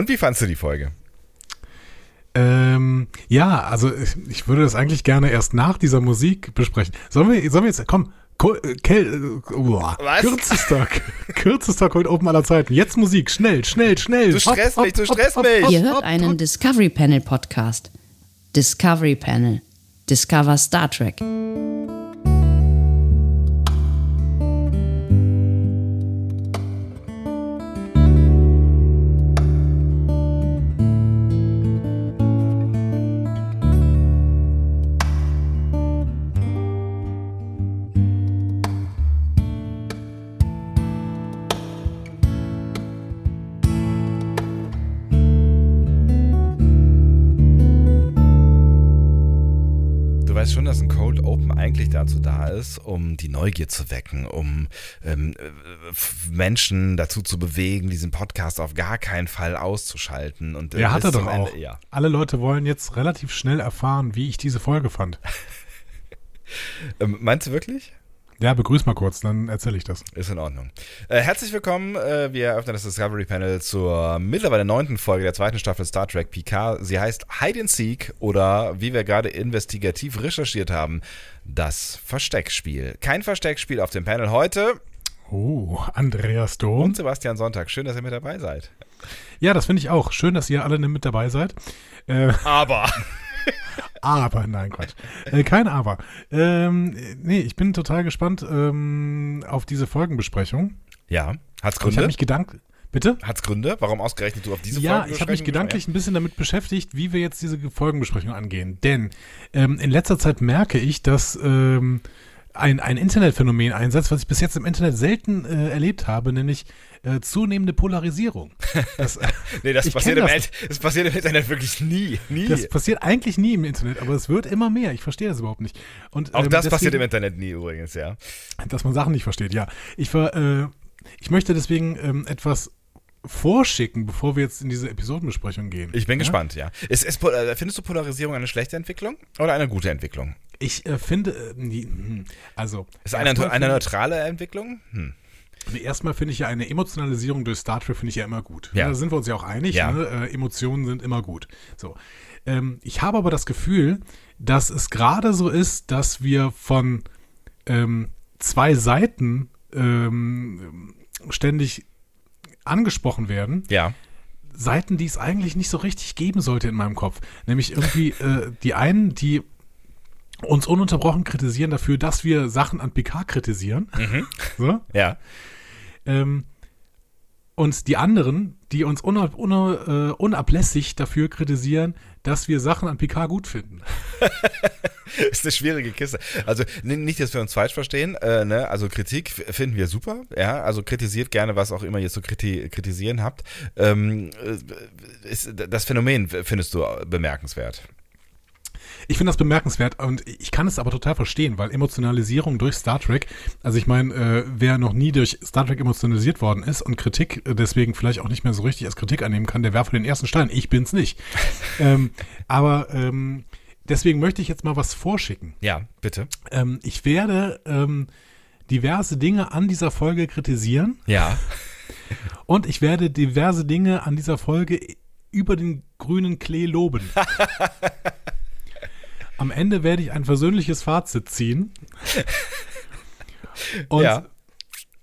Und wie fandst du die Folge? Ähm, ja, also ich, ich würde das eigentlich gerne erst nach dieser Musik besprechen. Sollen wir, sollen wir jetzt, komm, Kel uh, kürzester, kürzester Cold Open aller Zeiten. Jetzt Musik, schnell, schnell, schnell. Du stresst hopp, mich, du stresst hopp, mich. Ihr hört einen Discovery Panel Podcast. Discovery Panel. Discover Star Trek. Dazu da ist, um die Neugier zu wecken, um ähm, Menschen dazu zu bewegen, diesen Podcast auf gar keinen Fall auszuschalten. Und, äh, ja, hat er doch auch. Ende, ja. Alle Leute wollen jetzt relativ schnell erfahren, wie ich diese Folge fand. ähm, meinst du wirklich? Ja, begrüß mal kurz, dann erzähle ich das. Ist in Ordnung. Äh, herzlich willkommen. Äh, wir eröffnen das Discovery Panel zur mittlerweile neunten Folge der zweiten Staffel Star Trek PK. Sie heißt Hide and Seek oder wie wir gerade investigativ recherchiert haben, das Versteckspiel. Kein Versteckspiel auf dem Panel heute. Oh, Andreas Dom. Und Sebastian Sonntag. Schön, dass ihr mit dabei seid. Ja, das finde ich auch. Schön, dass ihr alle mit dabei seid. Äh, Aber. Aber, nein, Quatsch. Äh, kein Aber. Ähm, nee, ich bin total gespannt ähm, auf diese Folgenbesprechung. Ja, hat's Gründe? Ich habe mich gedankt. Bitte? Hat's Gründe? Warum ausgerechnet du auf diese ja, Ja, ich habe mich gedanklich ein bisschen damit beschäftigt, wie wir jetzt diese Folgenbesprechung angehen. Denn ähm, in letzter Zeit merke ich, dass ähm, ein, ein Internetphänomen einsetzt, was ich bis jetzt im Internet selten äh, erlebt habe, nämlich äh, zunehmende Polarisierung. Das, nee, das passiert, im das. das passiert im Internet wirklich nie, nie. Das passiert eigentlich nie im Internet, aber es wird immer mehr. Ich verstehe das überhaupt nicht. Und, Auch ähm, das deswegen, passiert im Internet nie übrigens, ja. Dass man Sachen nicht versteht, ja. Ich, ver, äh, ich möchte deswegen ähm, etwas vorschicken, bevor wir jetzt in diese Episodenbesprechung gehen. Ich bin ja? gespannt, ja. Ist, ist, äh, findest du Polarisierung eine schlechte Entwicklung oder eine gute Entwicklung? Ich äh, finde, äh, hm, also. Ist eine, eine neutrale Entwicklung? Hm. Erstmal finde ich ja eine Emotionalisierung durch Star Trek finde ich ja immer gut. Ja. Da sind wir uns ja auch einig. Ja. Ne? Äh, Emotionen sind immer gut. So. Ähm, ich habe aber das Gefühl, dass es gerade so ist, dass wir von ähm, zwei Seiten ähm, ständig angesprochen werden. Ja. Seiten, die es eigentlich nicht so richtig geben sollte in meinem Kopf. Nämlich irgendwie äh, die einen, die uns ununterbrochen kritisieren dafür, dass wir Sachen an PK kritisieren. Mhm. So? Ja. Ähm, und die anderen, die uns unab, unab, äh, unablässig dafür kritisieren, dass wir Sachen an Picard gut finden. ist eine schwierige Kiste. Also nicht, dass wir uns falsch verstehen. Äh, ne? Also Kritik finden wir super. Ja, also kritisiert gerne, was auch immer ihr zu kriti kritisieren habt. Ähm, äh, ist, das Phänomen findest du bemerkenswert. Ich finde das bemerkenswert und ich kann es aber total verstehen, weil Emotionalisierung durch Star Trek, also ich meine, äh, wer noch nie durch Star Trek emotionalisiert worden ist und Kritik äh, deswegen vielleicht auch nicht mehr so richtig als Kritik annehmen kann, der werfe den ersten Stein. Ich bin's nicht. ähm, aber ähm, deswegen möchte ich jetzt mal was vorschicken. Ja, bitte. Ähm, ich werde ähm, diverse Dinge an dieser Folge kritisieren. Ja. Und ich werde diverse Dinge an dieser Folge über den grünen Klee loben. Am Ende werde ich ein versöhnliches Fazit ziehen. Und ja.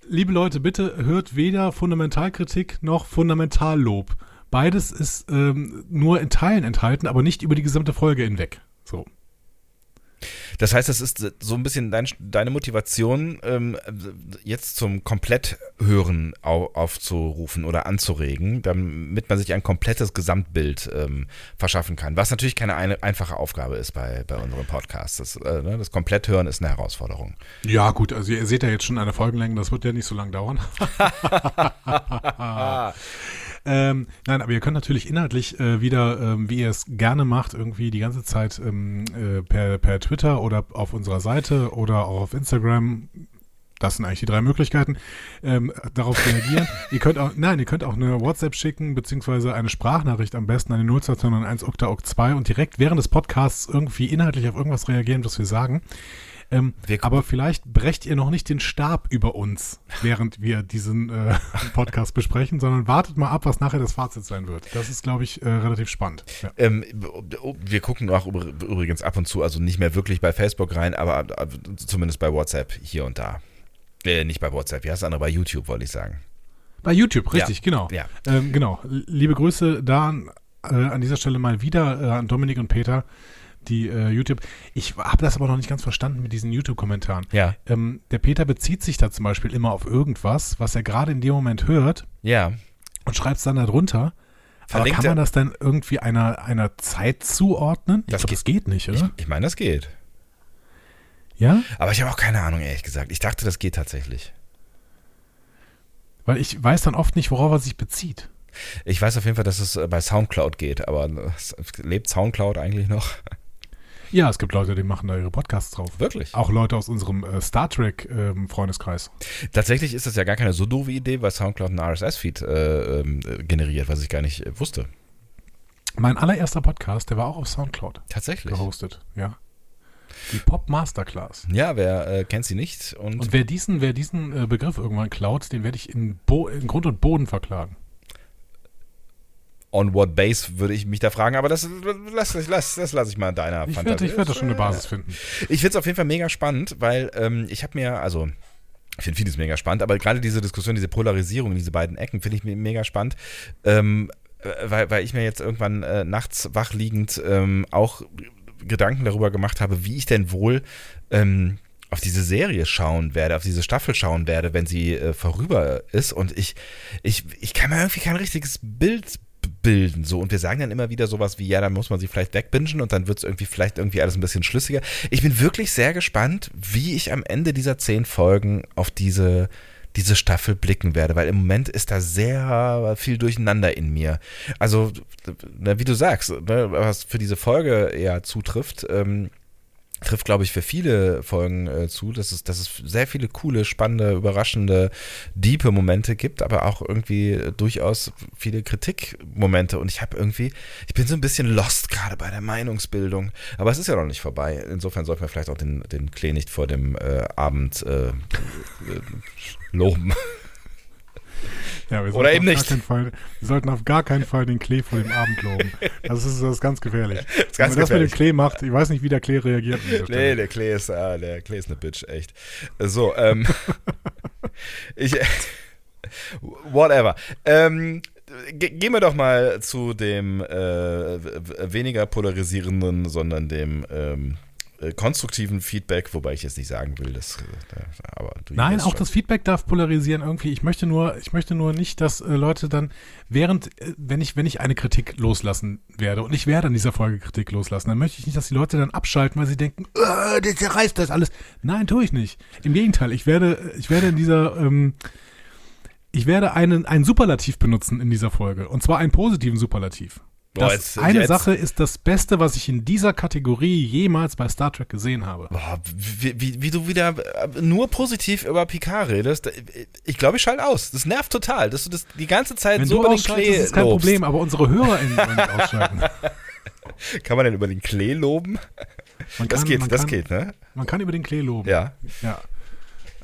liebe Leute, bitte hört weder Fundamentalkritik noch Fundamentallob. Beides ist ähm, nur in Teilen enthalten, aber nicht über die gesamte Folge hinweg. So. Das heißt, das ist so ein bisschen dein, deine Motivation, ähm, jetzt zum Kompletthören au, aufzurufen oder anzuregen, damit man sich ein komplettes Gesamtbild ähm, verschaffen kann. Was natürlich keine eine, einfache Aufgabe ist bei, bei unserem Podcast. Das, äh, ne, das Kompletthören ist eine Herausforderung. Ja, gut, also ihr seht ja jetzt schon eine Folgenlänge, das wird ja nicht so lange dauern. Ähm, nein, aber ihr könnt natürlich inhaltlich äh, wieder, ähm, wie ihr es gerne macht, irgendwie die ganze Zeit ähm, äh, per, per Twitter oder auf unserer Seite oder auch auf Instagram das sind eigentlich die drei Möglichkeiten, ähm, darauf reagieren. ihr könnt auch, nein, ihr könnt auch eine WhatsApp schicken, beziehungsweise eine Sprachnachricht am besten an die 0291 Okta 2 und direkt während des Podcasts irgendwie inhaltlich auf irgendwas reagieren, was wir sagen. Ähm, aber vielleicht brecht ihr noch nicht den Stab über uns, während wir diesen äh, Podcast besprechen, sondern wartet mal ab, was nachher das Fazit sein wird. Das ist, glaube ich, äh, relativ spannend. Ja. Ähm, wir gucken auch übrigens ab und zu, also nicht mehr wirklich bei Facebook rein, aber zumindest bei WhatsApp hier und da. Äh, nicht bei WhatsApp, heißt das andere? Bei YouTube, wollte ich sagen. Bei YouTube, richtig, ja. genau. Ja. Ähm, genau. Liebe Grüße da äh, an dieser Stelle mal wieder äh, an Dominik und Peter, die äh, YouTube. Ich habe das aber noch nicht ganz verstanden mit diesen YouTube-Kommentaren. Ja. Ähm, der Peter bezieht sich da zum Beispiel immer auf irgendwas, was er gerade in dem Moment hört. Ja. Und schreibt es dann darunter. Aber kann man das dann irgendwie einer, einer Zeit zuordnen? Ich das, glaub, geht, das geht nicht, oder? Ich, ich meine, das geht. Ja? Aber ich habe auch keine Ahnung, ehrlich gesagt. Ich dachte, das geht tatsächlich. Weil ich weiß dann oft nicht, worauf er sich bezieht. Ich weiß auf jeden Fall, dass es äh, bei Soundcloud geht, aber lebt Soundcloud eigentlich noch? Ja, es gibt Leute, die machen da ihre Podcasts drauf. Wirklich? Auch Leute aus unserem äh, Star Trek ähm, Freundeskreis. Tatsächlich ist das ja gar keine so doofe Idee, weil Soundcloud einen RSS-Feed äh, äh, generiert, was ich gar nicht äh, wusste. Mein allererster Podcast, der war auch auf Soundcloud. Tatsächlich. Gehostet, ja. Die Pop Masterclass. Ja, wer äh, kennt sie nicht? Und, und wer diesen, wer diesen äh, Begriff irgendwann klaut, den werde ich in, Bo in Grund und Boden verklagen. On what base würde ich mich da fragen, aber das lass, lass, das lasse ich mal in deiner ich Fantasie. Werd, ich werde da schon eine Basis finden. Ich finde es auf jeden Fall mega spannend, weil ähm, ich habe mir, also ich finde vieles mega spannend, aber gerade diese Diskussion, diese Polarisierung, diese beiden Ecken finde ich mega spannend. Ähm, äh, weil, weil ich mir jetzt irgendwann äh, nachts wach liegend ähm, auch Gedanken darüber gemacht habe, wie ich denn wohl ähm, auf diese Serie schauen werde, auf diese Staffel schauen werde, wenn sie äh, vorüber ist. Und ich, ich, ich kann mir irgendwie kein richtiges Bild bilden. So, und wir sagen dann immer wieder sowas wie, ja, dann muss man sie vielleicht wegbingen und dann wird es irgendwie vielleicht irgendwie alles ein bisschen schlüssiger. Ich bin wirklich sehr gespannt, wie ich am Ende dieser zehn Folgen auf diese diese Staffel blicken werde, weil im Moment ist da sehr viel Durcheinander in mir. Also, wie du sagst, ne, was für diese Folge eher zutrifft, ähm, trifft, glaube ich, für viele Folgen äh, zu, dass es, dass es sehr viele coole, spannende, überraschende, diepe Momente gibt, aber auch irgendwie durchaus viele Kritikmomente. Und ich habe irgendwie, ich bin so ein bisschen lost gerade bei der Meinungsbildung. Aber es ist ja noch nicht vorbei. Insofern sollten wir vielleicht auch den, den Klee nicht vor dem äh, Abend äh, äh loben. Ja, wir Oder eben nicht. Fall, wir sollten auf gar keinen Fall den Klee vor dem Abend loben. Das ist, das ist ganz gefährlich. Das ist ganz Wenn man das mit dem Klee macht, ich weiß nicht, wie der Klee reagiert. Nee, der Klee ist, ah, der Klee ist eine Bitch, echt. So, ähm, ich, whatever. Ähm, gehen wir doch mal zu dem äh, weniger polarisierenden, sondern dem ähm, äh, konstruktiven Feedback, wobei ich jetzt nicht sagen will, dass, äh, aber Nein, auch schon. das Feedback darf polarisieren irgendwie. Ich möchte nur, ich möchte nur nicht, dass äh, Leute dann während, äh, wenn ich, wenn ich eine Kritik loslassen werde und ich werde an dieser Folge Kritik loslassen, dann möchte ich nicht, dass die Leute dann abschalten, weil sie denken, äh, der zerreißt das alles. Nein, tue ich nicht. Im Gegenteil, ich werde, ich werde in dieser, ähm, ich werde einen, einen Superlativ benutzen in dieser Folge. Und zwar einen positiven Superlativ. Das jetzt, eine jetzt. Sache ist das Beste, was ich in dieser Kategorie jemals bei Star Trek gesehen habe. Boah, wie, wie, wie, du wieder äh, nur positiv über Picard redest, ich glaube, ich schalte aus. Das nervt total, dass du das die ganze Zeit Wenn so über den Klee Das ist kein lobst. Problem, aber unsere HörerInnen wollen nicht ausschalten. Kann man denn über den Klee loben? Kann, das geht, das kann, geht, ne? Man kann über den Klee loben. Ja. Ja.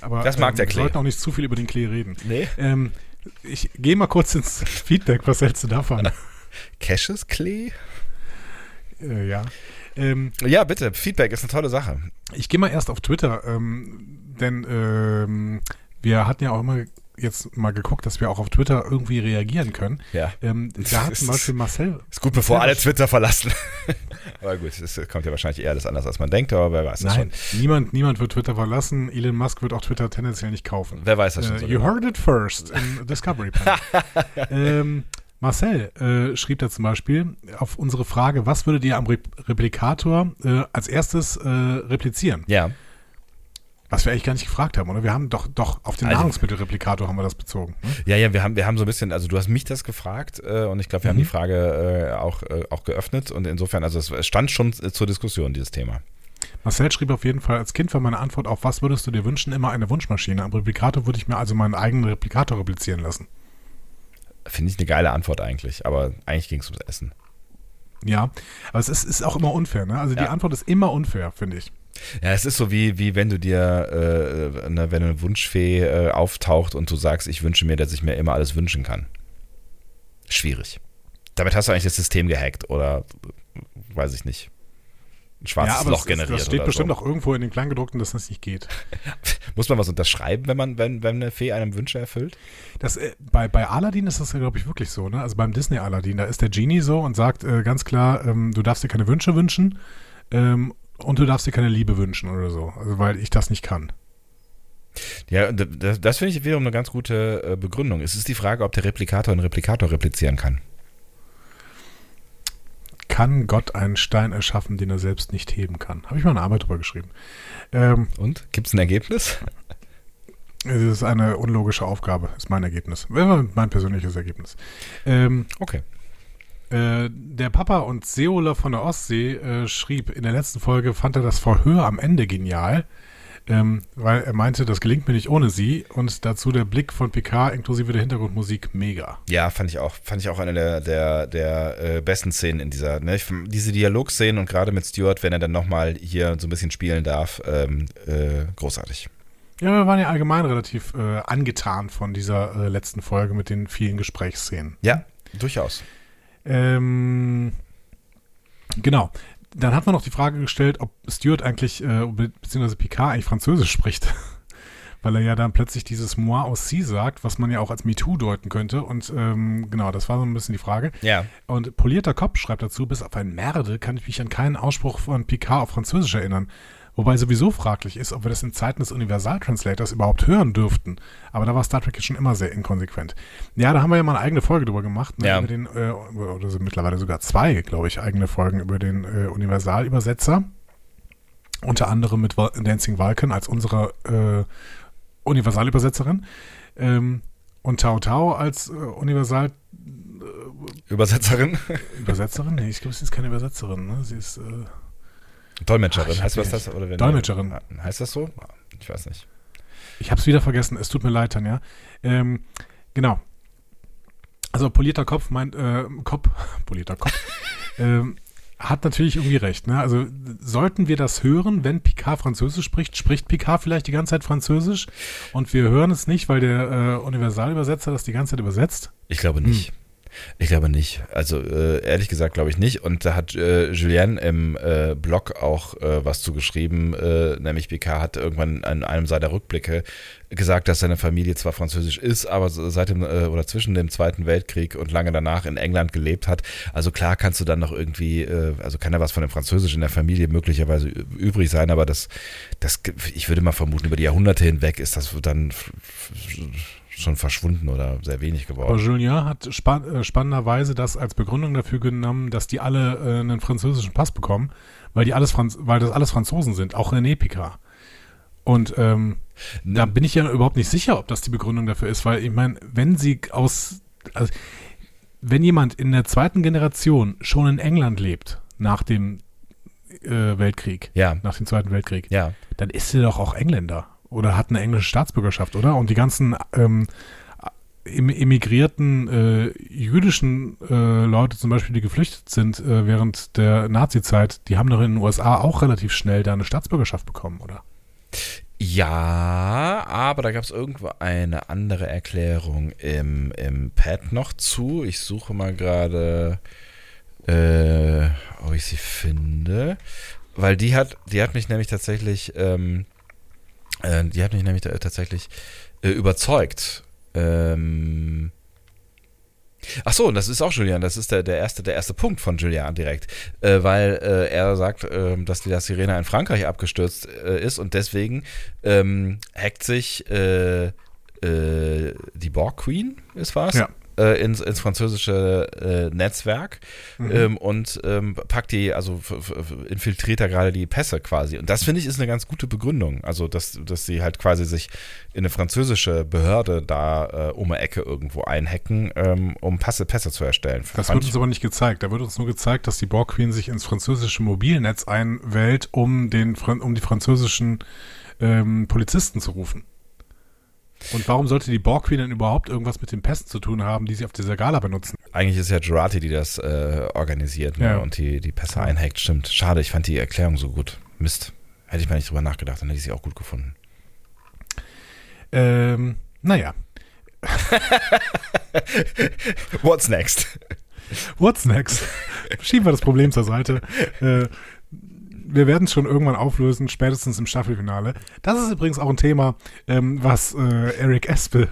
Aber das mag ähm, der Klee. Wir sollten auch nicht zu viel über den Klee reden. Nee. Ähm, ich gehe mal kurz ins Feedback. Was hältst du davon? Cassius Klee? Äh, ja. Ähm, ja, bitte. Feedback ist eine tolle Sache. Ich gehe mal erst auf Twitter, ähm, denn ähm, wir hatten ja auch immer jetzt mal geguckt, dass wir auch auf Twitter irgendwie reagieren können. Ja. Ähm, da hat zum Beispiel Marcel. Ist gut, bevor alle Twitter verlassen. aber gut, es kommt ja wahrscheinlich eher alles anders, als man denkt, aber wer weiß das Nein, schon. Niemand, niemand wird Twitter verlassen. Elon Musk wird auch Twitter tendenziell nicht kaufen. Wer weiß das schon. Äh, so you genau. heard it first in Discovery Panel. ähm, Marcel äh, schrieb da zum Beispiel auf unsere Frage, was würdet ihr am Re Replikator äh, als erstes äh, replizieren? Ja. Was wir eigentlich gar nicht gefragt haben, oder? Wir haben doch, doch auf den also, Nahrungsmittelreplikator haben wir das bezogen. Ne? Ja, ja, wir haben, wir haben so ein bisschen, also du hast mich das gefragt äh, und ich glaube, wir mhm. haben die Frage äh, auch, äh, auch geöffnet und insofern, also es stand schon zur Diskussion, dieses Thema. Marcel schrieb auf jeden Fall, als Kind war meine Antwort auf, was würdest du dir wünschen, immer eine Wunschmaschine. Am Replikator würde ich mir also meinen eigenen Replikator replizieren lassen. Finde ich eine geile Antwort eigentlich, aber eigentlich ging es ums Essen. Ja, aber es ist, ist auch immer unfair, ne? Also ja. die Antwort ist immer unfair, finde ich. Ja, es ist so wie, wie wenn du dir, äh, ne, wenn eine Wunschfee äh, auftaucht und du sagst, ich wünsche mir, dass ich mir immer alles wünschen kann. Schwierig. Damit hast du eigentlich das System gehackt oder weiß ich nicht. Ein schwarzes ja, Loch generiert. Das steht bestimmt so. auch irgendwo in den Kleingedruckten, dass das nicht geht. Muss man was unterschreiben, wenn man, wenn, wenn eine Fee einem Wünsche erfüllt? Das, äh, bei, bei Aladdin ist das ja, glaube ich, wirklich so, ne? Also beim Disney Aladdin, da ist der Genie so und sagt äh, ganz klar, ähm, du darfst dir keine Wünsche wünschen ähm, und du darfst dir keine Liebe wünschen oder so. Also weil ich das nicht kann. Ja, das, das finde ich wiederum eine ganz gute äh, Begründung. Es ist die Frage, ob der Replikator einen Replikator replizieren kann. Kann Gott einen Stein erschaffen, den er selbst nicht heben kann? Habe ich mal eine Arbeit drüber geschrieben. Ähm, Und? Gibt es ein Ergebnis? Es ist eine unlogische Aufgabe, ist mein Ergebnis. Mein persönliches Ergebnis. Ähm, okay. Äh, der Papa und Seola von der Ostsee äh, schrieb in der letzten Folge, fand er das Verhör am Ende genial ähm, weil er meinte, das gelingt mir nicht ohne sie und dazu der Blick von Picard inklusive der Hintergrundmusik mega. Ja, fand ich auch, fand ich auch eine der, der, der äh, besten Szenen in dieser, ne, ich, diese Dialogszenen und gerade mit Stuart, wenn er dann nochmal hier so ein bisschen spielen darf, ähm, äh, großartig. Ja, wir waren ja allgemein relativ äh, angetan von dieser äh, letzten Folge mit den vielen Gesprächsszenen. Ja, durchaus. Ähm, genau dann hat man noch die Frage gestellt, ob Stuart eigentlich, äh, beziehungsweise Picard eigentlich Französisch spricht. Weil er ja dann plötzlich dieses Moi aussi sagt, was man ja auch als MeToo deuten könnte. Und ähm, genau, das war so ein bisschen die Frage. Ja. Und Polierter Kopf schreibt dazu, bis auf ein Merde kann ich mich an keinen Ausspruch von Picard auf Französisch erinnern. Wobei sowieso fraglich ist, ob wir das in Zeiten des Universal-Translators überhaupt hören dürften. Aber da war Star Trek jetzt schon immer sehr inkonsequent. Ja, da haben wir ja mal eine eigene Folge drüber gemacht. Ne, ja. Über den, äh, oder sind mittlerweile sogar zwei, glaube ich, eigene Folgen über den äh, Universal-Übersetzer. Unter anderem mit Dancing Vulcan als unsere äh, Universalübersetzerin. Ähm, und Tao Tao als äh, Universal äh, Übersetzerin? Übersetzerin? Nee, ich glaube, sie ist keine Übersetzerin. Ne? Sie ist äh, Dolmetscherin, Ach, heißt was das? Oder wenn Dolmetscherin. heißt das so? Ich weiß nicht. Ich habe es wieder vergessen, es tut mir leid, Tanja. Ähm, genau. Also polierter Kopf meint, äh, Kopf, polierter Kopf, ähm, hat natürlich irgendwie recht. Ne? Also sollten wir das hören, wenn Picard Französisch spricht, spricht Picard vielleicht die ganze Zeit Französisch und wir hören es nicht, weil der äh, Universalübersetzer das die ganze Zeit übersetzt? Ich glaube nicht. Hm. Ich glaube nicht. Also äh, ehrlich gesagt glaube ich nicht. Und da hat äh, Julien im äh, Blog auch äh, was zu geschrieben, äh, nämlich Picard hat irgendwann an einem seiner Rückblicke gesagt, dass seine Familie zwar französisch ist, aber seit dem äh, oder zwischen dem Zweiten Weltkrieg und lange danach in England gelebt hat. Also klar kannst du dann noch irgendwie, also kann ja was von dem Französisch in der Familie möglicherweise übrig sein, aber das, das, ich würde mal vermuten, über die Jahrhunderte hinweg ist das dann schon verschwunden oder sehr wenig geworden. Aber Julien hat span äh, spannenderweise das als Begründung dafür genommen, dass die alle äh, einen französischen Pass bekommen, weil die alles Franz weil das alles Franzosen sind, auch René Picard. Und ähm, ne. da bin ich ja überhaupt nicht sicher, ob das die Begründung dafür ist, weil ich meine, wenn sie aus, also, wenn jemand in der zweiten Generation schon in England lebt, nach dem äh, Weltkrieg, ja. nach dem Zweiten Weltkrieg, ja. dann ist er doch auch Engländer oder hat eine englische Staatsbürgerschaft, oder? Und die ganzen ähm, emigrierten äh, jüdischen äh, Leute zum Beispiel, die geflüchtet sind äh, während der Nazi-Zeit, die haben doch in den USA auch relativ schnell da eine Staatsbürgerschaft bekommen, oder? Ja, aber da gab es irgendwo eine andere Erklärung im, im Pad noch zu. Ich suche mal gerade, äh, ob ich sie finde. Weil die hat, die hat mich nämlich tatsächlich ähm, äh, die hat mich nämlich tatsächlich äh, überzeugt. Ähm, Ach so, und das ist auch Julian, das ist der, der, erste, der erste Punkt von Julian direkt, äh, weil äh, er sagt, äh, dass die das Sirene in Frankreich abgestürzt äh, ist und deswegen ähm, hackt sich äh, die Borg Queen, ist was? Ja äh, ins, ins französische äh, Netzwerk mhm. ähm, und ähm, packt die, also infiltriert da gerade die Pässe quasi. Und das finde ich ist eine ganz gute Begründung. Also, dass, dass sie halt quasi sich in eine französische Behörde da äh, um eine Ecke irgendwo einhacken, ähm, um Pässe, Pässe zu erstellen. Das wird uns aber nicht gezeigt. Da wird uns nur gezeigt, dass die Borg Queen sich ins französische Mobilnetz einwählt, um, den, um die französischen ähm, Polizisten zu rufen. Und warum sollte die Borg Queen denn überhaupt irgendwas mit den Pässen zu tun haben, die sie auf dieser Gala benutzen? Eigentlich ist ja Jurati, die das äh, organisiert ne? ja. und die, die Pässe ja. einhackt. Stimmt. Schade, ich fand die Erklärung so gut. Mist. Hätte ich mal nicht drüber nachgedacht, dann hätte ich sie auch gut gefunden. Ähm, naja. What's next? What's next? Schieben wir das Problem zur Seite. Äh, wir werden es schon irgendwann auflösen, spätestens im Staffelfinale. Das ist übrigens auch ein Thema, ähm, was äh, Eric Espel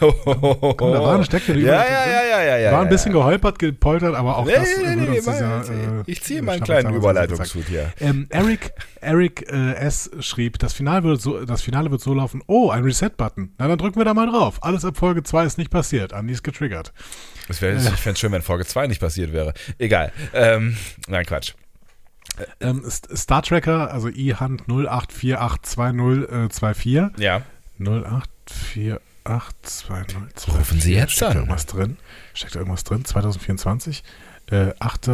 Oh, Komm, da war ein Stecker ja, ja, ja, ja, ja, ja. War ein bisschen geholpert, gepoltert, aber auch nee, das nee, nee, nee, dieser, äh, Ich ziehe meinen kleinen Überleitungshut hier. Ähm, Eric, Eric äh, S. schrieb, das Finale, wird so, das Finale wird so laufen, oh, ein Reset-Button. Na, dann drücken wir da mal drauf. Alles ab Folge 2 ist nicht passiert. Andi ist getriggert. Wär, ich fände es schön, wenn Folge 2 nicht passiert wäre. Egal. Ähm, nein, Quatsch. Ähm, Star Tracker, also IHAND 08482024. Äh, ja. 0848 820. Rufen Sie jetzt Steckt an. irgendwas drin? Steckt da irgendwas drin? 2024? Äh, 8.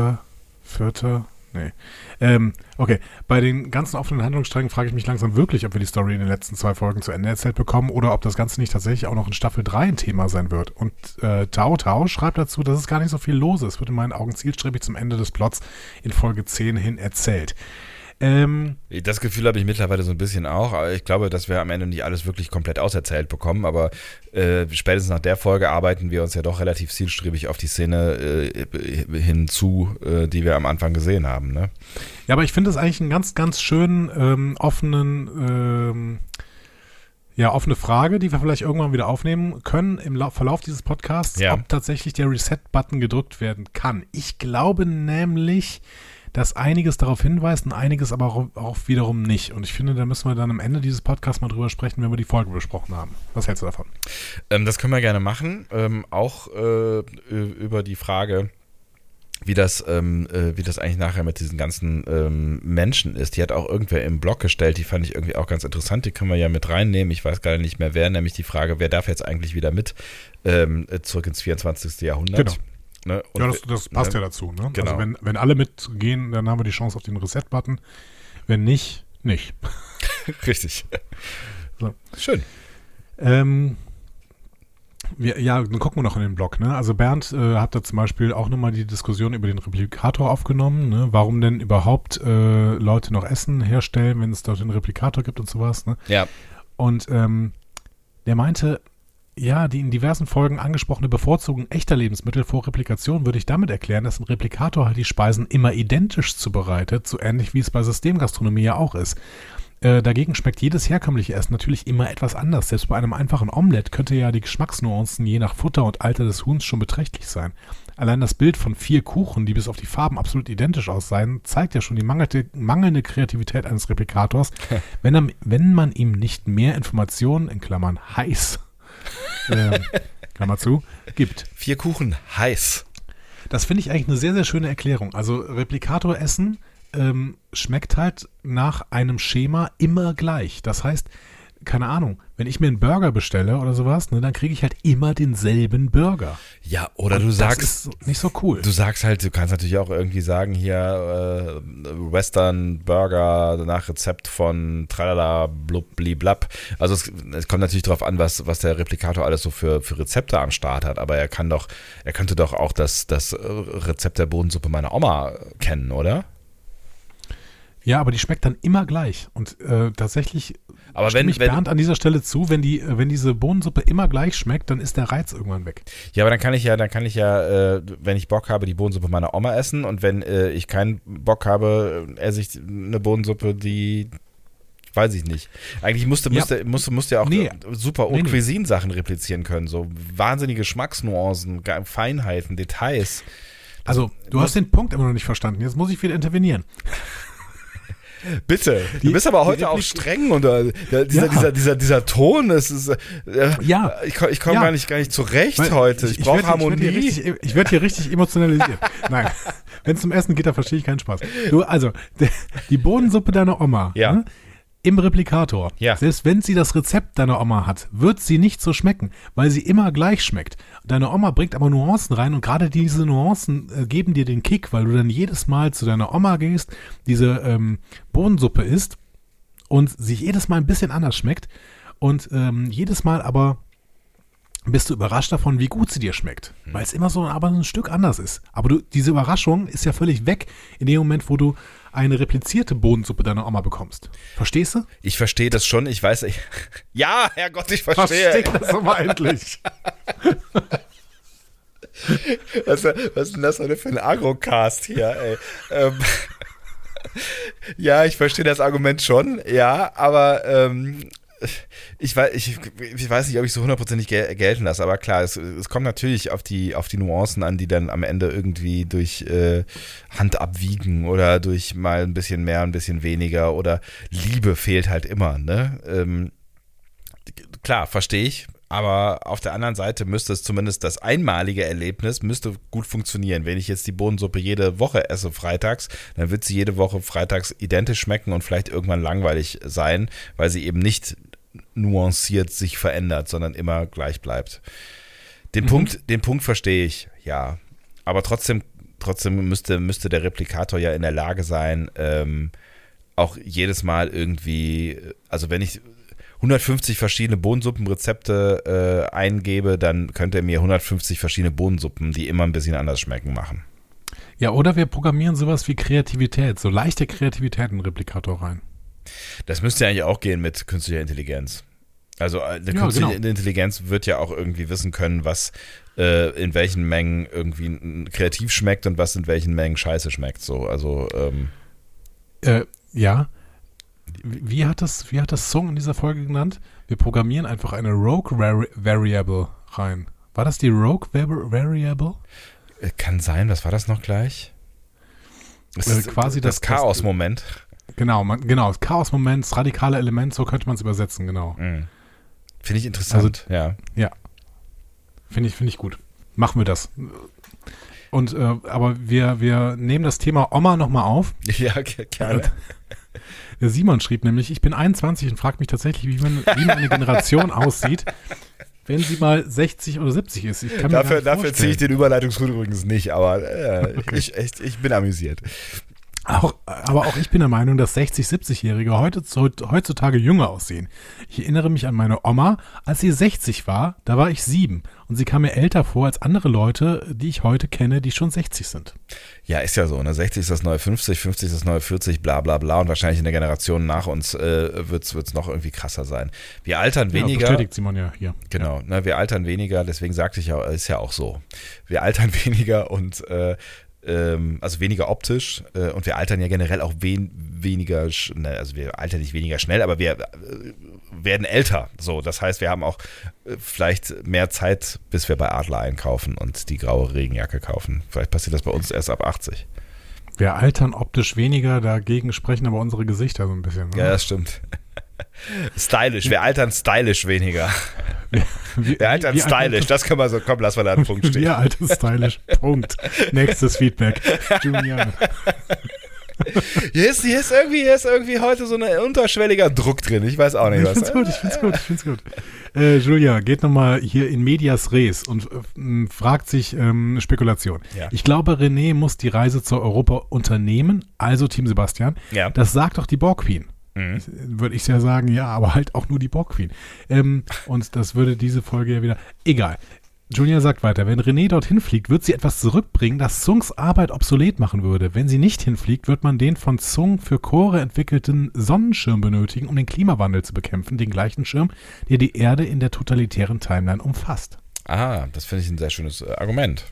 4. Nee. Ähm, okay, bei den ganzen offenen Handlungssträngen frage ich mich langsam wirklich, ob wir die Story in den letzten zwei Folgen zu Ende erzählt bekommen oder ob das Ganze nicht tatsächlich auch noch in Staffel 3 ein Thema sein wird. Und äh, Tao Tao schreibt dazu, dass es gar nicht so viel los ist. Wird in meinen Augen zielstrebig zum Ende des Plots in Folge 10 hin erzählt. Ähm, das Gefühl habe ich mittlerweile so ein bisschen auch. Aber ich glaube, dass wir am Ende nicht alles wirklich komplett auserzählt bekommen. Aber äh, spätestens nach der Folge arbeiten wir uns ja doch relativ zielstrebig auf die Szene äh, hinzu, äh, die wir am Anfang gesehen haben. Ne? Ja, aber ich finde es eigentlich einen ganz, ganz schönen, ähm, offenen. Ähm, ja, offene Frage, die wir vielleicht irgendwann wieder aufnehmen können im La Verlauf dieses Podcasts, ja. ob tatsächlich der Reset-Button gedrückt werden kann. Ich glaube nämlich, dass einiges darauf hinweist und einiges aber auch, auch, wiederum nicht. Und ich finde, da müssen wir dann am Ende dieses Podcasts mal drüber sprechen, wenn wir die Folge besprochen haben. Was hältst du davon? Ähm, das können wir gerne machen. Ähm, auch äh, über die Frage, wie das, ähm, äh, wie das eigentlich nachher mit diesen ganzen ähm, Menschen ist. Die hat auch irgendwer im Blog gestellt, die fand ich irgendwie auch ganz interessant. Die können wir ja mit reinnehmen. Ich weiß gar nicht mehr wer, nämlich die Frage, wer darf jetzt eigentlich wieder mit ähm, zurück ins 24. Jahrhundert? Genau. Ne? ja, das, das passt ne? ja dazu. Ne? Also genau. Also wenn, wenn alle mitgehen, dann haben wir die Chance auf den Reset-Button. Wenn nicht, nicht. Richtig. So. Schön. Ähm, wir, ja, dann gucken wir noch in den Blog. Ne? Also Bernd äh, hat da zum Beispiel auch nochmal die Diskussion über den Replikator aufgenommen. Ne? Warum denn überhaupt äh, Leute noch Essen herstellen, wenn es dort den Replikator gibt und sowas. Ne? Ja. Und ähm, der meinte, ja, die in diversen Folgen angesprochene Bevorzugung echter Lebensmittel vor Replikation würde ich damit erklären, dass ein Replikator halt die Speisen immer identisch zubereitet, so ähnlich wie es bei Systemgastronomie ja auch ist. Äh, dagegen schmeckt jedes herkömmliche Essen natürlich immer etwas anders. Selbst bei einem einfachen Omelett könnte ja die Geschmacksnuancen je nach Futter und Alter des Huhns schon beträchtlich sein. Allein das Bild von vier Kuchen, die bis auf die Farben absolut identisch aussehen, zeigt ja schon die mangelnde, mangelnde Kreativität eines Replikators, wenn, er, wenn man ihm nicht mehr Informationen, in Klammern heiß, äh, Klammer zu, gibt. Vier Kuchen heiß. Das finde ich eigentlich eine sehr, sehr schöne Erklärung. Also Replikator essen ähm, schmeckt halt nach einem Schema immer gleich. Das heißt, keine Ahnung, wenn ich mir einen Burger bestelle oder sowas, ne, dann kriege ich halt immer denselben Burger. Ja, oder Und du sagst. Das ist nicht so cool. Du sagst halt, du kannst natürlich auch irgendwie sagen, hier äh, Western Burger nach Rezept von tralala blub Also es, es, kommt natürlich darauf an, was, was der Replikator alles so für, für Rezepte am Start hat, aber er kann doch, er könnte doch auch das, das Rezept der Bodensuppe meiner Oma kennen, oder? Ja, aber die schmeckt dann immer gleich. Und äh, tatsächlich aber wenn, ich wenn, Bernd an dieser Stelle zu, wenn die, wenn diese Bohnensuppe immer gleich schmeckt, dann ist der Reiz irgendwann weg. Ja, aber dann kann ich ja, dann kann ich ja, äh, wenn ich Bock habe, die Bohnensuppe meiner Oma essen und wenn äh, ich keinen Bock habe, esse ich eine Bohnensuppe, die weiß ich nicht. Eigentlich musste, musste, ja. musste, musste ja auch nee. super Haute nee, Cuisine Sachen replizieren können. So wahnsinnige Geschmacksnuancen, Feinheiten, Details. Also, du hast den Punkt immer noch nicht verstanden. Jetzt muss ich wieder intervenieren. Bitte. Die, du bist aber heute auch streng und äh, dieser, ja. dieser, dieser, dieser Ton, es ist, äh, ja. ich, ich komme ja. gar, nicht, gar nicht zurecht Weil, heute. Ich, ich brauche Harmonie. Ich werde hier, richtig emotionalisiert. Nein, wenn es zum Essen geht, da verstehe ich keinen Spaß. Du, also, die Bohnensuppe deiner Oma, ja. Ne? Im Replikator. Ja. Selbst wenn sie das Rezept deiner Oma hat, wird sie nicht so schmecken, weil sie immer gleich schmeckt. Deine Oma bringt aber Nuancen rein und gerade diese Nuancen äh, geben dir den Kick, weil du dann jedes Mal zu deiner Oma gehst, diese ähm, Bohnensuppe isst und sie jedes Mal ein bisschen anders schmeckt und ähm, jedes Mal aber bist du überrascht davon, wie gut sie dir schmeckt. Hm. Weil es immer so aber ein Stück anders ist. Aber du, diese Überraschung ist ja völlig weg in dem Moment, wo du eine replizierte Bohnensuppe deiner Oma bekommst. Verstehst du? Ich verstehe das schon. Ich weiß. Ich, ja, Herrgott, ich verstehe. Verstehe das aber endlich. was, was ist denn das für ein Agrocast hier, ey? Ähm, ja, ich verstehe das Argument schon, ja, aber ähm, ich weiß, ich, ich weiß nicht, ob ich so hundertprozentig gel gelten lasse, aber klar, es, es kommt natürlich auf die, auf die Nuancen an, die dann am Ende irgendwie durch äh, Hand abwiegen oder durch mal ein bisschen mehr, ein bisschen weniger oder Liebe fehlt halt immer, ne? Ähm, klar, verstehe ich. Aber auf der anderen Seite müsste es zumindest das einmalige Erlebnis müsste gut funktionieren. Wenn ich jetzt die Bohnensuppe jede Woche esse freitags, dann wird sie jede Woche freitags identisch schmecken und vielleicht irgendwann langweilig sein, weil sie eben nicht nuanciert sich verändert, sondern immer gleich bleibt. Den mhm. Punkt, den Punkt verstehe ich, ja. Aber trotzdem, trotzdem müsste, müsste der Replikator ja in der Lage sein, ähm, auch jedes Mal irgendwie, also wenn ich 150 verschiedene Bohnensuppenrezepte äh, eingebe, dann könnte er mir 150 verschiedene Bohnensuppen, die immer ein bisschen anders schmecken, machen. Ja, oder wir programmieren sowas wie Kreativität, so leichte Kreativität in den Replikator rein. Das müsste ja eigentlich auch gehen mit künstlicher Intelligenz. Also äh, eine ja, künstliche genau. Intelligenz wird ja auch irgendwie wissen können, was äh, in welchen Mengen irgendwie kreativ schmeckt und was in welchen Mengen scheiße schmeckt. So, also ähm, äh, ja, wie hat das, wie hat das Song in dieser Folge genannt? Wir programmieren einfach eine Rogue Vari Variable rein. War das die Rogue Variable? Äh, kann sein, was war das noch gleich? Das äh, ist quasi das, das Chaos-Moment. Genau, man, genau, das Chaos-Moment, das radikale Element, so könnte man es übersetzen, genau. Mhm. Finde ich interessant, also, ja. Ja. Finde ich, finde ich gut. Machen wir das. Und äh, aber wir, wir nehmen das Thema Oma nochmal auf. Ja, gerne. Der Simon schrieb nämlich, ich bin 21 und fragt mich tatsächlich, wie, man, wie meine Generation aussieht, wenn sie mal 60 oder 70 ist. Ich kann dafür dafür ziehe ich den Überleitungshut übrigens nicht, aber äh, okay. ich, ich, ich bin amüsiert. Auch, aber auch ich bin der Meinung, dass 60-, 70-Jährige heutzutage jünger aussehen. Ich erinnere mich an meine Oma, als sie 60 war, da war ich sieben. Und sie kam mir älter vor als andere Leute, die ich heute kenne, die schon 60 sind. Ja, ist ja so. Ne? 60 ist das neue 50, 50 ist das neue 40, bla bla bla. Und wahrscheinlich in der Generation nach uns äh, wird es noch irgendwie krasser sein. Wir altern weniger. Ja, bestätigt Simon ja hier. Genau, ne, wir altern weniger, deswegen sagte ich ja, ist ja auch so. Wir altern weniger und äh, ähm, also weniger optisch äh, und wir altern ja generell auch wen, weniger, ne, also wir altern nicht weniger schnell, aber wir äh, werden älter. So, das heißt, wir haben auch äh, vielleicht mehr Zeit, bis wir bei Adler einkaufen und die graue Regenjacke kaufen. Vielleicht passiert das bei uns erst ab 80. Wir altern optisch weniger, dagegen sprechen aber unsere Gesichter so ein bisschen. Oder? Ja, das stimmt. Stylisch, wir altern stylisch weniger. Wir, wir, wir altern stylisch, das können wir so, komm, lass mal da einen Punkt stehen. Wir altern stylisch, Punkt. Nächstes Feedback. Julian. Hier ist, hier ist irgendwie, hier ist irgendwie heute so ein unterschwelliger Druck drin. Ich weiß auch nicht was. Ich find's gut, ich find's gut, ich find's gut. Äh, Julia, geht nochmal hier in Medias Res und äh, fragt sich ähm, Spekulation. Ja. Ich glaube, René muss die Reise zur Europa unternehmen, also Team Sebastian. Ja. Das sagt doch die Borg Queen. Mhm. Würde ich ja sagen, ja, aber halt auch nur die Borg Queen. Ähm, und das würde diese Folge ja wieder. Egal. Julia sagt weiter, wenn René dorthin fliegt, wird sie etwas zurückbringen, das Zungs Arbeit obsolet machen würde. Wenn sie nicht hinfliegt, wird man den von Zung für Chore entwickelten Sonnenschirm benötigen, um den Klimawandel zu bekämpfen, den gleichen Schirm, der die Erde in der totalitären Timeline umfasst. Ah, das finde ich ein sehr schönes äh, Argument.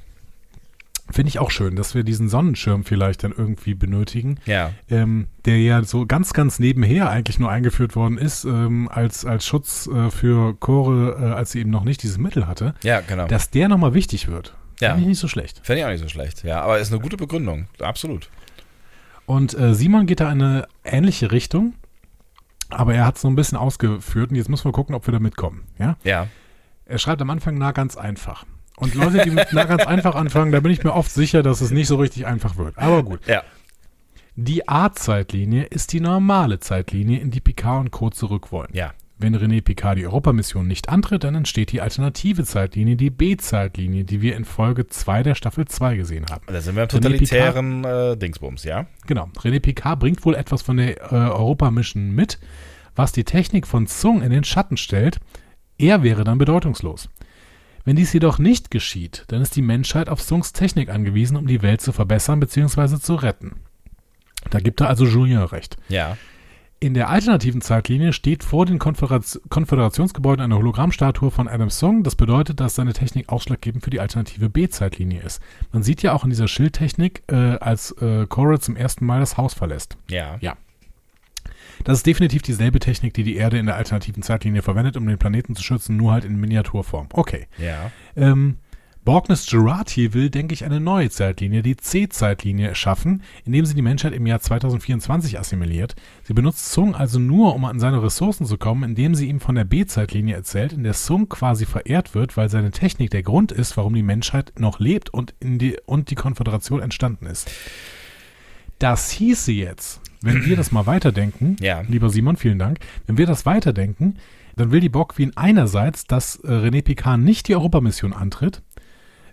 Finde ich auch schön, dass wir diesen Sonnenschirm vielleicht dann irgendwie benötigen. Ja. Ähm, der ja so ganz, ganz nebenher eigentlich nur eingeführt worden ist, ähm, als, als Schutz äh, für Chore, äh, als sie eben noch nicht dieses Mittel hatte. Ja, genau. Dass der nochmal wichtig wird. Ja. Finde ich nicht so schlecht. Finde ich auch nicht so schlecht. Ja, aber ist eine gute Begründung. Absolut. Und äh, Simon geht da in eine ähnliche Richtung, aber er hat es so ein bisschen ausgeführt und jetzt müssen wir gucken, ob wir da mitkommen. Ja. Ja. Er schreibt am Anfang, na, ganz einfach. Und Leute, die mit ganz einfach anfangen, da bin ich mir oft sicher, dass es nicht so richtig einfach wird. Aber gut. Ja. Die A-Zeitlinie ist die normale Zeitlinie, in die Picard und Co. zurück wollen. Ja. Wenn René Picard die Europamission nicht antritt, dann entsteht die alternative Zeitlinie, die B-Zeitlinie, die wir in Folge 2 der Staffel 2 gesehen haben. Da sind wir im totalitären Picard, äh, Dingsbums, ja? Genau. René Picard bringt wohl etwas von der äh, Europamission mit, was die Technik von Zung in den Schatten stellt. Er wäre dann bedeutungslos. Wenn dies jedoch nicht geschieht, dann ist die Menschheit auf Sungs Technik angewiesen, um die Welt zu verbessern bzw. zu retten. Da gibt er also Julien recht. Ja. In der alternativen Zeitlinie steht vor den Konföderationsgebäuden eine Hologrammstatue von Adam Song. Das bedeutet, dass seine Technik ausschlaggebend für die alternative B-Zeitlinie ist. Man sieht ja auch in dieser Schildtechnik, äh, als äh, Cora zum ersten Mal das Haus verlässt. Ja. Ja. Das ist definitiv dieselbe Technik, die die Erde in der alternativen Zeitlinie verwendet, um den Planeten zu schützen, nur halt in Miniaturform. Okay. Ja. Ähm, Borgness Gerati will, denke ich, eine neue Zeitlinie, die C-Zeitlinie, schaffen, indem sie die Menschheit im Jahr 2024 assimiliert. Sie benutzt Sung also nur, um an seine Ressourcen zu kommen, indem sie ihm von der B-Zeitlinie erzählt, in der Sung quasi verehrt wird, weil seine Technik der Grund ist, warum die Menschheit noch lebt und, die, und die Konföderation entstanden ist. Das hieße jetzt, wenn wir das mal weiterdenken, ja. lieber Simon, vielen Dank, wenn wir das weiterdenken, dann will die Borg-Queen einerseits, dass äh, René Picard nicht die Europamission antritt,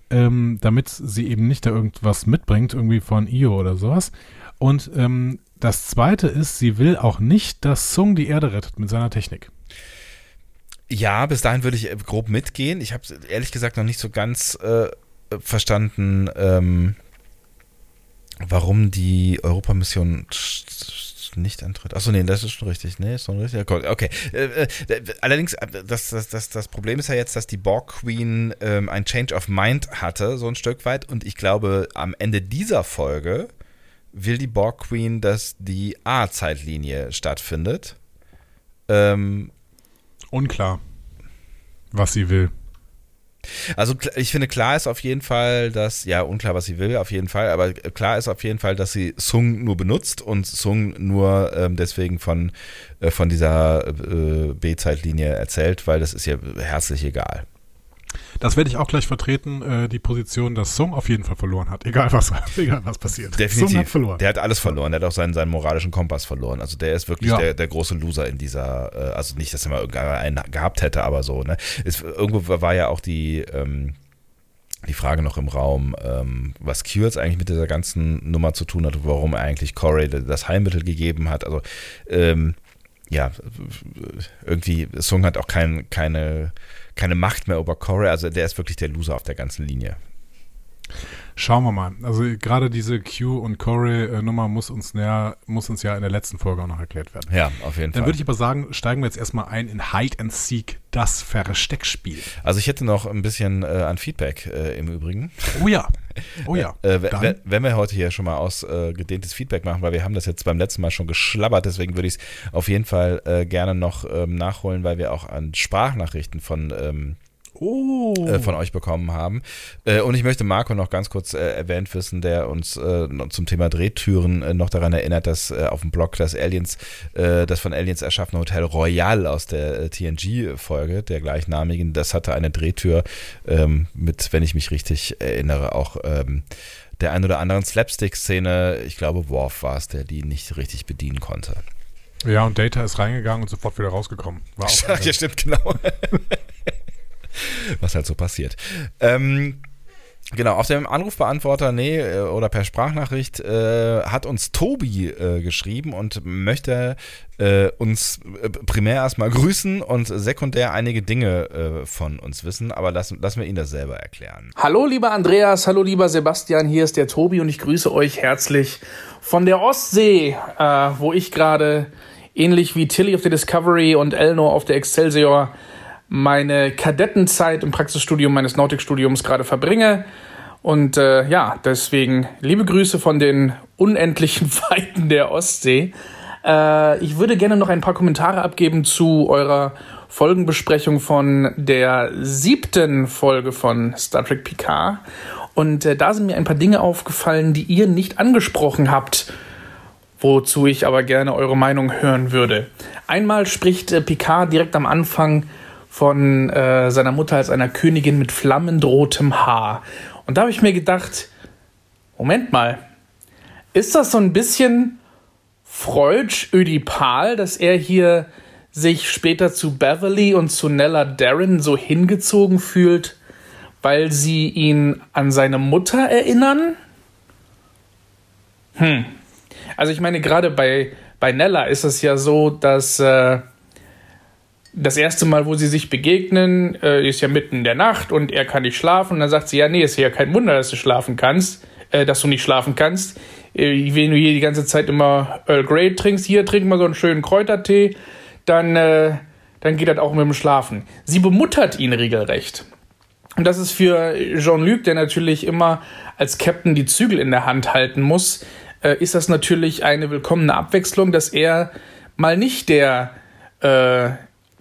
ähm, damit sie eben nicht da irgendwas mitbringt, irgendwie von Io oder sowas. Und ähm, das zweite ist, sie will auch nicht, dass Sung die Erde rettet mit seiner Technik. Ja, bis dahin würde ich äh, grob mitgehen. Ich habe ehrlich gesagt noch nicht so ganz äh, verstanden, ähm, warum die Europamission nicht antritt. Achso, nee, das ist schon richtig. Nee, ist schon richtig. Okay. Äh, äh, allerdings, äh, das, das, das, das Problem ist ja jetzt, dass die Borg Queen ähm, ein Change of Mind hatte, so ein Stück weit. Und ich glaube, am Ende dieser Folge will die Borg Queen, dass die A-Zeitlinie stattfindet. Ähm, Unklar, was sie will. Also ich finde, klar ist auf jeden Fall, dass, ja, unklar, was sie will, auf jeden Fall, aber klar ist auf jeden Fall, dass sie Sung nur benutzt und Sung nur ähm, deswegen von, äh, von dieser äh, B-Zeitlinie erzählt, weil das ist ihr herzlich egal. Das werde ich auch gleich vertreten, äh, die Position, dass Song auf jeden Fall verloren hat, egal was, egal was passiert. Definitiv. Sung hat verloren. Der hat alles verloren, der hat auch seinen, seinen moralischen Kompass verloren. Also der ist wirklich ja. der, der große Loser in dieser, äh, also nicht, dass er mal irgendeinen gehabt hätte, aber so, ne? Es, irgendwo war ja auch die, ähm, die Frage noch im Raum, ähm, was Cures eigentlich mit dieser ganzen Nummer zu tun hat, warum er eigentlich Corey das Heilmittel gegeben hat. Also ähm, ja, irgendwie, Song hat auch kein, keine keine Macht mehr über Corey. Also der ist wirklich der Loser auf der ganzen Linie. Schauen wir mal. Also gerade diese Q und Corey-Nummer muss uns näher, muss uns ja in der letzten Folge auch noch erklärt werden. Ja, auf jeden Dann Fall. Dann würde ich aber sagen, steigen wir jetzt erstmal ein in Hide and Seek, das Versteckspiel. Also ich hätte noch ein bisschen äh, an Feedback äh, im Übrigen. Oh ja. Oh ja. Äh, äh wenn wir heute hier schon mal ausgedehntes Feedback machen, weil wir haben das jetzt beim letzten Mal schon geschlabbert, deswegen würde ich es auf jeden Fall äh, gerne noch ähm, nachholen, weil wir auch an Sprachnachrichten von ähm, oh. äh, von euch bekommen haben. Äh, und ich möchte Marco noch ganz kurz äh, erwähnt wissen, der uns äh, zum Thema Drehtüren äh, noch daran erinnert, dass auf dem Blog das Aliens, das von Aliens erschaffene Hotel Royal aus der TNG-Folge, der gleichnamigen, das hatte eine Drehtür ähm, mit, wenn ich mich richtig erinnere, auch ähm, der ein oder anderen Slapstick-Szene, ich glaube, Worf war es, der die nicht richtig bedienen konnte. Ja, und Data ist reingegangen und sofort wieder rausgekommen. War auch ja, stimmt, genau. was halt so passiert. Ähm, Genau, auf dem Anrufbeantworter, nee, äh, oder per Sprachnachricht äh, hat uns Tobi äh, geschrieben und möchte äh, uns äh, primär erstmal grüßen und sekundär einige Dinge äh, von uns wissen, aber lassen, lassen wir ihn das selber erklären. Hallo lieber Andreas, hallo lieber Sebastian, hier ist der Tobi und ich grüße euch herzlich von der Ostsee, wo ich gerade ähnlich wie Tilly auf der Discovery und Elnor auf der Excelsior meine Kadettenzeit im Praxisstudium meines Nautikstudiums gerade verbringe. Und äh, ja, deswegen liebe Grüße von den unendlichen Weiten der Ostsee. Äh, ich würde gerne noch ein paar Kommentare abgeben zu eurer Folgenbesprechung von der siebten Folge von Star Trek Picard. Und äh, da sind mir ein paar Dinge aufgefallen, die ihr nicht angesprochen habt, wozu ich aber gerne eure Meinung hören würde. Einmal spricht äh, Picard direkt am Anfang von äh, seiner Mutter als einer Königin mit flammendrotem Haar. Und da habe ich mir gedacht, Moment mal, ist das so ein bisschen Freudsch-Ödipal, dass er hier sich später zu Beverly und zu Nella Darren so hingezogen fühlt, weil sie ihn an seine Mutter erinnern? Hm. Also ich meine, gerade bei, bei Nella ist es ja so, dass äh, das erste Mal, wo sie sich begegnen, äh, ist ja mitten in der Nacht und er kann nicht schlafen. Und dann sagt sie, ja, nee, ist ja kein Wunder, dass du schlafen kannst, äh, dass du nicht schlafen kannst. äh, wenn du hier die ganze Zeit immer Earl Grey trinkst, hier trink mal so einen schönen Kräutertee, dann, äh, dann geht das auch mit dem Schlafen. Sie bemuttert ihn regelrecht. Und das ist für Jean-Luc, der natürlich immer als Captain die Zügel in der Hand halten muss, äh, ist das natürlich eine willkommene Abwechslung, dass er mal nicht der, äh,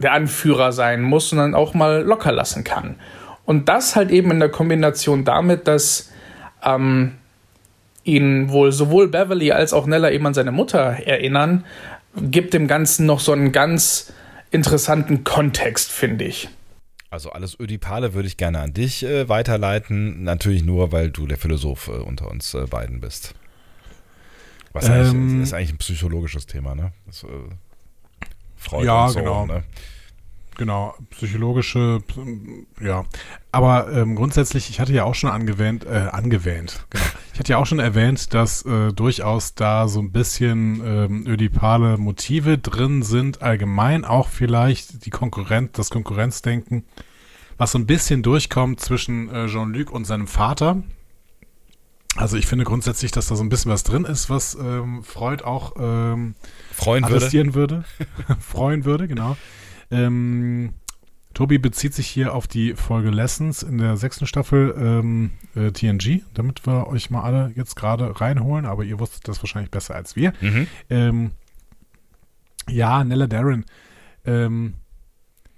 der Anführer sein muss, sondern auch mal locker lassen kann. Und das halt eben in der Kombination damit, dass ähm, ihn wohl sowohl Beverly als auch Nella eben an seine Mutter erinnern, gibt dem Ganzen noch so einen ganz interessanten Kontext, finde ich. Also alles Ödipale würde ich gerne an dich äh, weiterleiten. Natürlich nur, weil du der Philosoph äh, unter uns äh, beiden bist. Was ähm, eigentlich, ist eigentlich ein psychologisches Thema, ne? Das, äh, Freude ja, so, genau. Ne? Genau, psychologische, ja. Aber ähm, grundsätzlich, ich hatte ja auch schon angewähnt, äh, angewähnt, genau. Ich hatte ja auch schon erwähnt, dass äh, durchaus da so ein bisschen ähm, ödipale Motive drin sind, allgemein auch vielleicht die Konkurrenz, das Konkurrenzdenken, was so ein bisschen durchkommt zwischen äh, Jean-Luc und seinem Vater. Also ich finde grundsätzlich, dass da so ein bisschen was drin ist, was ähm, Freud auch ähm, freuen würde. würde. freuen würde, genau. Ähm, Tobi bezieht sich hier auf die Folge Lessons in der sechsten Staffel ähm, äh, TNG, damit wir euch mal alle jetzt gerade reinholen, aber ihr wusstet das wahrscheinlich besser als wir. Mhm. Ähm, ja, Nella Darren. Ähm,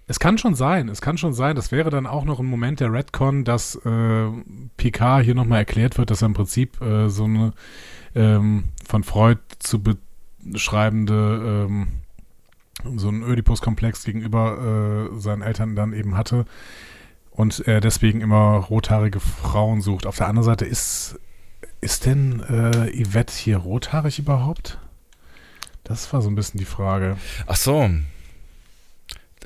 es kann schon sein, es kann schon sein, das wäre dann auch noch ein Moment der Redcon, dass äh, Picard hier nochmal erklärt wird, dass er im Prinzip äh, so eine ähm, von Freud zu beschreibende ähm, so einen Oedipus-Komplex gegenüber äh, seinen Eltern dann eben hatte und er deswegen immer rothaarige Frauen sucht. Auf der anderen Seite ist, ist denn äh, Yvette hier rothaarig überhaupt? Das war so ein bisschen die Frage. Ach so.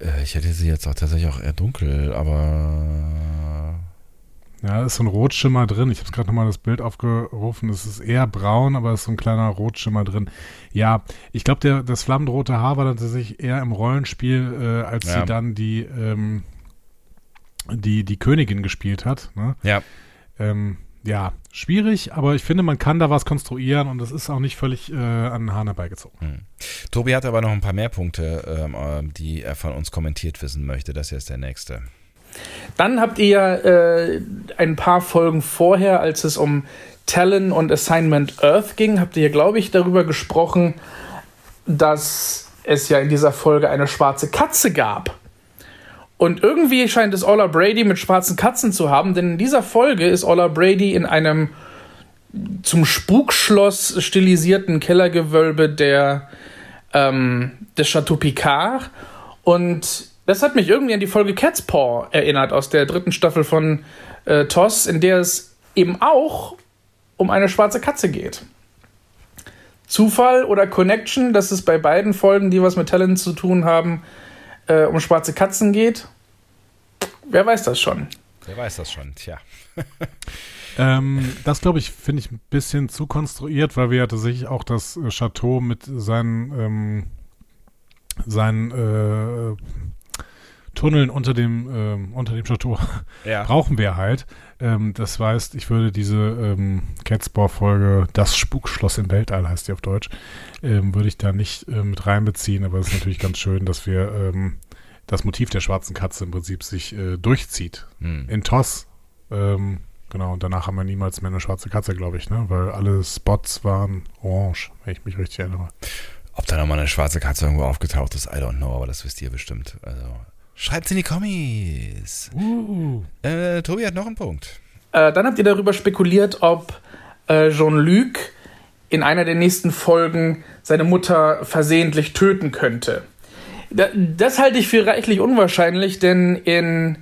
Äh, ich hätte sie jetzt auch tatsächlich auch eher dunkel, aber ja, ist so ein Rotschimmer drin. Ich habe gerade nochmal das Bild aufgerufen. Es ist eher braun, aber es ist so ein kleiner Rotschimmer drin. Ja, ich glaube, das flammend rote Haar war dann tatsächlich eher im Rollenspiel, äh, als ja. sie dann die, ähm, die, die Königin gespielt hat. Ne? Ja. Ähm, ja, schwierig, aber ich finde, man kann da was konstruieren und das ist auch nicht völlig äh, an den Hahn herbeigezogen. Hm. Tobi hat aber noch ein paar mehr Punkte, ähm, äh, die er von uns kommentiert wissen möchte. Das hier ist der nächste. Dann habt ihr äh, ein paar Folgen vorher, als es um Talon und Assignment Earth ging, habt ihr, glaube ich, darüber gesprochen, dass es ja in dieser Folge eine schwarze Katze gab. Und irgendwie scheint es Ola Brady mit schwarzen Katzen zu haben, denn in dieser Folge ist Ola Brady in einem zum Spukschloss stilisierten Kellergewölbe der, ähm, des Chateau Picard und das hat mich irgendwie an die Folge Cat's Paw erinnert aus der dritten Staffel von äh, TOS, in der es eben auch um eine schwarze Katze geht. Zufall oder Connection, dass es bei beiden Folgen, die was mit Talent zu tun haben, äh, um schwarze Katzen geht? Wer weiß das schon? Wer weiß das schon, tja. ähm, das glaube ich, finde ich ein bisschen zu konstruiert, weil wir ja tatsächlich auch das äh, Chateau mit seinen, ähm, seinen äh, Tunneln unter dem, ähm, unter dem Chateau ja. brauchen wir halt. Ähm, das heißt, ich würde diese ähm, Catspaw-Folge, das Spukschloss im Weltall heißt die auf Deutsch, ähm, würde ich da nicht äh, mit reinbeziehen, aber es ist natürlich ganz schön, dass wir ähm, das Motiv der schwarzen Katze im Prinzip sich äh, durchzieht. Hm. In Toss. Ähm, genau, und danach haben wir niemals mehr eine schwarze Katze, glaube ich, ne? Weil alle Spots waren orange, wenn ich mich richtig erinnere. Ob da nochmal eine schwarze Katze irgendwo aufgetaucht ist, I don't know, aber das wisst ihr bestimmt. Also Schreibt's in die Kommis. Uh. Äh, Tobi hat noch einen Punkt. Äh, dann habt ihr darüber spekuliert, ob äh, Jean-Luc in einer der nächsten Folgen seine Mutter versehentlich töten könnte. Da, das halte ich für reichlich unwahrscheinlich, denn in.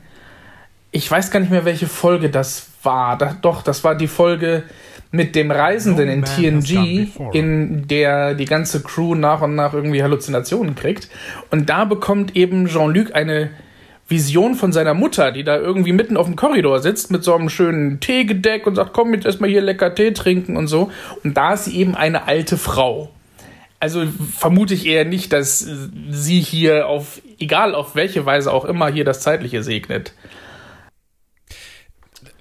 Ich weiß gar nicht mehr, welche Folge das war. Da, doch, das war die Folge mit dem Reisenden in TNG, in der die ganze Crew nach und nach irgendwie Halluzinationen kriegt. Und da bekommt eben Jean-Luc eine Vision von seiner Mutter, die da irgendwie mitten auf dem Korridor sitzt mit so einem schönen Teegedeck und sagt, komm jetzt erstmal hier lecker Tee trinken und so. Und da ist sie eben eine alte Frau. Also vermute ich eher nicht, dass sie hier auf, egal auf welche Weise auch immer, hier das Zeitliche segnet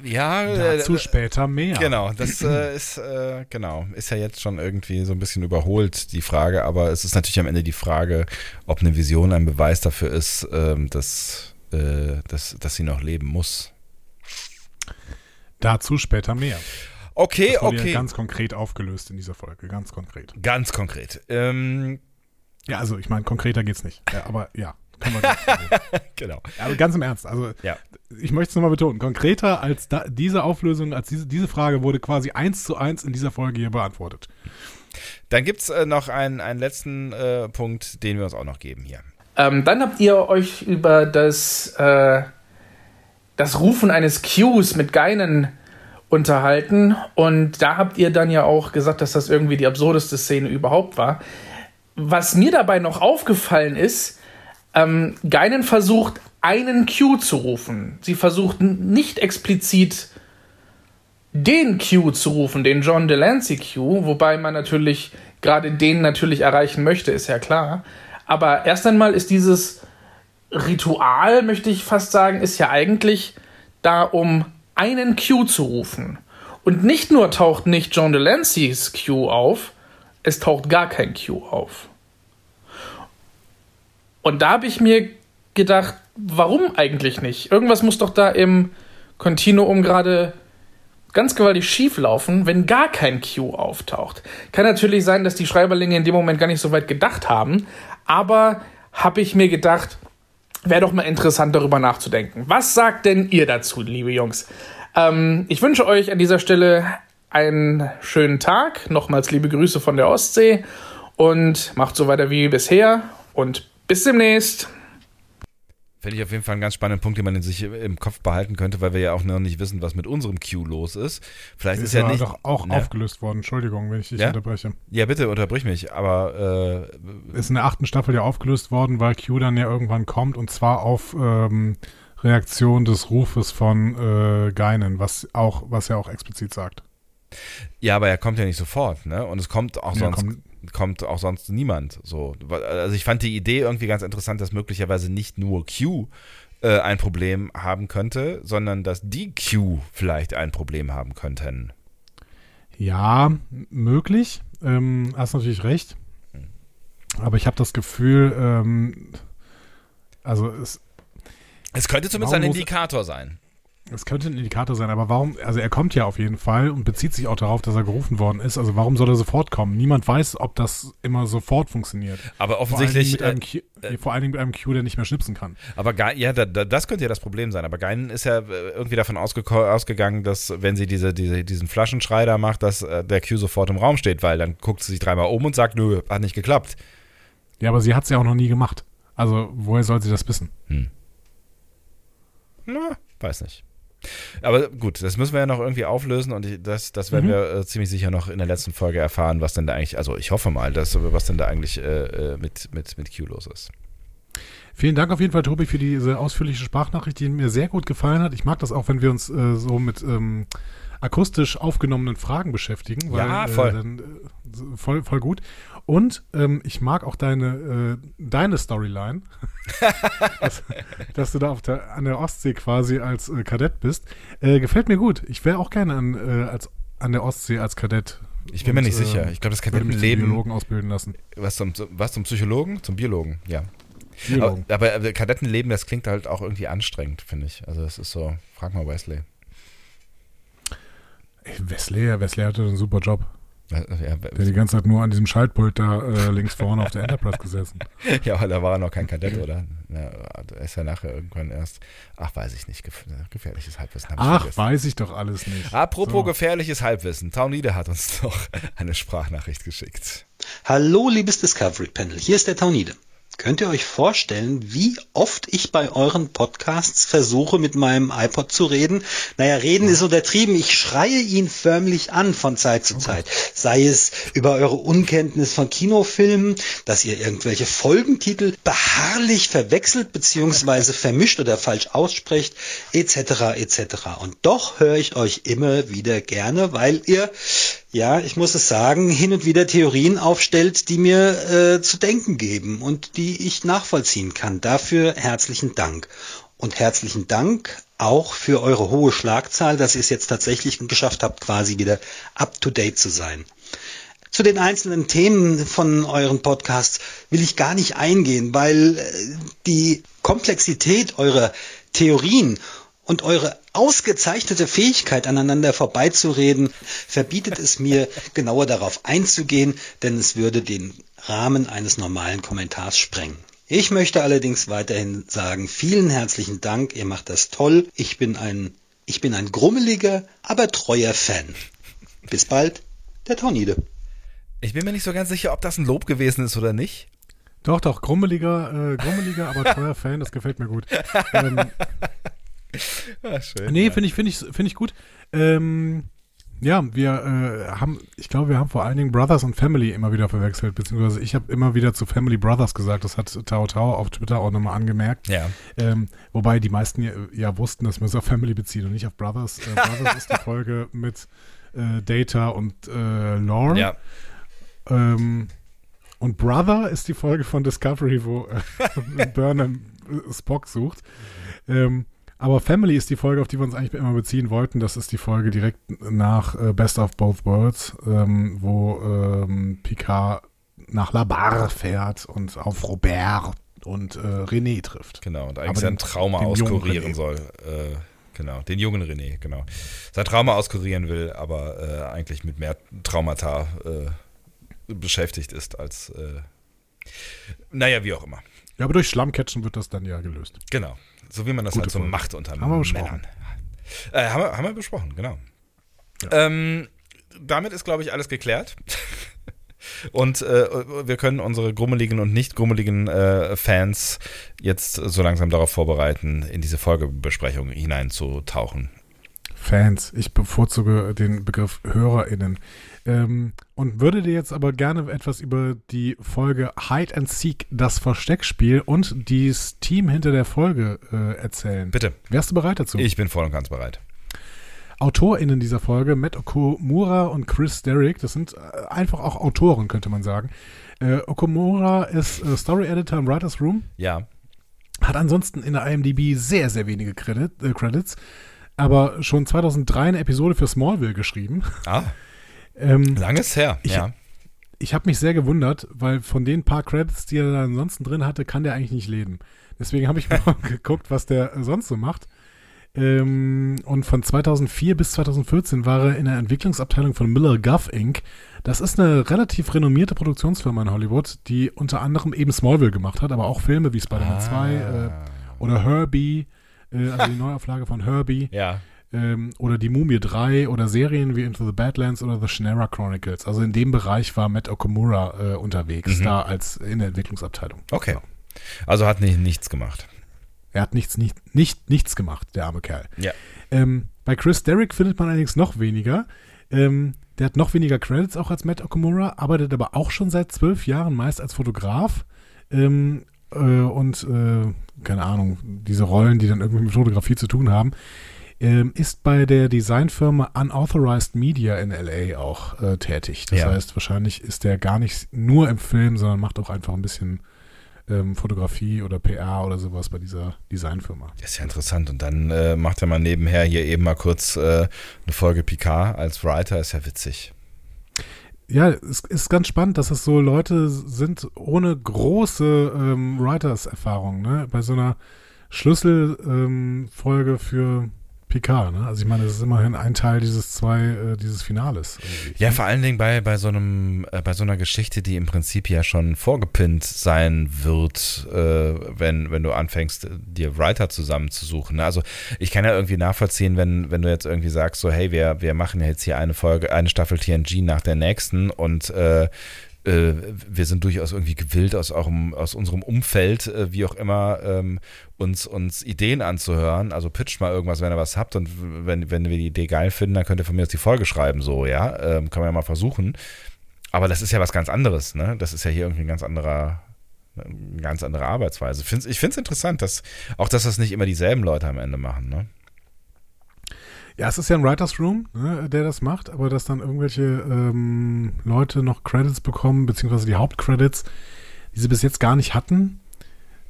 Ja, dazu äh, später mehr. Genau, das äh, ist äh, genau ist ja jetzt schon irgendwie so ein bisschen überholt die Frage, aber es ist natürlich am Ende die Frage, ob eine Vision ein Beweis dafür ist, ähm, dass, äh, dass, dass sie noch leben muss. Dazu später mehr. Okay, das okay. ganz konkret aufgelöst in dieser Folge, ganz konkret. Ganz konkret. Ähm, ja, also ich meine, konkreter geht's nicht. Ja, aber ja. genau. Aber ganz im Ernst, also ja. ich möchte es nochmal betonen, konkreter als da, diese Auflösung, als diese, diese Frage wurde quasi eins zu eins in dieser Folge hier beantwortet. Dann gibt es äh, noch einen, einen letzten äh, Punkt, den wir uns auch noch geben hier. Ähm, dann habt ihr euch über das, äh, das Rufen eines Cues mit Geinen unterhalten und da habt ihr dann ja auch gesagt, dass das irgendwie die absurdeste Szene überhaupt war. Was mir dabei noch aufgefallen ist, ähm, Geinen versucht, einen Q zu rufen. Sie versucht nicht explizit den Q zu rufen, den John Delancey Q, wobei man natürlich gerade den natürlich erreichen möchte, ist ja klar. Aber erst einmal ist dieses Ritual, möchte ich fast sagen, ist ja eigentlich da, um einen Q zu rufen. Und nicht nur taucht nicht John Delanceys Q auf, es taucht gar kein Q auf. Und da habe ich mir gedacht, warum eigentlich nicht? Irgendwas muss doch da im Kontinuum gerade ganz gewaltig schief laufen, wenn gar kein Q auftaucht. Kann natürlich sein, dass die Schreiberlinge in dem Moment gar nicht so weit gedacht haben, aber habe ich mir gedacht, wäre doch mal interessant darüber nachzudenken. Was sagt denn ihr dazu, liebe Jungs? Ähm, ich wünsche euch an dieser Stelle einen schönen Tag. Nochmals liebe Grüße von der Ostsee und macht so weiter wie bisher und bis demnächst. Finde ich auf jeden Fall einen ganz spannenden Punkt, den man in sich im Kopf behalten könnte, weil wir ja auch noch nicht wissen, was mit unserem Q los ist. Vielleicht ist, ist ja nicht. doch auch ne? aufgelöst worden. Entschuldigung, wenn ich dich ja? unterbreche. Ja, bitte unterbrich mich. Aber äh, ist in der achten Staffel ja aufgelöst worden, weil Q dann ja irgendwann kommt und zwar auf ähm, Reaktion des Rufes von äh, Geinen, was auch, was er auch explizit sagt. Ja, aber er kommt ja nicht sofort, ne? Und es kommt auch ja, sonst. Kommt, kommt auch sonst niemand. So, also ich fand die Idee irgendwie ganz interessant, dass möglicherweise nicht nur Q äh, ein Problem haben könnte, sondern dass die Q vielleicht ein Problem haben könnten. Ja, möglich. Ähm, hast natürlich recht. Aber ich habe das Gefühl, ähm, also es. Es könnte zumindest ein Indikator sein. Es könnte ein Indikator sein, aber warum, also er kommt ja auf jeden Fall und bezieht sich auch darauf, dass er gerufen worden ist. Also warum soll er sofort kommen? Niemand weiß, ob das immer sofort funktioniert. Aber offensichtlich. Vor allen Dingen mit einem, äh, vor allen Dingen mit einem Q, der nicht mehr schnipsen kann. Aber ja, da, da, das könnte ja das Problem sein. Aber Geinen ist ja äh, irgendwie davon ausgegangen, dass wenn sie diese, diese, diesen Flaschenschrei da macht, dass äh, der Q sofort im Raum steht, weil dann guckt sie sich dreimal um und sagt, nö, hat nicht geklappt. Ja, aber sie hat es ja auch noch nie gemacht. Also woher soll sie das wissen? Hm. Na, weiß nicht. Aber gut, das müssen wir ja noch irgendwie auflösen und das, das werden mhm. wir äh, ziemlich sicher noch in der letzten Folge erfahren, was denn da eigentlich, also ich hoffe mal, dass, was denn da eigentlich äh, äh mit, mit, mit Q los ist. Vielen Dank auf jeden Fall, Tobi, für diese ausführliche Sprachnachricht, die mir sehr gut gefallen hat. Ich mag das auch, wenn wir uns äh, so mit ähm, akustisch aufgenommenen Fragen beschäftigen. Weil, ja, voll. Äh, dann, äh, voll, voll gut. Und ähm, ich mag auch deine, äh, deine Storyline, dass, dass, du da auf der, an der Ostsee quasi als äh, Kadett bist. Äh, gefällt mir gut. Ich wäre auch gerne an, äh, als, an der Ostsee als Kadett. Ich bin und, mir nicht sicher. Ich glaube, das Kadettenleben. Zum Biologen ausbilden lassen. Was zum, was zum Psychologen? Zum Biologen, ja. Biologen. Aber, aber Kadettenleben, das klingt halt auch irgendwie anstrengend, finde ich. Also, das ist so. Frag mal Wesley. Ey, Wesley, Wesley hatte einen super Job. Ja, der die ganze Zeit nur an diesem Schaltpult da äh, links vorne auf der Enterprise gesessen. Ja, aber da war er noch kein Kadett, oder? Da ist ja nachher irgendwann erst, ach, weiß ich nicht, gefährliches Halbwissen. ach, vergessen. weiß ich doch alles nicht. Apropos so. gefährliches Halbwissen, Taunide hat uns doch eine Sprachnachricht geschickt. Hallo, liebes Discovery Panel, hier ist der Taunide. Könnt ihr euch vorstellen, wie oft ich bei euren Podcasts versuche, mit meinem iPod zu reden? Naja, reden ist untertrieben. Ich schreie ihn förmlich an von Zeit zu Zeit. Sei es über eure Unkenntnis von Kinofilmen, dass ihr irgendwelche Folgentitel beharrlich verwechselt bzw. vermischt oder falsch aussprecht, etc. etc. Und doch höre ich euch immer wieder gerne, weil ihr ja, ich muss es sagen, hin und wieder Theorien aufstellt, die mir äh, zu denken geben und die ich nachvollziehen kann. Dafür herzlichen Dank. Und herzlichen Dank auch für eure hohe Schlagzahl, dass ihr es jetzt tatsächlich geschafft habt, quasi wieder up-to-date zu sein. Zu den einzelnen Themen von euren Podcasts will ich gar nicht eingehen, weil äh, die Komplexität eurer Theorien und eure ausgezeichnete Fähigkeit, aneinander vorbeizureden, verbietet es mir, genauer darauf einzugehen, denn es würde den Rahmen eines normalen Kommentars sprengen. Ich möchte allerdings weiterhin sagen, vielen herzlichen Dank, ihr macht das toll. Ich bin ein, ich bin ein grummeliger, aber treuer Fan. Bis bald, der Tornide. Ich bin mir nicht so ganz sicher, ob das ein Lob gewesen ist oder nicht. Doch, doch, grummeliger, äh, grummeliger, aber treuer Fan, das gefällt mir gut. Ähm, ah, schön. Nee, ja. finde ich, finde ich, finde ich gut. Ähm, ja, wir äh, haben, ich glaube, wir haben vor allen Dingen Brothers und Family immer wieder verwechselt, beziehungsweise ich habe immer wieder zu Family Brothers gesagt, das hat Tao Tao auf Twitter auch nochmal angemerkt. Ja. Ähm, wobei die meisten ja, ja, wussten, dass wir es auf Family beziehen und nicht auf Brothers. Äh, Brothers ist die Folge mit äh, Data und äh, Lorne. Ja. Ähm, und Brother ist die Folge von Discovery, wo äh, Burnham äh, Spock sucht. Ähm, aber Family ist die Folge, auf die wir uns eigentlich immer beziehen wollten. Das ist die Folge direkt nach äh, Best of Both Worlds, ähm, wo ähm, Picard nach La Barre fährt und auf Robert und äh, René trifft. Genau, und eigentlich sein Trauma auskurieren soll. Äh, genau, den jungen René, genau. Sein Trauma auskurieren will, aber äh, eigentlich mit mehr Traumata äh, beschäftigt ist als, äh, naja, wie auch immer. Ja, aber durch Schlammcatchen wird das dann ja gelöst. Genau. So wie man das Gute halt so Folge. macht unter haben wir Männern. Äh, haben, wir, haben wir besprochen, genau. Ja. Ähm, damit ist, glaube ich, alles geklärt. Und äh, wir können unsere grummeligen und nicht grummeligen äh, Fans jetzt so langsam darauf vorbereiten, in diese Folgebesprechung hineinzutauchen. Fans. Ich bevorzuge den Begriff HörerInnen. Ähm, und würde dir jetzt aber gerne etwas über die Folge Hide and Seek, das Versteckspiel und das Team hinter der Folge äh, erzählen. Bitte. Wärst du bereit dazu? Ich bin voll und ganz bereit. AutorInnen dieser Folge, Matt Okumura und Chris Derrick, das sind äh, einfach auch Autoren, könnte man sagen. Äh, Okumura ist äh, Story Editor im Writers Room. Ja. Hat ansonsten in der IMDb sehr, sehr wenige Credit, äh, Credits aber schon 2003 eine Episode für Smallville geschrieben. Ah. ähm, Langes her, ich, ja. Ich habe mich sehr gewundert, weil von den paar Credits, die er da ansonsten drin hatte, kann der eigentlich nicht leben. Deswegen habe ich mal geguckt, was der sonst so macht. Ähm, und von 2004 bis 2014 war er in der Entwicklungsabteilung von Miller Guff Inc. Das ist eine relativ renommierte Produktionsfirma in Hollywood, die unter anderem eben Smallville gemacht hat, aber auch Filme wie Spider-Man ah. 2 äh, oder Herbie äh, also die Neuauflage von Herbie. Ja. Ähm, oder die Mumie 3 oder Serien wie Into the Badlands oder The Shannara Chronicles. Also in dem Bereich war Matt Okamura äh, unterwegs, mhm. da als in der Entwicklungsabteilung. Okay. Genau. Also hat nicht, nichts gemacht. Er hat nichts, nicht, nicht, nichts gemacht, der arme Kerl. Ja. Ähm, bei Chris Derrick findet man allerdings noch weniger. Ähm, der hat noch weniger Credits auch als Matt Okamura, arbeitet aber auch schon seit zwölf Jahren meist als Fotograf ähm, äh, und äh, keine Ahnung, diese Rollen, die dann irgendwie mit Fotografie zu tun haben, ähm, ist bei der Designfirma Unauthorized Media in LA auch äh, tätig. Das ja. heißt, wahrscheinlich ist der gar nicht nur im Film, sondern macht auch einfach ein bisschen ähm, Fotografie oder PR oder sowas bei dieser Designfirma. Das ist ja interessant. Und dann äh, macht er mal nebenher hier eben mal kurz äh, eine Folge Picard als Writer, ist ja witzig ja, es ist ganz spannend, dass es so Leute sind ohne große ähm, Writers-Erfahrung, ne? Bei so einer Schlüsselfolge ähm, für Picard, ne? Also ich meine, das ist immerhin ein Teil dieses zwei, äh, dieses Finales. Ja, vor allen Dingen bei, bei so einem, äh, bei so einer Geschichte, die im Prinzip ja schon vorgepinnt sein wird, äh, wenn, wenn du anfängst, dir Writer zusammenzusuchen. Also ich kann ja irgendwie nachvollziehen, wenn, wenn du jetzt irgendwie sagst, so, hey, wir, wir machen jetzt hier eine Folge, eine Staffel TNG nach der nächsten und äh, äh, wir sind durchaus irgendwie gewillt, aus, eurem, aus unserem Umfeld, äh, wie auch immer, ähm, uns, uns Ideen anzuhören. Also pitcht mal irgendwas, wenn ihr was habt und wenn, wenn wir die Idee geil finden, dann könnt ihr von mir aus die Folge schreiben, so, ja. Ähm, kann man ja mal versuchen. Aber das ist ja was ganz anderes, ne? Das ist ja hier irgendwie ein ganz anderer, eine ganz andere Arbeitsweise. Ich finde es interessant, dass auch dass das nicht immer dieselben Leute am Ende machen, ne? Ja, es ist ja ein Writers Room, ne, der das macht, aber dass dann irgendwelche ähm, Leute noch Credits bekommen, beziehungsweise die Hauptcredits, die sie bis jetzt gar nicht hatten,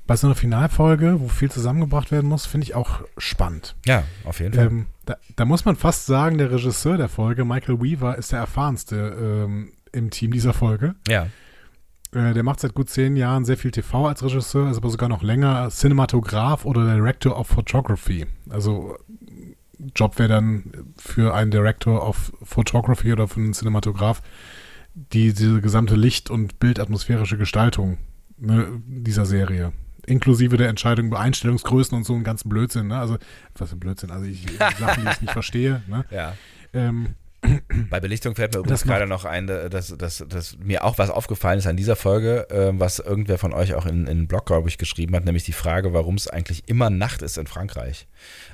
bei so einer Finalfolge, wo viel zusammengebracht werden muss, finde ich auch spannend. Ja, auf jeden Fall. Ähm, da, da, muss man fast sagen, der Regisseur der Folge, Michael Weaver, ist der erfahrenste ähm, im Team dieser Folge. Ja. Äh, der macht seit gut zehn Jahren sehr viel TV als Regisseur, ist aber sogar noch länger Cinematograph oder Director of Photography. Also Job wäre dann für einen Director of Photography oder für einen Cinematograph die diese gesamte Licht- und bildatmosphärische Gestaltung ne, dieser Serie inklusive der Entscheidung über Einstellungsgrößen und so einen ganzen Blödsinn. Ne? Also, was für Blödsinn, also ich, Sachen, die ich nicht verstehe. Ne? Ja. Ähm, bei Belichtung fällt mir übrigens gerade noch ein, dass, dass, dass mir auch was aufgefallen ist an dieser Folge, äh, was irgendwer von euch auch in, in den Blog, glaube ich, geschrieben hat, nämlich die Frage, warum es eigentlich immer Nacht ist in Frankreich.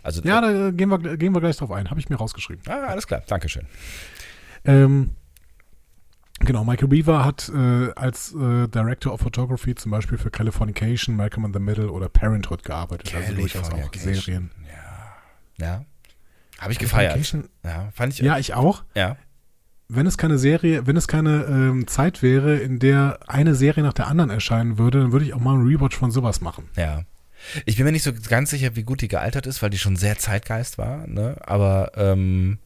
Also, ja, da gehen wir, gehen wir gleich drauf ein. Habe ich mir rausgeschrieben. Ah, alles klar. Dankeschön. Ähm, Genau, Michael Weaver hat äh, als äh, Director of Photography zum Beispiel für Californication, Malcolm in the Middle oder Parenthood gearbeitet. Also durchaus auch Serien. Ja. Ja. Habe ich gefeiert. Ja, fand ich. Ja, ich auch. Ja. Wenn es keine Serie, wenn es keine ähm, Zeit wäre, in der eine Serie nach der anderen erscheinen würde, dann würde ich auch mal einen Rewatch von sowas machen. Ja. Ich bin mir nicht so ganz sicher, wie gut die gealtert ist, weil die schon sehr Zeitgeist war, ne? Aber ähm,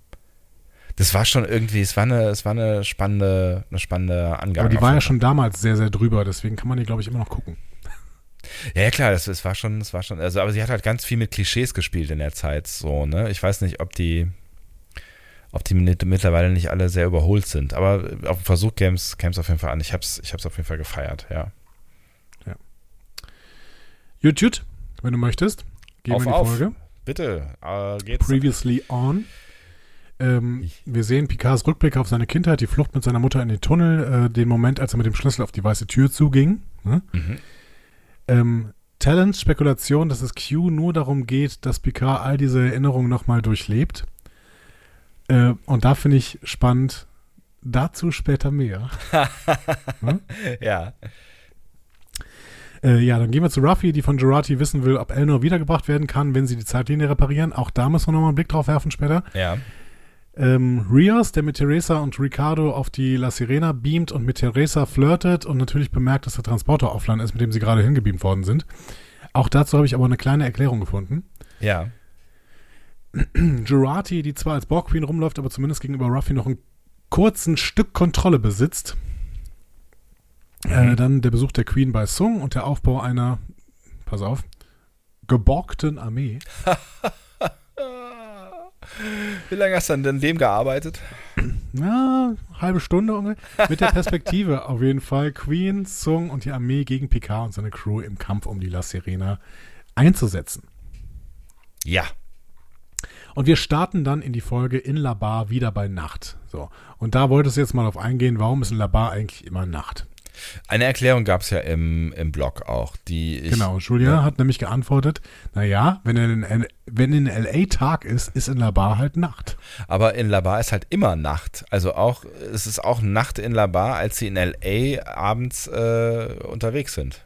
das war schon irgendwie, es war eine, es war eine spannende, eine spannende Angabe. Aber die war ja schon damals sehr, sehr drüber, deswegen kann man die, glaube ich, immer noch gucken. Ja, ja klar, das, das war schon, das war schon, also aber sie hat halt ganz viel mit Klischees gespielt in der Zeit, so, ne? Ich weiß nicht, ob die, ob die mittlerweile nicht alle sehr überholt sind, aber auf dem Versuch käme es auf jeden Fall an. Ich hab's, ich hab's auf jeden Fall gefeiert, ja. Ja. YouTube, wenn du möchtest, gehen auf, wir in die Folge. Bitte, äh, geht's. Previously on. Ähm, wir sehen Picards Rückblick auf seine Kindheit, die Flucht mit seiner Mutter in den Tunnel, äh, den Moment, als er mit dem Schlüssel auf die weiße Tür zuging. Ne? Mhm. Ähm, Talents Spekulation, dass es Q nur darum geht, dass Picard all diese Erinnerungen nochmal durchlebt. Äh, und da finde ich spannend, dazu später mehr. hm? Ja. Äh, ja, dann gehen wir zu Ruffy, die von Jurati wissen will, ob Elnor wiedergebracht werden kann, wenn sie die Zeitlinie reparieren. Auch da müssen wir nochmal einen Blick drauf werfen später. Ja. Ähm, Rios, der mit Teresa und Ricardo auf die La Sirena beamt und mit Teresa flirtet und natürlich bemerkt, dass der Transporter offline ist, mit dem sie gerade hingebeamt worden sind. Auch dazu habe ich aber eine kleine Erklärung gefunden. Ja. Jurati, die zwar als Borg Queen rumläuft, aber zumindest gegenüber Ruffy noch ein kurzen Stück Kontrolle besitzt. Mhm. Äh, dann der Besuch der Queen bei Sung und der Aufbau einer, pass auf, geborgten Armee. Wie lange hast du an dem gearbeitet? Na, halbe Stunde ungefähr. Mit der Perspektive auf jeden Fall Queen, Sung und die Armee gegen Picard und seine Crew im Kampf um die La Sirena einzusetzen. Ja. Und wir starten dann in die Folge in La Bar wieder bei Nacht. So. Und da wolltest du jetzt mal auf eingehen, warum ist in La Bar eigentlich immer Nacht? Eine Erklärung gab es ja im, im Blog auch, die ich, Genau, Julia ja. hat nämlich geantwortet, naja, wenn in, wenn in L.A. Tag ist, ist in La Bar halt Nacht. Aber in La Bar ist halt immer Nacht. Also auch, es ist auch Nacht in La Bar, als sie in L.A. abends äh, unterwegs sind.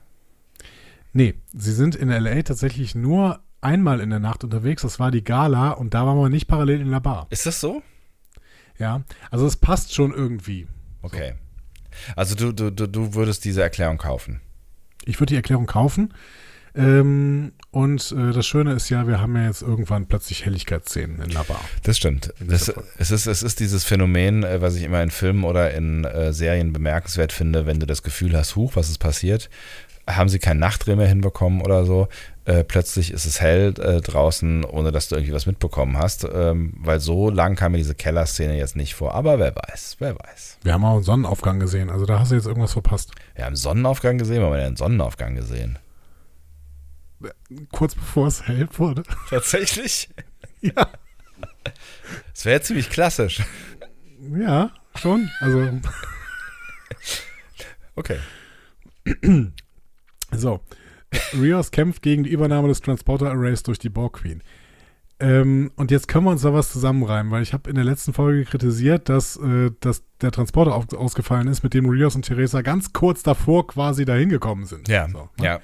Nee, sie sind in L.A. tatsächlich nur einmal in der Nacht unterwegs, das war die Gala und da waren wir nicht parallel in La Bar. Ist das so? Ja, also es passt schon irgendwie. Okay. So. Also du, du, du, würdest diese Erklärung kaufen? Ich würde die Erklärung kaufen. Ähm, und äh, das Schöne ist ja, wir haben ja jetzt irgendwann plötzlich Helligkeitsszenen in Labar. Das stimmt. Das, es, ist, es ist dieses Phänomen, äh, was ich immer in Filmen oder in äh, Serien bemerkenswert finde, wenn du das Gefühl hast, huch, was ist passiert, haben sie keinen Nachtdreh mehr hinbekommen oder so. Äh, plötzlich ist es hell äh, draußen, ohne dass du irgendwie was mitbekommen hast. Ähm, weil so lang kam mir diese Kellerszene jetzt nicht vor. Aber wer weiß, wer weiß. Wir haben auch einen Sonnenaufgang gesehen, also da hast du jetzt irgendwas verpasst. Wir haben einen Sonnenaufgang gesehen, wir haben einen Sonnenaufgang gesehen. Kurz bevor es hell wurde. Tatsächlich? ja. Das wäre ziemlich klassisch. Ja, schon. Also. okay. So. Rios kämpft gegen die Übernahme des Transporter Arrays durch die Borg Queen. Ähm, und jetzt können wir uns da was zusammenreimen, weil ich habe in der letzten Folge kritisiert, dass, äh, dass der Transporter auf, ausgefallen ist, mit dem Rios und Theresa ganz kurz davor quasi dahin gekommen sind. Ja, so, ne? ja.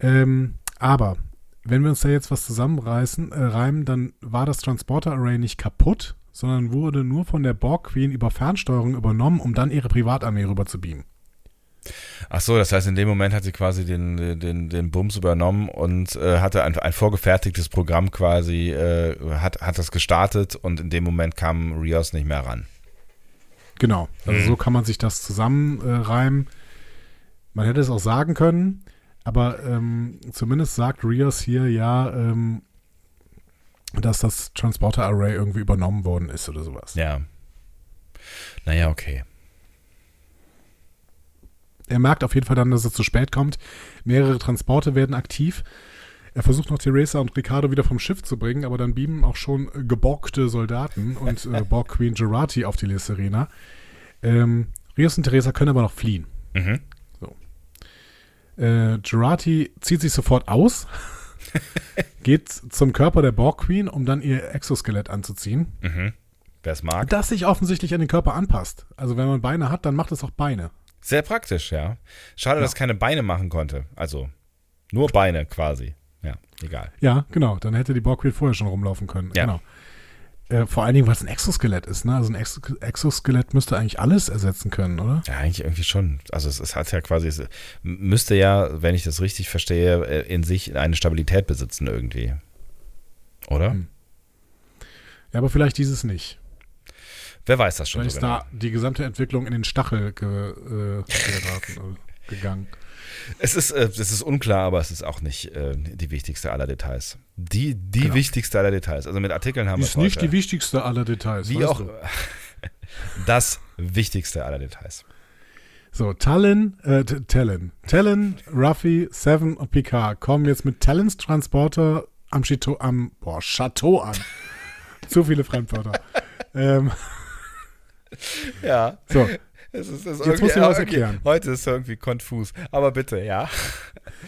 Ähm, aber wenn wir uns da jetzt was zusammenreißen, äh, reimen, dann war das Transporter Array nicht kaputt, sondern wurde nur von der Borg Queen über Fernsteuerung übernommen, um dann ihre Privatarmee rüber zu beamen. Ach so, das heißt, in dem Moment hat sie quasi den, den, den Bums übernommen und äh, hatte ein, ein vorgefertigtes Programm quasi, äh, hat, hat das gestartet und in dem Moment kam Rios nicht mehr ran. Genau, also mhm. so kann man sich das zusammenreimen. Äh, man hätte es auch sagen können, aber ähm, zumindest sagt Rios hier ja, ähm, dass das Transporter Array irgendwie übernommen worden ist oder sowas. Ja. Naja, okay. Er merkt auf jeden Fall dann, dass es zu spät kommt. Mehrere Transporte werden aktiv. Er versucht noch Theresa und Ricardo wieder vom Schiff zu bringen, aber dann beamen auch schon geborgte Soldaten und äh, Borg Queen Gerati auf die Lisserena. Ähm, Rios und Theresa können aber noch fliehen. Mhm. So. Äh, Gerati zieht sich sofort aus, geht zum Körper der Borg Queen, um dann ihr Exoskelett anzuziehen. Mhm. Wer es mag. Das sich offensichtlich an den Körper anpasst. Also wenn man Beine hat, dann macht es auch Beine. Sehr praktisch, ja. Schade, ja. dass keine Beine machen konnte. Also nur Beine quasi. Ja, egal. Ja, genau. Dann hätte die Borg Queen vorher schon rumlaufen können. Ja. Genau. Äh, vor allen Dingen, weil es ein Exoskelett ist, ne? Also ein Ex Exoskelett müsste eigentlich alles ersetzen können, oder? Ja, eigentlich irgendwie schon. Also es, es hat ja quasi, es müsste ja, wenn ich das richtig verstehe, äh, in sich eine Stabilität besitzen irgendwie. Oder? Hm. Ja, aber vielleicht dieses nicht. Wer weiß das schon. Vielleicht so genau. ist da die gesamte Entwicklung in den Stachel ge, äh, geraten, äh, gegangen. Es ist, äh, es ist unklar, aber es ist auch nicht äh, die wichtigste aller Details. Die, die genau. wichtigste aller Details. Also mit Artikeln haben wir Ist nicht die wichtigste aller Details. Wie auch das wichtigste aller Details. So, Talon, äh, Talon, Talon, Ruffy, Seven und Picard kommen jetzt mit Talons Transporter am Chateau, am, boah, Chateau an. Zu viele Fremdwörter. ähm, ja. So. Es ist, es Jetzt musst du mir was erklären. Heute ist es irgendwie konfus. Aber bitte, ja.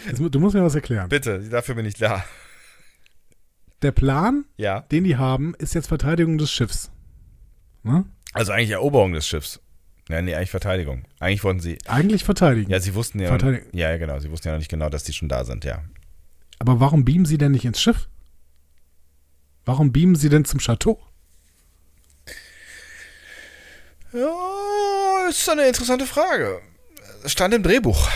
Jetzt, du musst mir was erklären. Bitte, dafür bin ich da. Der Plan, ja. den die haben, ist jetzt Verteidigung des Schiffs. Ne? Also eigentlich Eroberung des Schiffs. Ja, nee, eigentlich Verteidigung. Eigentlich wollten sie. Eigentlich verteidigen. Ja, sie wussten ja. Ja, genau. Sie wussten ja noch nicht genau, dass die schon da sind, ja. Aber warum beamen sie denn nicht ins Schiff? Warum beamen sie denn zum Chateau? Ja, ist eine interessante Frage. Stand im Drehbuch.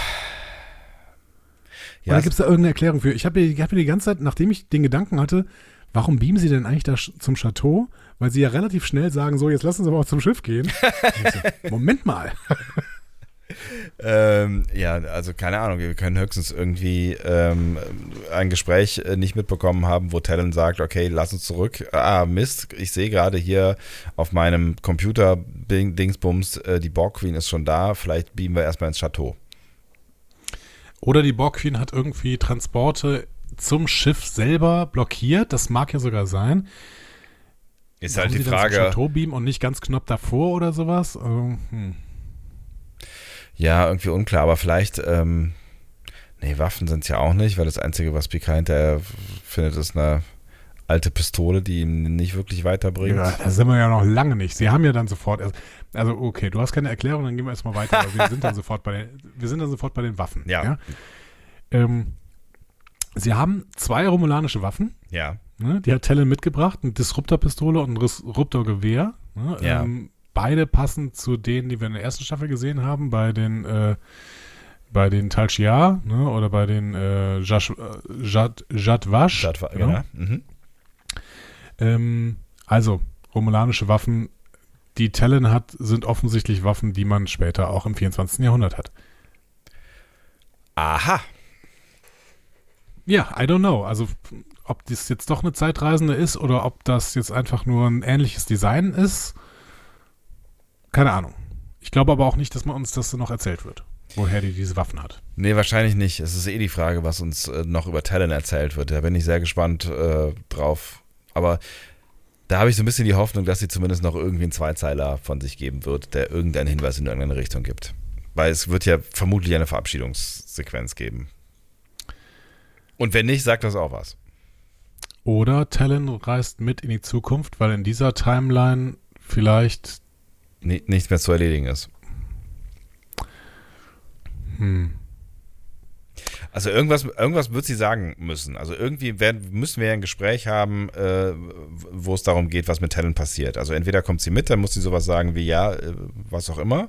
Ja, Oder gibt es da irgendeine Erklärung für? Ich habe hab die ganze Zeit, nachdem ich den Gedanken hatte, warum beamen sie denn eigentlich da zum Chateau? Weil sie ja relativ schnell sagen, so, jetzt lassen Sie aber auch zum Schiff gehen. so, Moment mal. Ähm, ja, also keine Ahnung, wir können höchstens irgendwie ähm, ein Gespräch äh, nicht mitbekommen haben, wo Talon sagt, okay, lass uns zurück. Ah, Mist, ich sehe gerade hier auf meinem Computer Dingsbums, äh, die Borg Queen ist schon da, vielleicht beamen wir erstmal ins Chateau. Oder die Borg Queen hat irgendwie Transporte zum Schiff selber blockiert, das mag ja sogar sein. Ist Warum halt die Frage. Chateau beamen und nicht ganz knapp davor oder sowas? Also, hm. Ja, irgendwie unklar, aber vielleicht, ähm, nee, Waffen sind es ja auch nicht, weil das Einzige, was Picard hinterher findet, ist eine alte Pistole, die ihm nicht wirklich weiterbringt. Ja, da sind wir ja noch lange nicht. Sie haben ja dann sofort, erst, also okay, du hast keine Erklärung, dann gehen wir erstmal weiter. Aber wir sind dann sofort bei den, wir sind dann sofort bei den Waffen. Ja. ja? Ähm, sie haben zwei romulanische Waffen. Ja. Ne, die hat Talon mitgebracht, eine Disruptor-Pistole und ein Disruptor-Gewehr. Ne, ja. Ähm, beide passen zu denen, die wir in der ersten Staffel gesehen haben, bei den äh, bei den Tal Shiar, ne, oder bei den äh, äh, Jad, Jadwash. Jad, genau. genau. Mhm. Ähm, also, romulanische Waffen, die Talon hat, sind offensichtlich Waffen, die man später auch im 24. Jahrhundert hat. Aha. Ja, I don't know. Also, ob das jetzt doch eine Zeitreisende ist oder ob das jetzt einfach nur ein ähnliches Design ist, keine Ahnung. Ich glaube aber auch nicht, dass man uns das noch erzählt wird, woher die diese Waffen hat. Nee, wahrscheinlich nicht. Es ist eh die Frage, was uns äh, noch über Talon erzählt wird. Da bin ich sehr gespannt äh, drauf. Aber da habe ich so ein bisschen die Hoffnung, dass sie zumindest noch irgendwie einen Zweizeiler von sich geben wird, der irgendeinen Hinweis in irgendeine Richtung gibt. Weil es wird ja vermutlich eine Verabschiedungssequenz geben. Und wenn nicht, sagt das auch was. Oder Talon reist mit in die Zukunft, weil in dieser Timeline vielleicht nichts mehr zu erledigen ist. Hm. Also irgendwas, irgendwas wird sie sagen müssen. Also irgendwie werden, müssen wir ja ein Gespräch haben, äh, wo es darum geht, was mit Talent passiert. Also entweder kommt sie mit, dann muss sie sowas sagen wie ja, äh, was auch immer.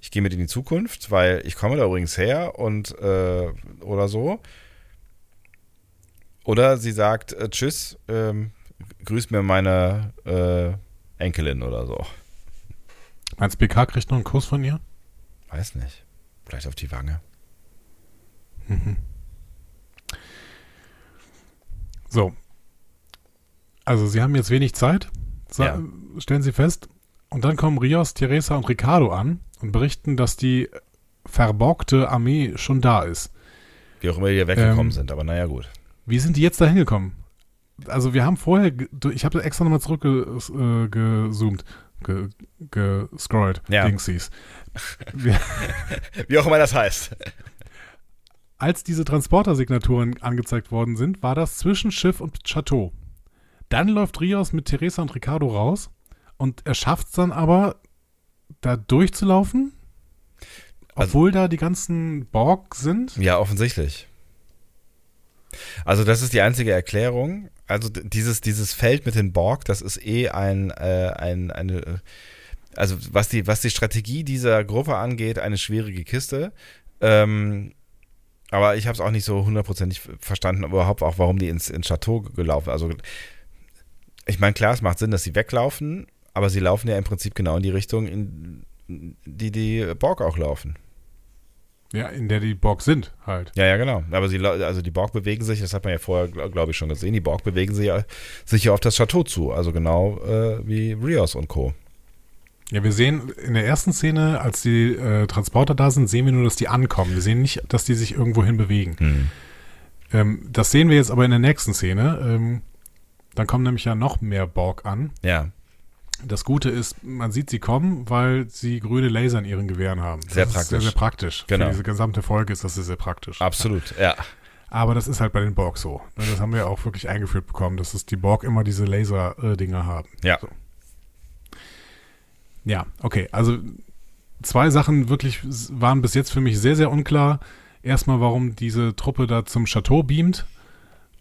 ich gehe mit in die Zukunft, weil ich komme da übrigens her und äh, oder so. Oder sie sagt, äh, tschüss, ähm, grüß mir meine äh, Enkelin oder so. Meinst du, BK kriegt noch einen Kuss von ihr? Weiß nicht. Vielleicht auf die Wange. Mhm. So. Also, sie haben jetzt wenig Zeit. Ja. Stellen Sie fest. Und dann kommen Rios, Teresa und Ricardo an und berichten, dass die verborgte Armee schon da ist. Wie auch immer die hier weggekommen ähm, sind, aber naja, gut. Wie sind die jetzt da hingekommen? Also, wir haben vorher, ich habe extra nochmal zurückgezoomt, ge, gescrollt, ja. Dingsies. Wie auch immer das heißt. Als diese Transporter-Signaturen angezeigt worden sind, war das zwischen Schiff und Chateau. Dann läuft Rios mit Teresa und Ricardo raus und er schafft es dann aber, da durchzulaufen, also obwohl also, da die ganzen Borg sind. Ja, offensichtlich. Also das ist die einzige Erklärung. Also dieses, dieses Feld mit den Borg, das ist eh ein, äh, ein eine, also was die, was die Strategie dieser Gruppe angeht, eine schwierige Kiste. Ähm, aber ich habe es auch nicht so hundertprozentig verstanden, überhaupt auch, warum die ins, ins Chateau gelaufen. Also ich meine, klar, es macht Sinn, dass sie weglaufen, aber sie laufen ja im Prinzip genau in die Richtung, in die die Borg auch laufen. Ja, in der die Borg sind halt. Ja, ja, genau. Aber sie, also die Borg bewegen sich, das hat man ja vorher, glaube ich, schon gesehen, die Borg bewegen sich ja, sich ja auf das Chateau zu. Also genau äh, wie Rios und Co. Ja, wir sehen in der ersten Szene, als die äh, Transporter da sind, sehen wir nur, dass die ankommen. Wir sehen nicht, dass die sich irgendwo hin bewegen. Hm. Ähm, das sehen wir jetzt aber in der nächsten Szene. Ähm, dann kommen nämlich ja noch mehr Borg an. Ja. Das Gute ist, man sieht sie kommen, weil sie grüne Laser in ihren Gewehren haben. Sehr das praktisch. sehr, sehr praktisch. Genau. Für diese gesamte Folge ist das sehr, sehr praktisch. Absolut, ja. Aber das ist halt bei den Borg so. Ne, das haben wir auch wirklich eingeführt bekommen, dass es die Borg immer diese Laser-Dinger haben. Ja. So. Ja, okay. Also zwei Sachen wirklich waren bis jetzt für mich sehr, sehr unklar. Erstmal, warum diese Truppe da zum Chateau beamt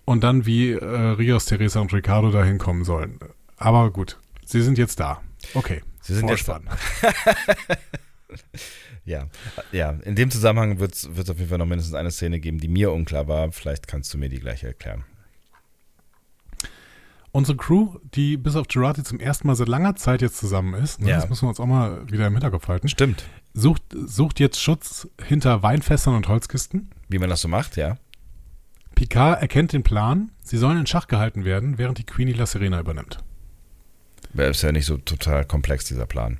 und dann, wie äh, Rios, Teresa und Ricardo da hinkommen sollen. Aber gut, sie sind jetzt da. Okay. Sie sind Vorspann. jetzt da. ja, ja. In dem Zusammenhang wird es auf jeden Fall noch mindestens eine Szene geben, die mir unklar war. Vielleicht kannst du mir die gleich erklären. Unsere Crew, die bis auf Girardi zum ersten Mal seit langer Zeit jetzt zusammen ist, ne, ja. das müssen wir uns auch mal wieder im Hinterkopf halten. Stimmt. Sucht, sucht jetzt Schutz hinter Weinfässern und Holzkisten. Wie man das so macht, ja. Picard erkennt den Plan, sie sollen in Schach gehalten werden, während die Queenie La Serena übernimmt. Ist ja nicht so total komplex, dieser Plan.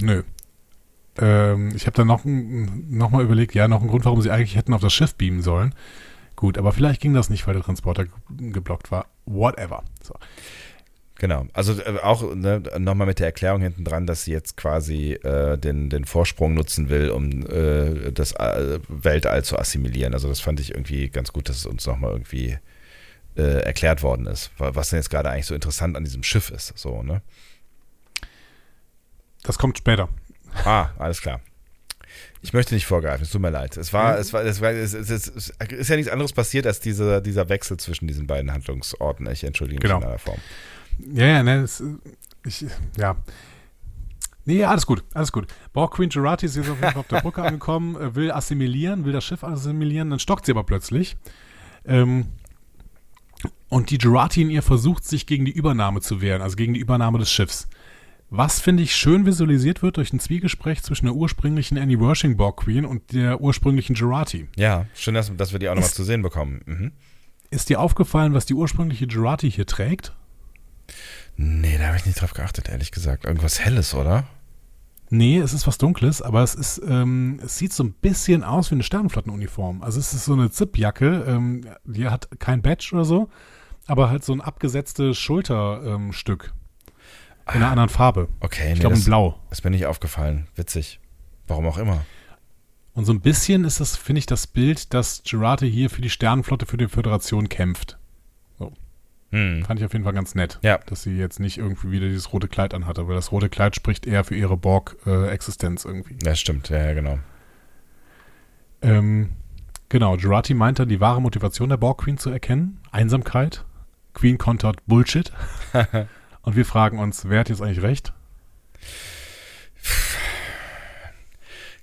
Nö. Ähm, ich habe dann noch, noch mal überlegt, ja, noch ein Grund, warum sie eigentlich hätten auf das Schiff beamen sollen. Gut, aber vielleicht ging das nicht, weil der Transporter geblockt war. Whatever. So. Genau, also äh, auch ne, nochmal mit der Erklärung hinten dran, dass sie jetzt quasi äh, den, den Vorsprung nutzen will, um äh, das äh, Weltall zu assimilieren. Also das fand ich irgendwie ganz gut, dass es uns nochmal irgendwie äh, erklärt worden ist, was denn jetzt gerade eigentlich so interessant an diesem Schiff ist. So, ne? Das kommt später. Ah, alles klar. Ich möchte nicht vorgreifen, es tut mir leid. Es war, mhm. es war, es war, es, es, es, es, ist ja nichts anderes passiert als diese, dieser Wechsel zwischen diesen beiden Handlungsorten. Ich entschuldige mich genau. in aller Form. Ja, ja, ne, das, ich, ja. Nee, alles gut, alles gut. Borg Queen Gerati ist jetzt auf, jeden Fall auf der Brücke angekommen, will assimilieren, will das Schiff assimilieren, dann stockt sie aber plötzlich. Ähm, und die Gerati in ihr versucht, sich gegen die Übernahme zu wehren, also gegen die Übernahme des Schiffs. Was, finde ich, schön visualisiert wird durch ein Zwiegespräch zwischen der ursprünglichen Annie Worshing Borg Queen und der ursprünglichen Gerati. Ja, schön, dass, dass wir die auch nochmal zu sehen bekommen. Mhm. Ist dir aufgefallen, was die ursprüngliche Gerati hier trägt? Nee, da habe ich nicht drauf geachtet, ehrlich gesagt. Irgendwas Helles, oder? Nee, es ist was Dunkles, aber es ist, ähm, es sieht so ein bisschen aus wie eine Sternenflottenuniform. Also es ist so eine Zipjacke, ähm, die hat kein Badge oder so, aber halt so ein abgesetztes Schulterstück ähm, in einer ah, anderen Farbe. Okay, ich nee, glaube in Blau. Ist mir nicht aufgefallen. Witzig. Warum auch immer. Und so ein bisschen ist das, finde ich, das Bild, dass Gerate hier für die Sternenflotte für die Föderation kämpft. Hm. Fand ich auf jeden Fall ganz nett, ja. dass sie jetzt nicht irgendwie wieder dieses rote Kleid anhatte, weil das rote Kleid spricht eher für ihre Borg-Existenz irgendwie. Ja, stimmt, ja, ja genau. Ähm, genau, Jurati meint dann, die wahre Motivation der Borg-Queen zu erkennen. Einsamkeit. Queen kontert Bullshit. Und wir fragen uns, wer hat jetzt eigentlich recht?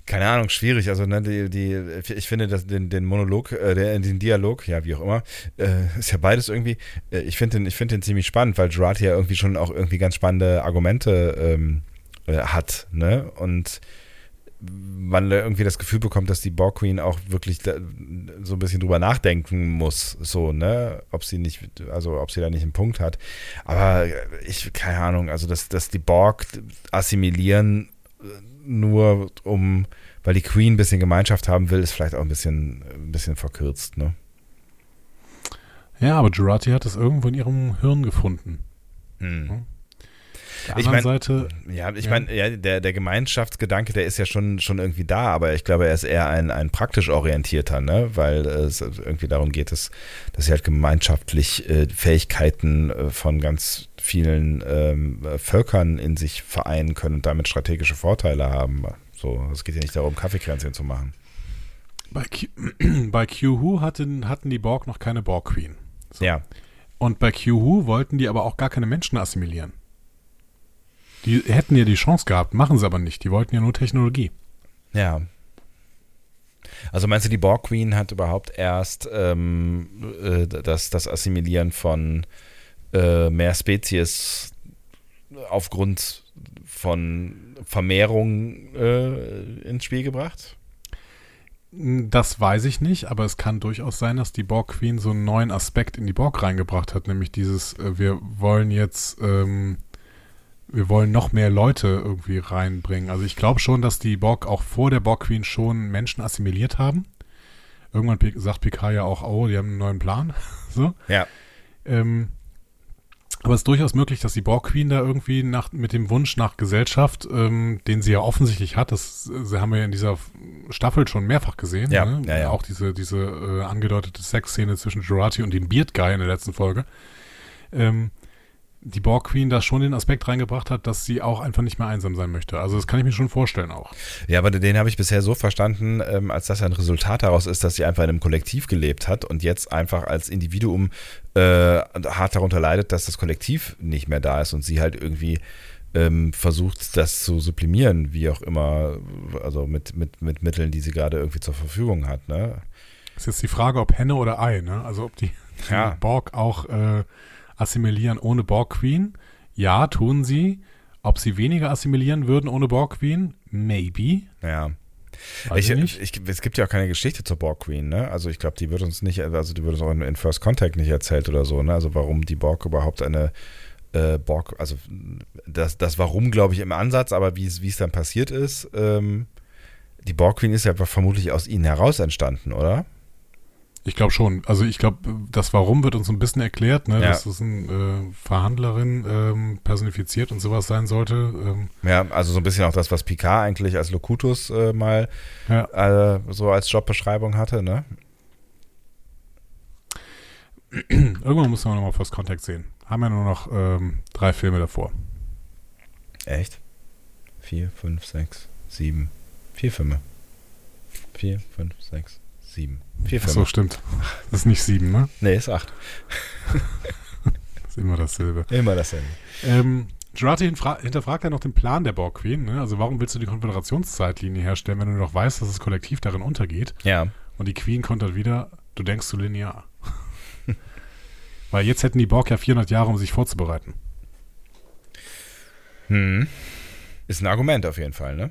keine Ahnung, schwierig. Also ne, die, die, ich finde dass den, den Monolog, äh, den Dialog, ja wie auch immer, äh, ist ja beides irgendwie. Äh, ich finde den, ich finde den ziemlich spannend, weil Gerard ja irgendwie schon auch irgendwie ganz spannende Argumente ähm, äh, hat, ne? Und man irgendwie das Gefühl bekommt, dass die Borg Queen auch wirklich da, so ein bisschen drüber nachdenken muss, so, ne, ob sie nicht, also ob sie da nicht einen Punkt hat. Aber ich, keine Ahnung, also dass, dass die Borg assimilieren, nur um, weil die Queen ein bisschen Gemeinschaft haben will, ist vielleicht auch ein bisschen, ein bisschen verkürzt, ne? Ja, aber Jurati hat es irgendwo in ihrem Hirn gefunden. Hm. Der ich meine, Seite. Ja, ich ja. meine, ja, der, der Gemeinschaftsgedanke, der ist ja schon, schon irgendwie da, aber ich glaube, er ist eher ein, ein praktisch orientierter, ne? Weil es irgendwie darum geht, dass, dass sie halt gemeinschaftlich äh, Fähigkeiten äh, von ganz vielen ähm, Völkern in sich vereinen können und damit strategische Vorteile haben. So, es geht ja nicht darum, Kaffeekränzchen zu machen. Bei, Q, bei Q hatten, hatten die Borg noch keine Borg Queen. So. Ja. Und bei Q wollten die aber auch gar keine Menschen assimilieren. Die hätten ja die Chance gehabt, machen sie aber nicht. Die wollten ja nur Technologie. Ja. Also meinst du, die Borg Queen hat überhaupt erst ähm, äh, das, das Assimilieren von äh, mehr Spezies aufgrund von Vermehrung äh, ins Spiel gebracht? Das weiß ich nicht, aber es kann durchaus sein, dass die Borg Queen so einen neuen Aspekt in die Borg reingebracht hat, nämlich dieses, äh, wir wollen jetzt ähm, wir wollen noch mehr Leute irgendwie reinbringen. Also ich glaube schon, dass die Borg auch vor der Borg Queen schon Menschen assimiliert haben. Irgendwann sagt Picard ja auch, oh, die haben einen neuen Plan. so. Ja. Ähm, aber es ist durchaus möglich, dass die Borg Queen da irgendwie nach, mit dem Wunsch nach Gesellschaft, ähm, den sie ja offensichtlich hat, das, das haben wir ja in dieser Staffel schon mehrfach gesehen. Ja, ne? ja, ja. Auch diese, diese äh, angedeutete Sexszene zwischen Jurati und dem Beard Guy in der letzten Folge. Ähm, die Borg Queen da schon den Aspekt reingebracht hat, dass sie auch einfach nicht mehr einsam sein möchte. Also das kann ich mir schon vorstellen auch. Ja, aber den habe ich bisher so verstanden, ähm, als dass ein Resultat daraus ist, dass sie einfach in einem Kollektiv gelebt hat und jetzt einfach als Individuum äh, hart darunter leidet, dass das Kollektiv nicht mehr da ist und sie halt irgendwie ähm, versucht, das zu sublimieren, wie auch immer, also mit, mit, mit Mitteln, die sie gerade irgendwie zur Verfügung hat. Ne? Ist jetzt die Frage, ob Henne oder Ei, ne? Also ob die, ja. Borg auch äh, assimilieren ohne Borg Queen? Ja, tun sie. Ob sie weniger assimilieren würden ohne Borg Queen? Maybe. Ja. Ich, ich, ich, es gibt ja auch keine Geschichte zur Borg Queen, ne? Also ich glaube, die wird uns nicht, also die wird uns auch in, in, First Contact nicht erzählt oder so, ne? Also warum die Borg überhaupt eine äh, Borg, also das, das Warum, glaube ich, im Ansatz, aber wie es dann passiert ist, ähm, die Borg Queen ist ja vermutlich aus ihnen heraus entstanden, oder? Ich glaube schon. Also ich glaube, das Warum wird uns ein bisschen erklärt, ne? Ja. dass es eine äh, Verhandlerin ähm, personifiziert und sowas sein sollte. Ähm. Ja, also so ein bisschen auch das, was Picard eigentlich als Locutus äh, mal ja. äh, so als Jobbeschreibung hatte, ne? Irgendwann muss man nochmal First Contact sehen. Haben ja nur noch ähm, drei Filme davor. Echt? Vier, fünf, sechs, sieben. Vier Filme. Vier, fünf, sechs, sieben. Vier Ach so, stimmt. Das ist nicht sieben, ne? Nee, ist acht. das ist immer dasselbe. Immer dasselbe. Ähm, Jurati hinterfragt ja noch den Plan der Borg Queen. Ne? Also warum willst du die Konföderationszeitlinie herstellen, wenn du doch weißt, dass das Kollektiv darin untergeht? Ja. Und die Queen kontert wieder, du denkst zu linear. Weil jetzt hätten die Borg ja 400 Jahre, um sich vorzubereiten. Hm. Ist ein Argument auf jeden Fall, ne?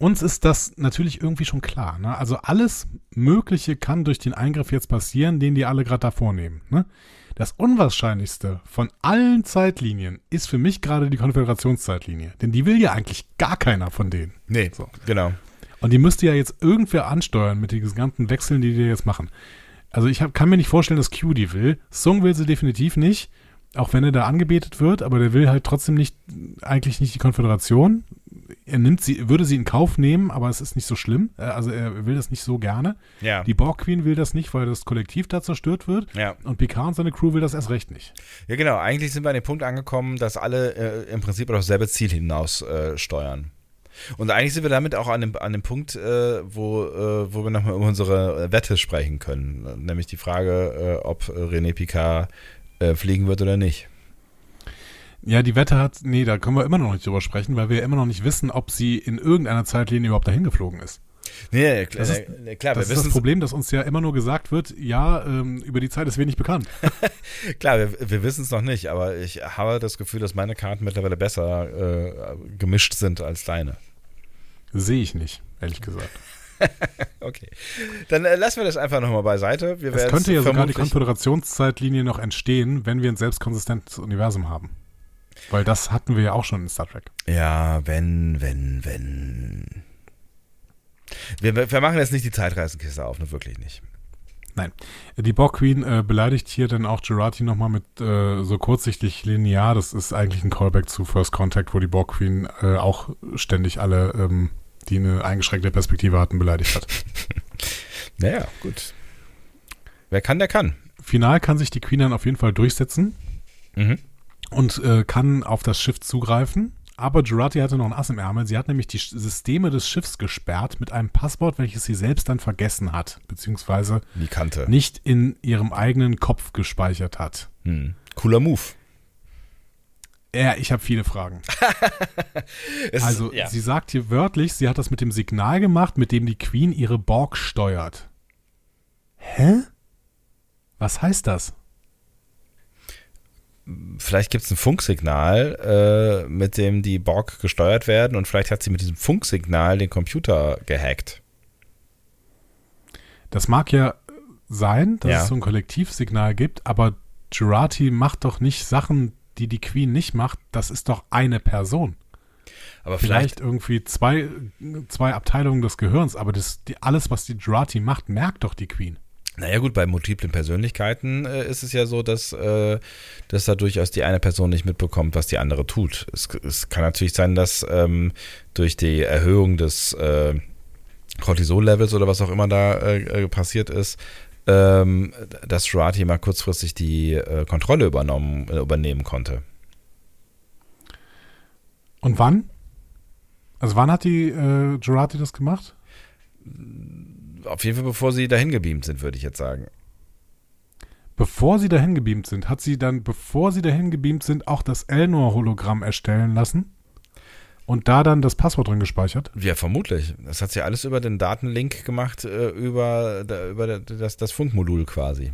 Uns ist das natürlich irgendwie schon klar. Ne? Also alles Mögliche kann durch den Eingriff jetzt passieren, den die alle gerade da vornehmen. Ne? Das Unwahrscheinlichste von allen Zeitlinien ist für mich gerade die Konföderationszeitlinie. Denn die will ja eigentlich gar keiner von denen. Nee, so. genau. Und die müsste ja jetzt irgendwer ansteuern mit diesen ganzen Wechseln, die die jetzt machen. Also ich hab, kann mir nicht vorstellen, dass Q die will. Sung will sie definitiv nicht. Auch wenn er da angebetet wird, aber der will halt trotzdem nicht, eigentlich nicht die Konföderation, er nimmt sie, würde sie in Kauf nehmen, aber es ist nicht so schlimm. Äh, also er will das nicht so gerne. Ja. Die Borg Queen will das nicht, weil das Kollektiv da zerstört wird. Ja. Und Picard und seine Crew will das erst recht nicht. Ja, genau. Eigentlich sind wir an dem Punkt angekommen, dass alle äh, im Prinzip auf dasselbe Ziel hinaus äh, steuern. Und eigentlich sind wir damit auch an dem, an dem Punkt, äh, wo, äh, wo wir nochmal über unsere Wette sprechen können. Nämlich die Frage, äh, ob René Picard fliegen wird oder nicht. Ja, die Wette hat, nee, da können wir immer noch nicht drüber sprechen, weil wir immer noch nicht wissen, ob sie in irgendeiner Zeitlinie überhaupt dahin geflogen ist. Nee, klar, das ist, klar, das, ist das Problem, dass uns ja immer nur gesagt wird, ja, ähm, über die Zeit ist wenig bekannt. klar, wir, wir wissen es noch nicht, aber ich habe das Gefühl, dass meine Karten mittlerweile besser äh, gemischt sind als deine. Sehe ich nicht, ehrlich gesagt. okay. Dann äh, lassen wir das einfach nochmal beiseite. Wir es könnte ja sogar die Konföderationszeitlinie noch entstehen, wenn wir ein selbstkonsistentes Universum haben. Weil das hatten wir ja auch schon in Star Trek. Ja, wenn, wenn, wenn. Wir, wir machen jetzt nicht die Zeitreisenkiste auf, nur wirklich nicht. Nein. Die Borg Queen äh, beleidigt hier dann auch Gerati nochmal mit äh, so kurzsichtig linear. Das ist eigentlich ein Callback zu First Contact, wo die Borg Queen äh, auch ständig alle, ähm, die eine eingeschränkte Perspektive hatten, beleidigt hat. naja, gut. Wer kann, der kann. Final kann sich die Queen dann auf jeden Fall durchsetzen mhm. Und äh, kann auf das Schiff zugreifen. Aber Jurati hatte noch ein Ass im Ärmel. Sie hat nämlich die Systeme des Schiffs gesperrt mit einem Passwort, welches sie selbst dann vergessen hat, beziehungsweise nicht in ihrem eigenen Kopf gespeichert hat. Hm. Cooler Move. Ja, ich habe viele Fragen. also, ja. sie sagt hier wörtlich, sie hat das mit dem Signal gemacht, mit dem die Queen ihre Borg steuert. Hä? Was heißt das? Vielleicht gibt es ein Funksignal, äh, mit dem die Borg gesteuert werden und vielleicht hat sie mit diesem Funksignal den Computer gehackt. Das mag ja sein, dass ja. es so ein Kollektivsignal gibt, aber Jurati macht doch nicht Sachen, die die Queen nicht macht. Das ist doch eine Person. Aber vielleicht, vielleicht irgendwie zwei, zwei Abteilungen des Gehirns, aber das, die, alles, was die Jurati macht, merkt doch die Queen. Naja gut, bei multiplen Persönlichkeiten äh, ist es ja so, dass, äh, dass da durchaus die eine Person nicht mitbekommt, was die andere tut. Es, es kann natürlich sein, dass ähm, durch die Erhöhung des äh, Cortisol-Levels oder was auch immer da äh, äh, passiert ist, ähm, dass Shirati mal kurzfristig die äh, Kontrolle übernommen, übernehmen konnte. Und wann? Also wann hat die äh, Jurati das gemacht? Auf jeden Fall bevor sie dahin gebeamt sind, würde ich jetzt sagen. Bevor sie dahin gebeamt sind, hat sie dann, bevor sie dahin gebeamt sind, auch das Elnor-Hologramm erstellen lassen? Und da dann das Passwort drin gespeichert? Ja, vermutlich. Das hat sie alles über den Datenlink gemacht, äh, über, über das, das Funkmodul quasi.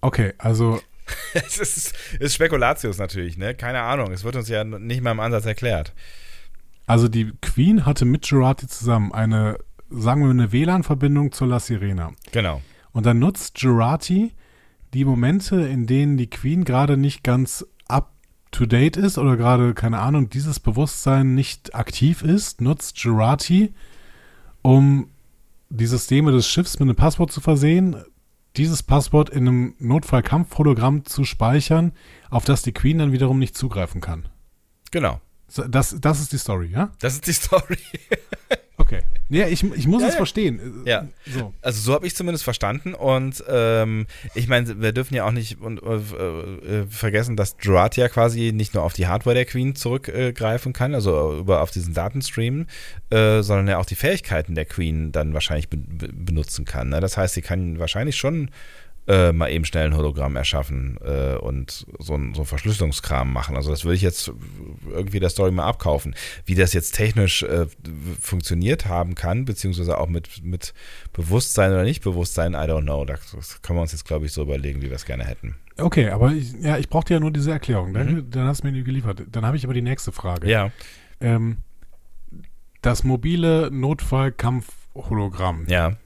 Okay, also. es ist, ist Spekulatius natürlich, ne? Keine Ahnung. Es wird uns ja nicht mal im Ansatz erklärt. Also die Queen hatte mit Girardi zusammen eine, sagen wir, eine WLAN-Verbindung zur La Sirena. Genau. Und dann nutzt Girardi die Momente, in denen die Queen gerade nicht ganz up to date ist oder gerade, keine Ahnung, dieses Bewusstsein nicht aktiv ist, nutzt Girardi, um die Systeme des Schiffs mit einem Passwort zu versehen, dieses Passwort in einem Notfallkampfhologramm zu speichern, auf das die Queen dann wiederum nicht zugreifen kann. Genau. Das, das ist die Story, ja? Das ist die Story. okay. Ja, ich, ich muss ja, es ja. verstehen. Ja. So. Also so habe ich zumindest verstanden. Und ähm, ich meine, wir dürfen ja auch nicht und, äh, äh, vergessen, dass Gerard ja quasi nicht nur auf die Hardware der Queen zurückgreifen äh, kann, also über auf diesen Datenstream, äh, sondern ja auch die Fähigkeiten der Queen dann wahrscheinlich be benutzen kann. Ne? Das heißt, sie kann wahrscheinlich schon äh, mal eben schnell ein Hologramm erschaffen äh, und so ein so Verschlüsselungskram machen. Also das würde ich jetzt irgendwie der Story mal abkaufen. Wie das jetzt technisch äh, funktioniert haben kann, beziehungsweise auch mit, mit Bewusstsein oder nicht Bewusstsein, I don't know. Das können wir uns jetzt, glaube ich, so überlegen, wie wir es gerne hätten. Okay, aber ich, ja, ich brauchte ja nur diese Erklärung. Dann, mhm. dann hast du mir die geliefert. Dann habe ich aber die nächste Frage. Ja. Ähm, das mobile Notfallkampf-Hologramm. Ja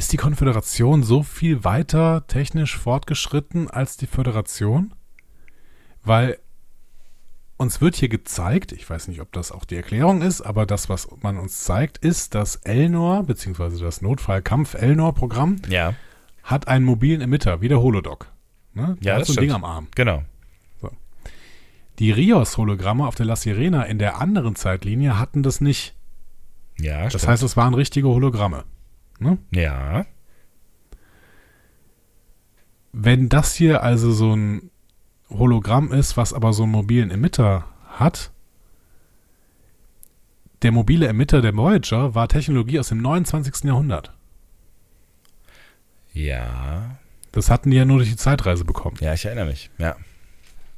ist die Konföderation so viel weiter technisch fortgeschritten als die Föderation? Weil uns wird hier gezeigt, ich weiß nicht, ob das auch die Erklärung ist, aber das, was man uns zeigt, ist, dass Elnor, beziehungsweise das Notfallkampf-Elnor-Programm, ja. hat einen mobilen Emitter, wie der Holodoc. Ne? Ja, hat das so ein stimmt. Ding am Arm. Genau. So. Die Rios-Hologramme auf der La Sirena in der anderen Zeitlinie hatten das nicht. Ja, Das stimmt. heißt, es waren richtige Hologramme. Ne? Ja. Wenn das hier also so ein Hologramm ist, was aber so einen mobilen Emitter hat, der mobile Emitter der Voyager war Technologie aus dem 29. Jahrhundert. Ja. Das hatten die ja nur durch die Zeitreise bekommen. Ja, ich erinnere mich, ja.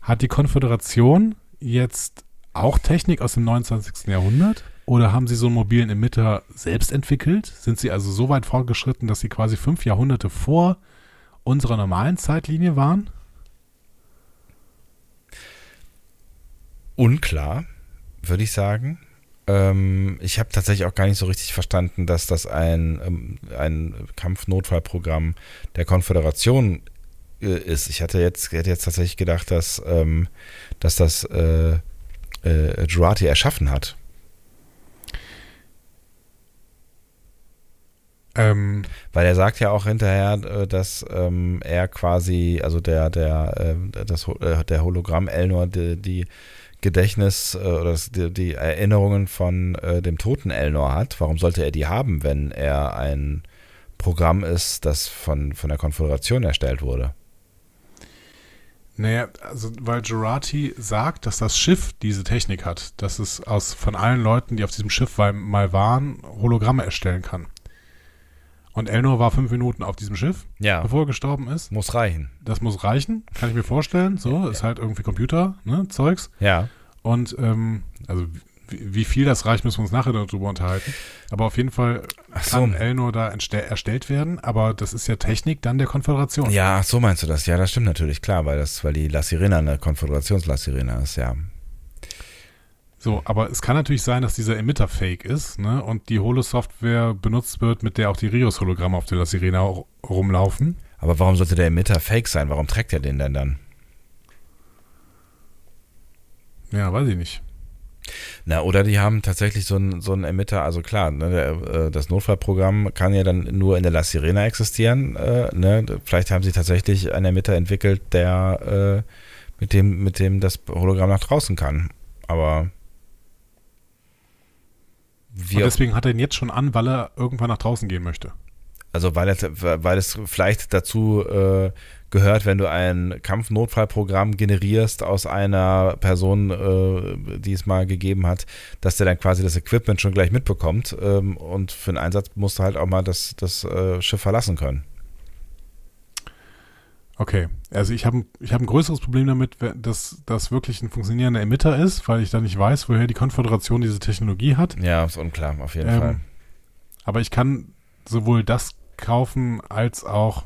Hat die Konföderation jetzt auch Technik aus dem 29. Jahrhundert? Oder haben sie so einen mobilen Emitter selbst entwickelt? Sind sie also so weit fortgeschritten, dass sie quasi fünf Jahrhunderte vor unserer normalen Zeitlinie waren? Unklar, würde ich sagen. Ähm, ich habe tatsächlich auch gar nicht so richtig verstanden, dass das ein, ähm, ein Kampfnotfallprogramm der Konföderation äh, ist. Ich hatte jetzt, hätte jetzt tatsächlich gedacht, dass, ähm, dass das äh, äh, Jurati erschaffen hat. Ähm, Weil er sagt ja auch hinterher, äh, dass ähm, er quasi, also der, der, äh, das, äh, der Hologramm Elnor die, die Gedächtnis äh, oder die, die, Erinnerungen von äh, dem toten Elnor hat. Warum sollte er die haben, wenn er ein Programm ist, das von, von der Konföderation erstellt wurde? Naja, also weil Jurati sagt, dass das Schiff diese Technik hat, dass es aus von allen Leuten, die auf diesem Schiff mal waren, Hologramme erstellen kann. Und Elnor war fünf Minuten auf diesem Schiff, ja. bevor er gestorben ist. Muss reichen. Das muss reichen, kann ich mir vorstellen. So, ist halt irgendwie Computer, ne, Zeugs. Ja. Und ähm, also wie, wie, viel das reicht, müssen wir uns nachher darüber unterhalten. Aber auf jeden Fall kann so. Elnor da erstellt werden, aber das ist ja Technik dann der Konföderation. Ja, so meinst du das. Ja, das stimmt natürlich, klar, weil das, weil die La Sirena eine Konföderations-La Sirena ist, ja. So, aber es kann natürlich sein, dass dieser Emitter fake ist, ne? Und die Holo-Software benutzt wird, mit der auch die Rios-Hologramme auf der La Sirena rumlaufen. Aber warum sollte der Emitter fake sein? Warum trägt er den denn dann? Ja, weiß ich nicht. Na, oder die haben tatsächlich so einen so Emitter, also klar, ne, der, äh, das Notfallprogramm kann ja dann nur in der La Sirena existieren. Äh, ne? Vielleicht haben sie tatsächlich einen Emitter entwickelt, der äh, mit dem, mit dem das Hologramm nach draußen kann. Aber Und deswegen hat er ihn jetzt schon an, weil er irgendwann nach draußen gehen möchte. Also weil, es, weil es vielleicht dazu äh, gehört, wenn du ein Kampfnotfallprogramm generierst aus einer Person, äh, die es mal gegeben hat, dass der dann quasi das Equipment schon gleich mitbekommt ähm, und für den Einsatz musst du halt auch mal das, das äh, Schiff verlassen können. Okay, also ich habe ich hab ein größeres Problem damit, dass das wirklich ein funktionierender Emitter ist, weil ich da nicht weiß, woher die Konföderation diese Technologie hat. Ja, ist unklar, auf jeden ähm, Fall. Aber ich kann sowohl das kaufen, als auch,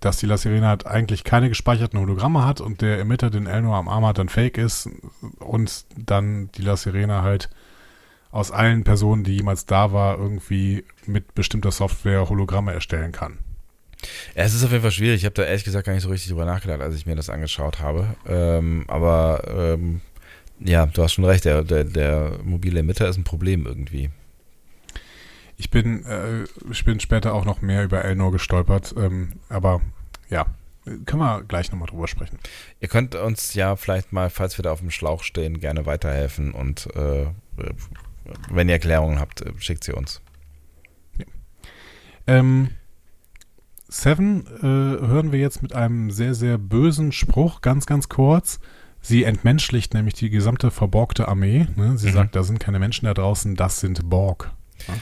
dass die La Sirena halt eigentlich keine gespeicherten Hologramme hat und der Emitter, den Elnor am Arm hat, dann fake ist und dann die La Sirena halt aus allen Personen, die jemals da war, irgendwie mit bestimmter Software Hologramme erstellen kann. Es ist auf jeden Fall schwierig. Ich habe da ehrlich gesagt gar nicht so richtig drüber nachgedacht, als ich mir das angeschaut habe. Ähm, aber ähm, ja, du hast schon recht, der, der, der mobile Emitter ist ein Problem irgendwie. Ich bin, äh, ich bin später auch noch mehr über Elnor gestolpert, ähm, aber ja, können wir gleich nochmal drüber sprechen. Ihr könnt uns ja vielleicht mal, falls wir da auf dem Schlauch stehen, gerne weiterhelfen und äh, wenn ihr Erklärungen habt, äh, schickt sie uns. Ja. Ähm, Seven äh, hören wir jetzt mit einem sehr, sehr bösen Spruch, ganz, ganz kurz. Sie entmenschlicht nämlich die gesamte verborgte Armee. Ne? Sie mhm. sagt, da sind keine Menschen da draußen, das sind Borg. Ja,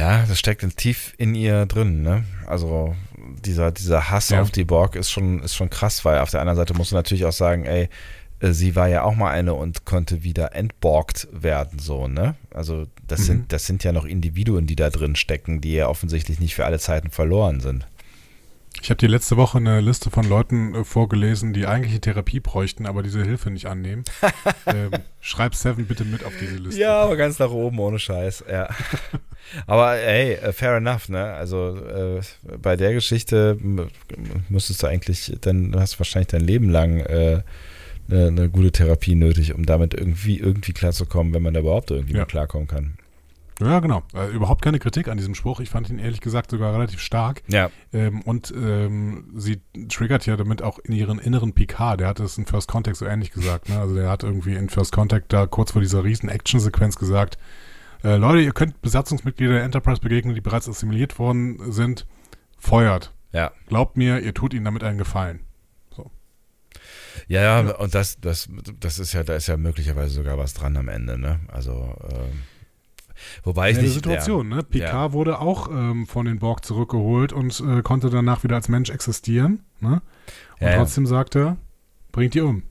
ja das steckt tief in ihr drin. Ne? Also dieser, dieser Hass ja. auf die Borg ist schon, ist schon krass, weil auf der anderen Seite musst du natürlich auch sagen, ey, äh, sie war ja auch mal eine und konnte wieder entborgt werden, so, ne? Also das mhm. sind, das sind ja noch Individuen, die da drin stecken, die ja offensichtlich nicht für alle Zeiten verloren sind. Ich habe dir letzte Woche eine Liste von Leuten äh, vorgelesen, die eigentliche Therapie bräuchten, aber diese Hilfe nicht annehmen. ähm, schreib Seven bitte mit auf diese Liste. Ja, aber ganz nach oben, ohne Scheiß, ja. aber hey, äh, fair enough, ne? Also äh, bei der Geschichte müsstest du eigentlich, dann hast du wahrscheinlich dein Leben lang äh, eine, eine, gute Therapie nötig, um damit irgendwie, irgendwie klarzukommen, wenn man da überhaupt irgendwie ja. klarkommen kann. Ja, genau. Äh, überhaupt keine Kritik an diesem Spruch. Ich fand ihn ehrlich gesagt sogar relativ stark. Ja. Ähm, und ähm, sie triggert ja damit auch in ihren inneren PK. Der hat es in First Contact so ähnlich gesagt. Ne? Also der hat irgendwie in First Contact da kurz vor dieser riesen Action-Sequenz gesagt, äh, Leute, ihr könnt Besatzungsmitglieder der Enterprise begegnen, die bereits assimiliert worden sind. Feuert. Ja. Glaubt mir, ihr tut ihnen damit einen Gefallen. Ja, ja, und das, das, das ist ja, da ist ja möglicherweise sogar was dran am Ende, ne? Also, ähm Wobei ich ja, nicht. Situation, ja, ne? Picard ja. wurde auch ähm, von den Borg zurückgeholt und äh, konnte danach wieder als Mensch existieren. Ne? Und ja, trotzdem sagt er, bringt die um.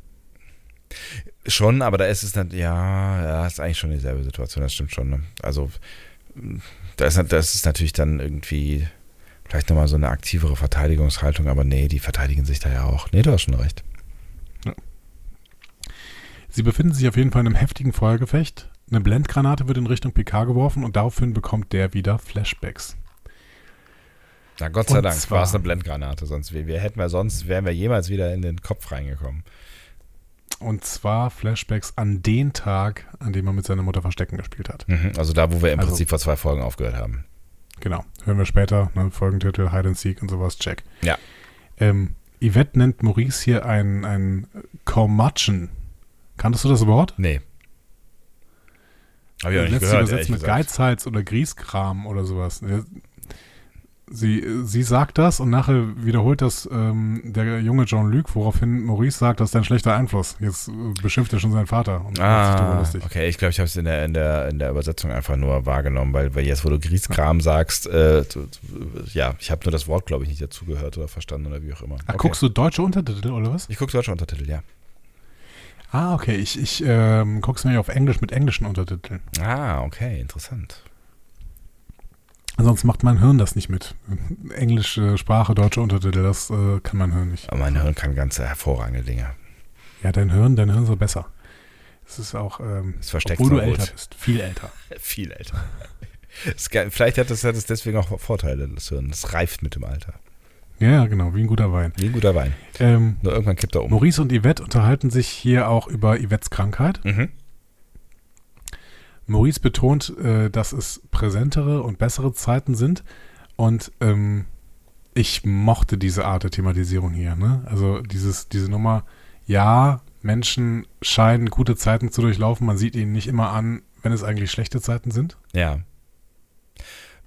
Schon, aber da ist es dann, ja, ja, ist eigentlich schon dieselbe Situation, das stimmt schon. Ne? Also, da ist, das ist natürlich dann irgendwie vielleicht nochmal so eine aktivere Verteidigungshaltung, aber nee, die verteidigen sich da ja auch. Nee, du hast schon recht. Ja. Sie befinden sich auf jeden Fall in einem heftigen Feuergefecht. Eine Blendgranate wird in Richtung PK geworfen und daraufhin bekommt der wieder Flashbacks. Na Gott sei und Dank war es eine Blendgranate, sonst wir, wir hätten wir sonst wären wir jemals wieder in den Kopf reingekommen. Und zwar Flashbacks an den Tag, an dem er mit seiner Mutter Verstecken gespielt hat. Mhm, also da, wo wir im also, Prinzip vor zwei Folgen aufgehört haben. Genau. Hören wir später, ne, Folgentitel, Hide and Seek und sowas, check. Ja. Ähm, Yvette nennt Maurice hier ein, ein Curmudgeon. Kanntest du das Wort? Nee. Hab ich auch nicht gehört, übersetzt mit Geizhals oder Grießkram oder sowas. Sie, sie sagt das und nachher wiederholt das ähm, der junge Jean-Luc, woraufhin Maurice sagt, das ist ein schlechter Einfluss. Jetzt äh, beschimpft er schon seinen Vater. Und ah, okay, ich glaube, ich habe es in der, in, der, in der Übersetzung einfach nur wahrgenommen, weil, weil jetzt, wo du Grießkram ja. sagst, äh, ja, ich habe nur das Wort, glaube ich, nicht dazugehört oder verstanden oder wie auch immer. Ach, okay. guckst du deutsche Untertitel oder was? Ich gucke deutsche Untertitel, ja. Ah, okay, ich, ich ähm, gucke es mir auf Englisch mit englischen Untertiteln. Ah, okay, interessant. Sonst macht mein Hirn das nicht mit. Englische Sprache, deutsche Untertitel, das äh, kann mein Hirn nicht. Aber mein Hirn kann ganz hervorragende Dinge. Ja, dein Hirn, dein Hirn soll besser. Es ist auch, ähm, es versteckt obwohl du älter bist. Viel älter. viel älter. Vielleicht hat es, hat es deswegen auch Vorteile, das Hirn. Es reift mit dem Alter. Ja, genau, wie ein guter Wein. Wie ein guter Wein. Ähm, Nur irgendwann kippt er um. Maurice und Yvette unterhalten sich hier auch über Yvettes Krankheit. Mhm. Maurice betont, äh, dass es präsentere und bessere Zeiten sind. Und ähm, ich mochte diese Art der Thematisierung hier. Ne? Also dieses, diese Nummer, ja, Menschen scheinen gute Zeiten zu durchlaufen. Man sieht ihnen nicht immer an, wenn es eigentlich schlechte Zeiten sind. Ja.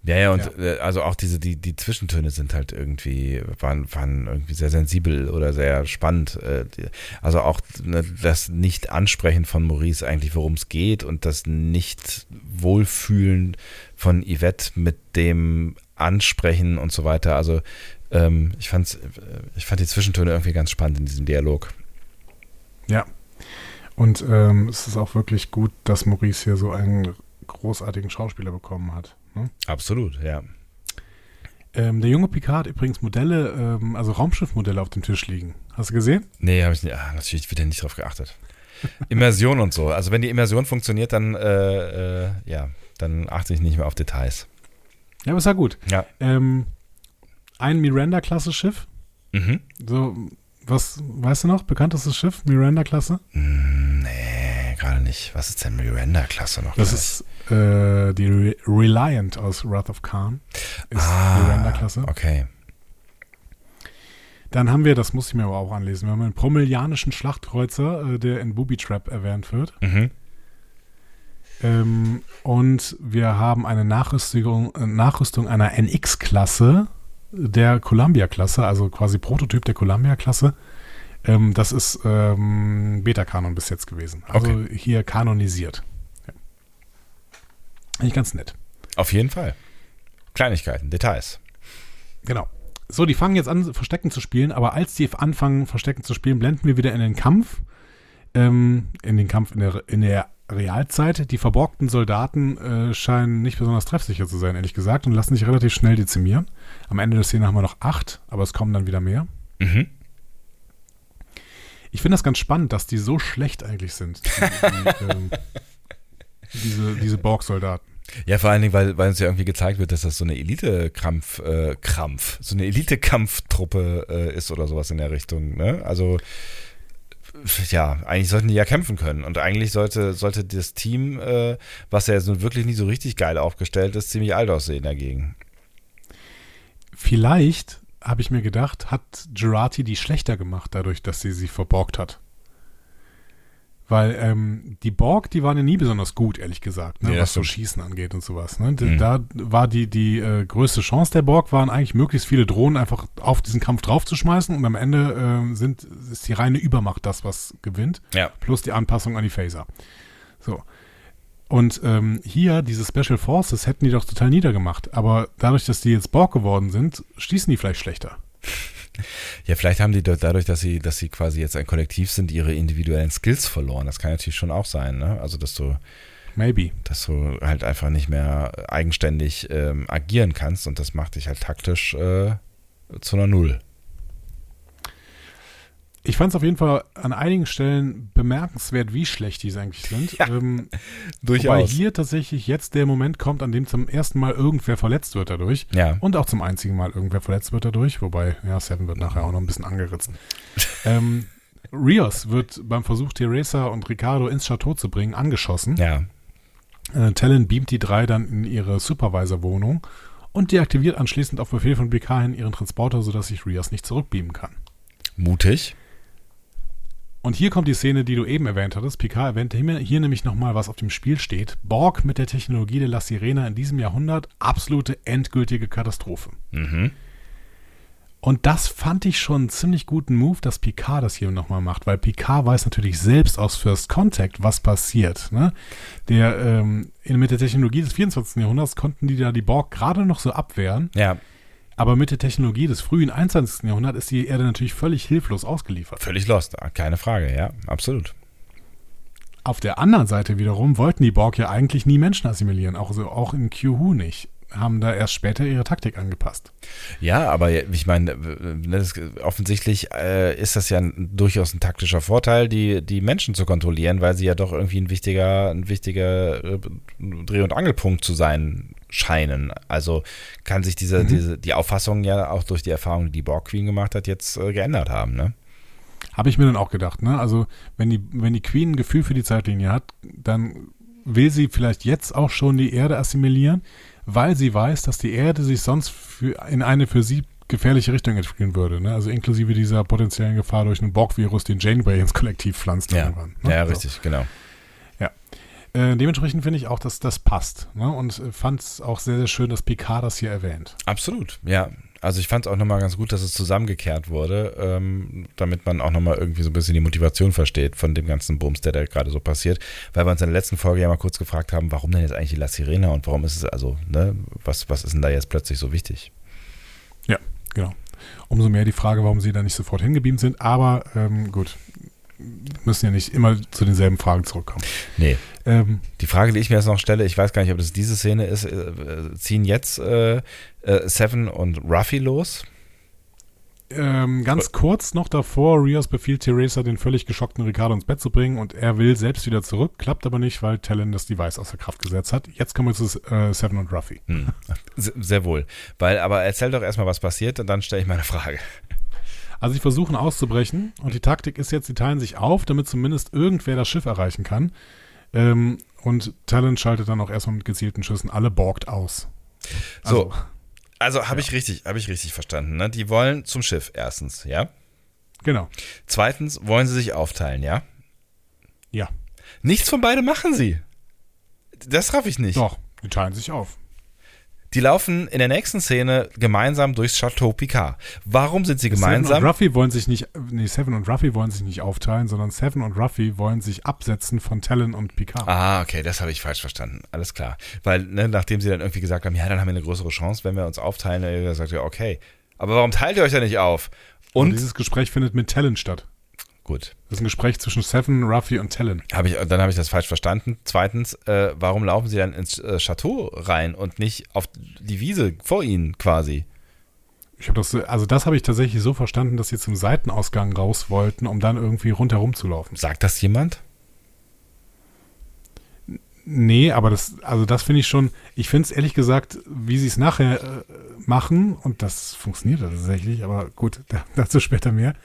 Ja, ja, und ja. Äh, also auch diese, die, die Zwischentöne sind halt irgendwie, waren, waren irgendwie sehr sensibel oder sehr spannend. Äh, also auch ne, das Nicht-Ansprechen von Maurice eigentlich, worum es geht und das Nicht-Wohlfühlen von Yvette mit dem Ansprechen und so weiter. Also ähm, ich, fand's, ich fand die Zwischentöne irgendwie ganz spannend in diesem Dialog. Ja. Und ähm, es ist auch wirklich gut, dass Maurice hier so einen großartigen Schauspieler bekommen hat. Ne? Absolut, ja. Ähm, der junge Picard hat übrigens Modelle, ähm, also Raumschiffmodelle auf dem Tisch liegen. Hast du gesehen? Nee, habe ich nicht. Ah, natürlich wird er nicht drauf geachtet. Immersion und so. Also wenn die Immersion funktioniert, dann äh, äh, ja, dann achte ich nicht mehr auf Details. Ja, aber ist ja gut. Ja. Ähm, ein Miranda-Klasse-Schiff. Mhm. So, was, weißt du noch, bekanntestes Schiff, Miranda-Klasse? Mm, gerade nicht. Was ist denn Miranda-Klasse noch? Das ist äh, die Re Reliant aus Wrath of Khan ist ah, Miranda-Klasse. Okay. Dann haben wir, das muss ich mir aber auch anlesen, wir haben einen promillianischen Schlachtkreuzer, äh, der in Booby Trap erwähnt wird. Mhm. Ähm, und wir haben eine Nachrüstung, äh, Nachrüstung einer NX-Klasse der Columbia-Klasse, also quasi Prototyp der Columbia-Klasse. Ähm, das ist ähm, Beta-Kanon bis jetzt gewesen. Also okay. hier kanonisiert. Eigentlich ganz nett. Auf jeden Fall. Kleinigkeiten, Details. Genau. So, die fangen jetzt an, Verstecken zu spielen, aber als die anfangen, Verstecken zu spielen, blenden wir wieder in den Kampf. Ähm, in den Kampf in der, in der Realzeit. Die verborgten Soldaten äh, scheinen nicht besonders treffsicher zu sein, ehrlich gesagt, und lassen sich relativ schnell dezimieren. Am Ende der Szene haben wir noch acht, aber es kommen dann wieder mehr. Mhm. Ich finde das ganz spannend, dass die so schlecht eigentlich sind. Die, die, ähm, diese, diese Borg-Soldaten. Ja, vor allen Dingen, weil, weil uns ja irgendwie gezeigt wird, dass das so eine Elite-Krampf, äh, Krampf, so eine Elite-Kampftruppe äh, ist oder sowas in der Richtung. Ne? Also ja, eigentlich sollten die ja kämpfen können. Und eigentlich sollte, sollte das Team, äh, was ja jetzt nun wirklich nicht so richtig geil aufgestellt ist, ziemlich alt aussehen dagegen. Vielleicht, habe ich mir gedacht, hat Gerati die schlechter gemacht, dadurch, dass sie sie verborgt hat. Weil ähm, die Borg, die waren ja nie besonders gut, ehrlich gesagt, ne, ja, was so Schießen angeht und sowas. Ne? Mhm. Da war die, die äh, größte Chance der Borg, waren eigentlich möglichst viele Drohnen einfach auf diesen Kampf draufzuschmeißen und am Ende äh, sind, ist die reine Übermacht das, was gewinnt. Ja. Plus die Anpassung an die Phaser. So. Und ähm, hier, diese Special Forces, hätten die doch total niedergemacht. Aber dadurch, dass die jetzt Borg geworden sind, stießen die vielleicht schlechter. Ja, vielleicht haben die dadurch, dass sie, dass sie quasi jetzt ein Kollektiv sind, ihre individuellen Skills verloren. Das kann natürlich schon auch sein, ne? Also, dass du. Maybe. Dass du halt einfach nicht mehr eigenständig ähm, agieren kannst und das macht dich halt taktisch äh, zu einer Null. Ich fand es auf jeden Fall an einigen Stellen bemerkenswert, wie schlecht die eigentlich sind. Ja, ähm, durchaus. Wobei hier tatsächlich jetzt der Moment kommt, an dem zum ersten Mal irgendwer verletzt wird dadurch. Ja. Und auch zum einzigen Mal irgendwer verletzt wird dadurch. Wobei, ja, Seven wird nachher auch noch ein bisschen angeritzt. ähm, Rios wird beim Versuch, Teresa und Ricardo ins Chateau zu bringen, angeschossen. Ja. Äh, Talon beamt die drei dann in ihre Supervisor-Wohnung und deaktiviert anschließend auf Befehl von BK hin ihren Transporter, sodass sich Rios nicht zurückbeamen kann. Mutig. Und hier kommt die Szene, die du eben erwähnt hattest. Picard erwähnte hier nämlich nochmal, was auf dem Spiel steht. Borg mit der Technologie der La Sirena in diesem Jahrhundert, absolute endgültige Katastrophe. Mhm. Und das fand ich schon einen ziemlich guten Move, dass Picard das hier nochmal macht, weil Picard weiß natürlich selbst aus First Contact, was passiert. Ne? Der, ähm, mit der Technologie des 24. Jahrhunderts konnten die da die Borg gerade noch so abwehren. Ja. Aber mit der Technologie des frühen 21. Jahrhunderts ist die Erde natürlich völlig hilflos ausgeliefert. Völlig lost, keine Frage, ja, absolut. Auf der anderen Seite wiederum wollten die Borg ja eigentlich nie Menschen assimilieren, auch, so, auch in Q-Who nicht haben da erst später ihre Taktik angepasst. Ja, aber ich meine, das, offensichtlich äh, ist das ja ein, durchaus ein taktischer Vorteil, die, die Menschen zu kontrollieren, weil sie ja doch irgendwie ein wichtiger, ein wichtiger äh, Dreh- und Angelpunkt zu sein scheinen. Also kann sich diese, mhm. diese, die Auffassung ja auch durch die Erfahrung, die die Borg Queen gemacht hat, jetzt äh, geändert haben, ne? Habe ich mir dann auch gedacht, ne? Also, wenn die, wenn die Queen ein Gefühl für die Zeitlinie hat, dann will sie vielleicht jetzt auch schon die Erde assimilieren, weil sie weiß, dass die Erde sich sonst für, in eine für sie gefährliche Richtung entwickeln würde. Ne? Also inklusive dieser potenziellen Gefahr durch einen Borg-Virus, den Janeway ins Kollektiv pflanzt. Ja, irgendwann, ne? ja richtig, so. genau. Äh, dementsprechend finde ich auch, dass das passt. Ne? Und äh, fand es auch sehr, sehr schön, dass Picard das hier erwähnt. Absolut, ja. Also ich fand es auch nochmal ganz gut, dass es zusammengekehrt wurde, ähm, damit man auch nochmal irgendwie so ein bisschen die Motivation versteht von dem ganzen Bums, der da gerade so passiert. Weil wir uns in der letzten Folge ja mal kurz gefragt haben, warum denn jetzt eigentlich die La Sirena und warum ist es also, ne, was, was ist denn da jetzt plötzlich so wichtig? Ja, genau. Umso mehr die Frage, warum sie da nicht sofort hingebeamt sind. Aber ähm, gut, müssen ja nicht immer zu denselben Fragen zurückkommen. Nee. Ähm, die Frage, die ich mir jetzt noch stelle, ich weiß gar nicht, ob das diese Szene ist, äh, ziehen jetzt äh, äh, Seven und Ruffy los? Ähm, ganz kurz noch davor, Rios befiehlt Teresa, den völlig geschockten Ricardo ins Bett zu bringen und er will selbst wieder zurück, klappt aber nicht, weil Talon das Device außer Kraft gesetzt hat. Jetzt kommen wir zu äh, Seven und Ruffy. Hm. Sehr wohl. Weil, aber erzähl doch erstmal, was passiert und dann stelle ich meine Frage. Also sie versuchen auszubrechen und die Taktik ist jetzt, sie teilen sich auf, damit zumindest irgendwer das Schiff erreichen kann. Ähm, und Talon schaltet dann auch erstmal mit gezielten Schüssen alle borgt aus. Also, so, also habe ja. ich richtig, habe ich richtig verstanden. Ne? Die wollen zum Schiff erstens, ja? Genau. Zweitens wollen sie sich aufteilen, ja? Ja. Nichts von beiden machen sie. Das raff ich nicht. Doch, die teilen sich auf. Die laufen in der nächsten Szene gemeinsam durchs Chateau Picard. Warum sind sie gemeinsam? Seven und Ruffy wollen sich nicht, nee, Seven und Ruffy wollen sich nicht aufteilen, sondern Seven und Ruffy wollen sich absetzen von Talon und Picard. Ah, okay, das habe ich falsch verstanden. Alles klar. Weil, ne, nachdem sie dann irgendwie gesagt haben, ja, dann haben wir eine größere Chance, wenn wir uns aufteilen, dann sagt er, okay. Aber warum teilt ihr euch da nicht auf? Und, und dieses Gespräch findet mit Talon statt. Gut. Das ist ein Gespräch zwischen Seven, Ruffy und Talon. Hab ich, dann habe ich das falsch verstanden. Zweitens, äh, warum laufen sie dann ins äh, Chateau rein und nicht auf die Wiese vor ihnen quasi? Ich habe das, also das habe ich tatsächlich so verstanden, dass sie zum Seitenausgang raus wollten, um dann irgendwie rundherum zu laufen. Sagt das jemand? Nee, aber das, also das finde ich schon, ich finde es ehrlich gesagt, wie sie es nachher äh, machen, und das funktioniert tatsächlich, aber gut, dazu später mehr,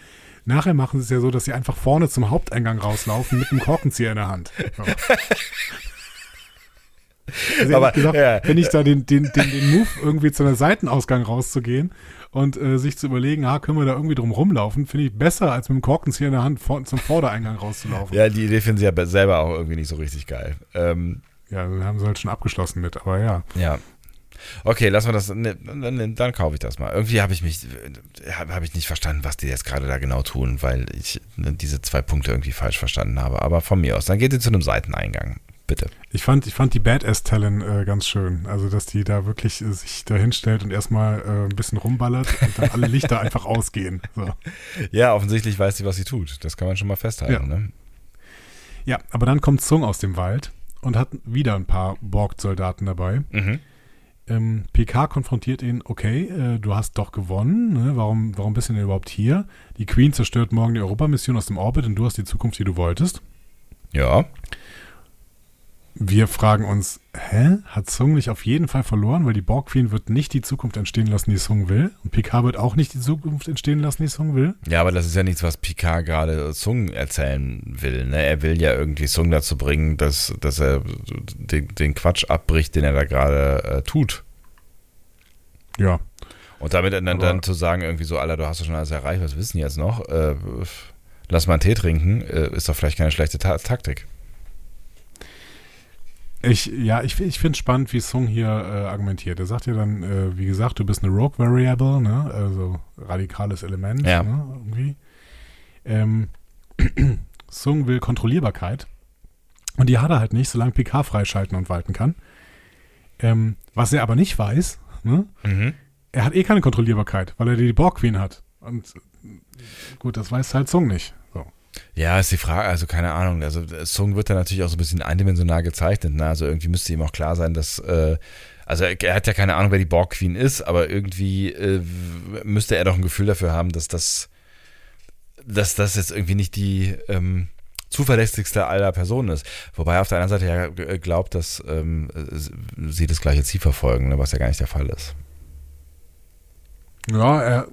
Nachher machen sie es ja so, dass sie einfach vorne zum Haupteingang rauslaufen mit einem Korkenzieher in der Hand. So. Also aber, gesagt, ja. wenn ich da den, den, den, den Move irgendwie zu einer Seitenausgang rauszugehen und äh, sich zu überlegen, ah, können wir da irgendwie drum rumlaufen, finde ich besser, als mit dem Korkenzieher in der Hand vor, zum Vordereingang rauszulaufen. Ja, die Idee finden sie ja selber auch irgendwie nicht so richtig geil. Ähm, ja, haben sie halt schon abgeschlossen mit, aber ja. Ja, Okay, lassen wir das, ne, dann, dann kaufe ich das mal. Irgendwie habe ich mich, habe hab ich nicht verstanden, was die jetzt gerade da genau tun, weil ich ne, diese zwei Punkte irgendwie falsch verstanden habe. Aber von mir aus, dann geht ihr zu einem Seiteneingang. Bitte. Ich fand, ich fand die Badass-Talent äh, ganz schön. Also, dass die da wirklich äh, sich da hinstellt und erstmal äh, ein bisschen rumballert und dann alle Lichter einfach ausgehen. So. Ja, offensichtlich weiß sie, was sie tut. Das kann man schon mal festhalten. Ja, ne? ja aber dann kommt Zung aus dem Wald und hat wieder ein paar Borg-Soldaten dabei. Mhm. Ähm, PK konfrontiert ihn, okay, äh, du hast doch gewonnen, ne? warum, warum bist du denn überhaupt hier? Die Queen zerstört morgen die Europamission aus dem Orbit und du hast die Zukunft, die du wolltest. Ja. Wir fragen uns, hä? Hat Sung nicht auf jeden Fall verloren, weil die Borg Queen wird nicht die Zukunft entstehen lassen, die Sung will. Und Picard wird auch nicht die Zukunft entstehen lassen, die Sung will. Ja, aber das ist ja nichts, was Picard gerade Sung erzählen will. Ne? Er will ja irgendwie Sung dazu bringen, dass, dass er den, den Quatsch abbricht, den er da gerade äh, tut. Ja. Und damit dann, dann zu sagen, irgendwie so, Alter, du hast ja schon alles erreicht, was wissen jetzt noch? Äh, lass mal einen Tee trinken, äh, ist doch vielleicht keine schlechte Ta Taktik. Ich, ja, ich, ich finde es spannend, wie Sung hier äh, argumentiert. Er sagt ja dann, äh, wie gesagt, du bist eine Rogue Variable, ne? also radikales Element. Ja. Ne? Irgendwie. Ähm, Sung will Kontrollierbarkeit. Und die hat er halt nicht, solange PK freischalten und walten kann. Ähm, was er aber nicht weiß, ne? Mhm. er hat eh keine Kontrollierbarkeit, weil er die Borg Queen hat. Und gut, das weiß halt Sung nicht. Ja, ist die Frage, also keine Ahnung. Also Song wird da natürlich auch so ein bisschen eindimensional gezeichnet. Ne? Also irgendwie müsste ihm auch klar sein, dass, äh, also er, hat ja keine Ahnung, wer die Borg Queen ist, aber irgendwie äh, müsste er doch ein Gefühl dafür haben, dass das, dass das jetzt irgendwie nicht die ähm, zuverlässigste aller Personen ist. Wobei er auf der anderen Seite ja glaubt, dass ähm, sie das gleiche Ziel verfolgen, ne? was ja gar nicht der Fall ist. Ja, er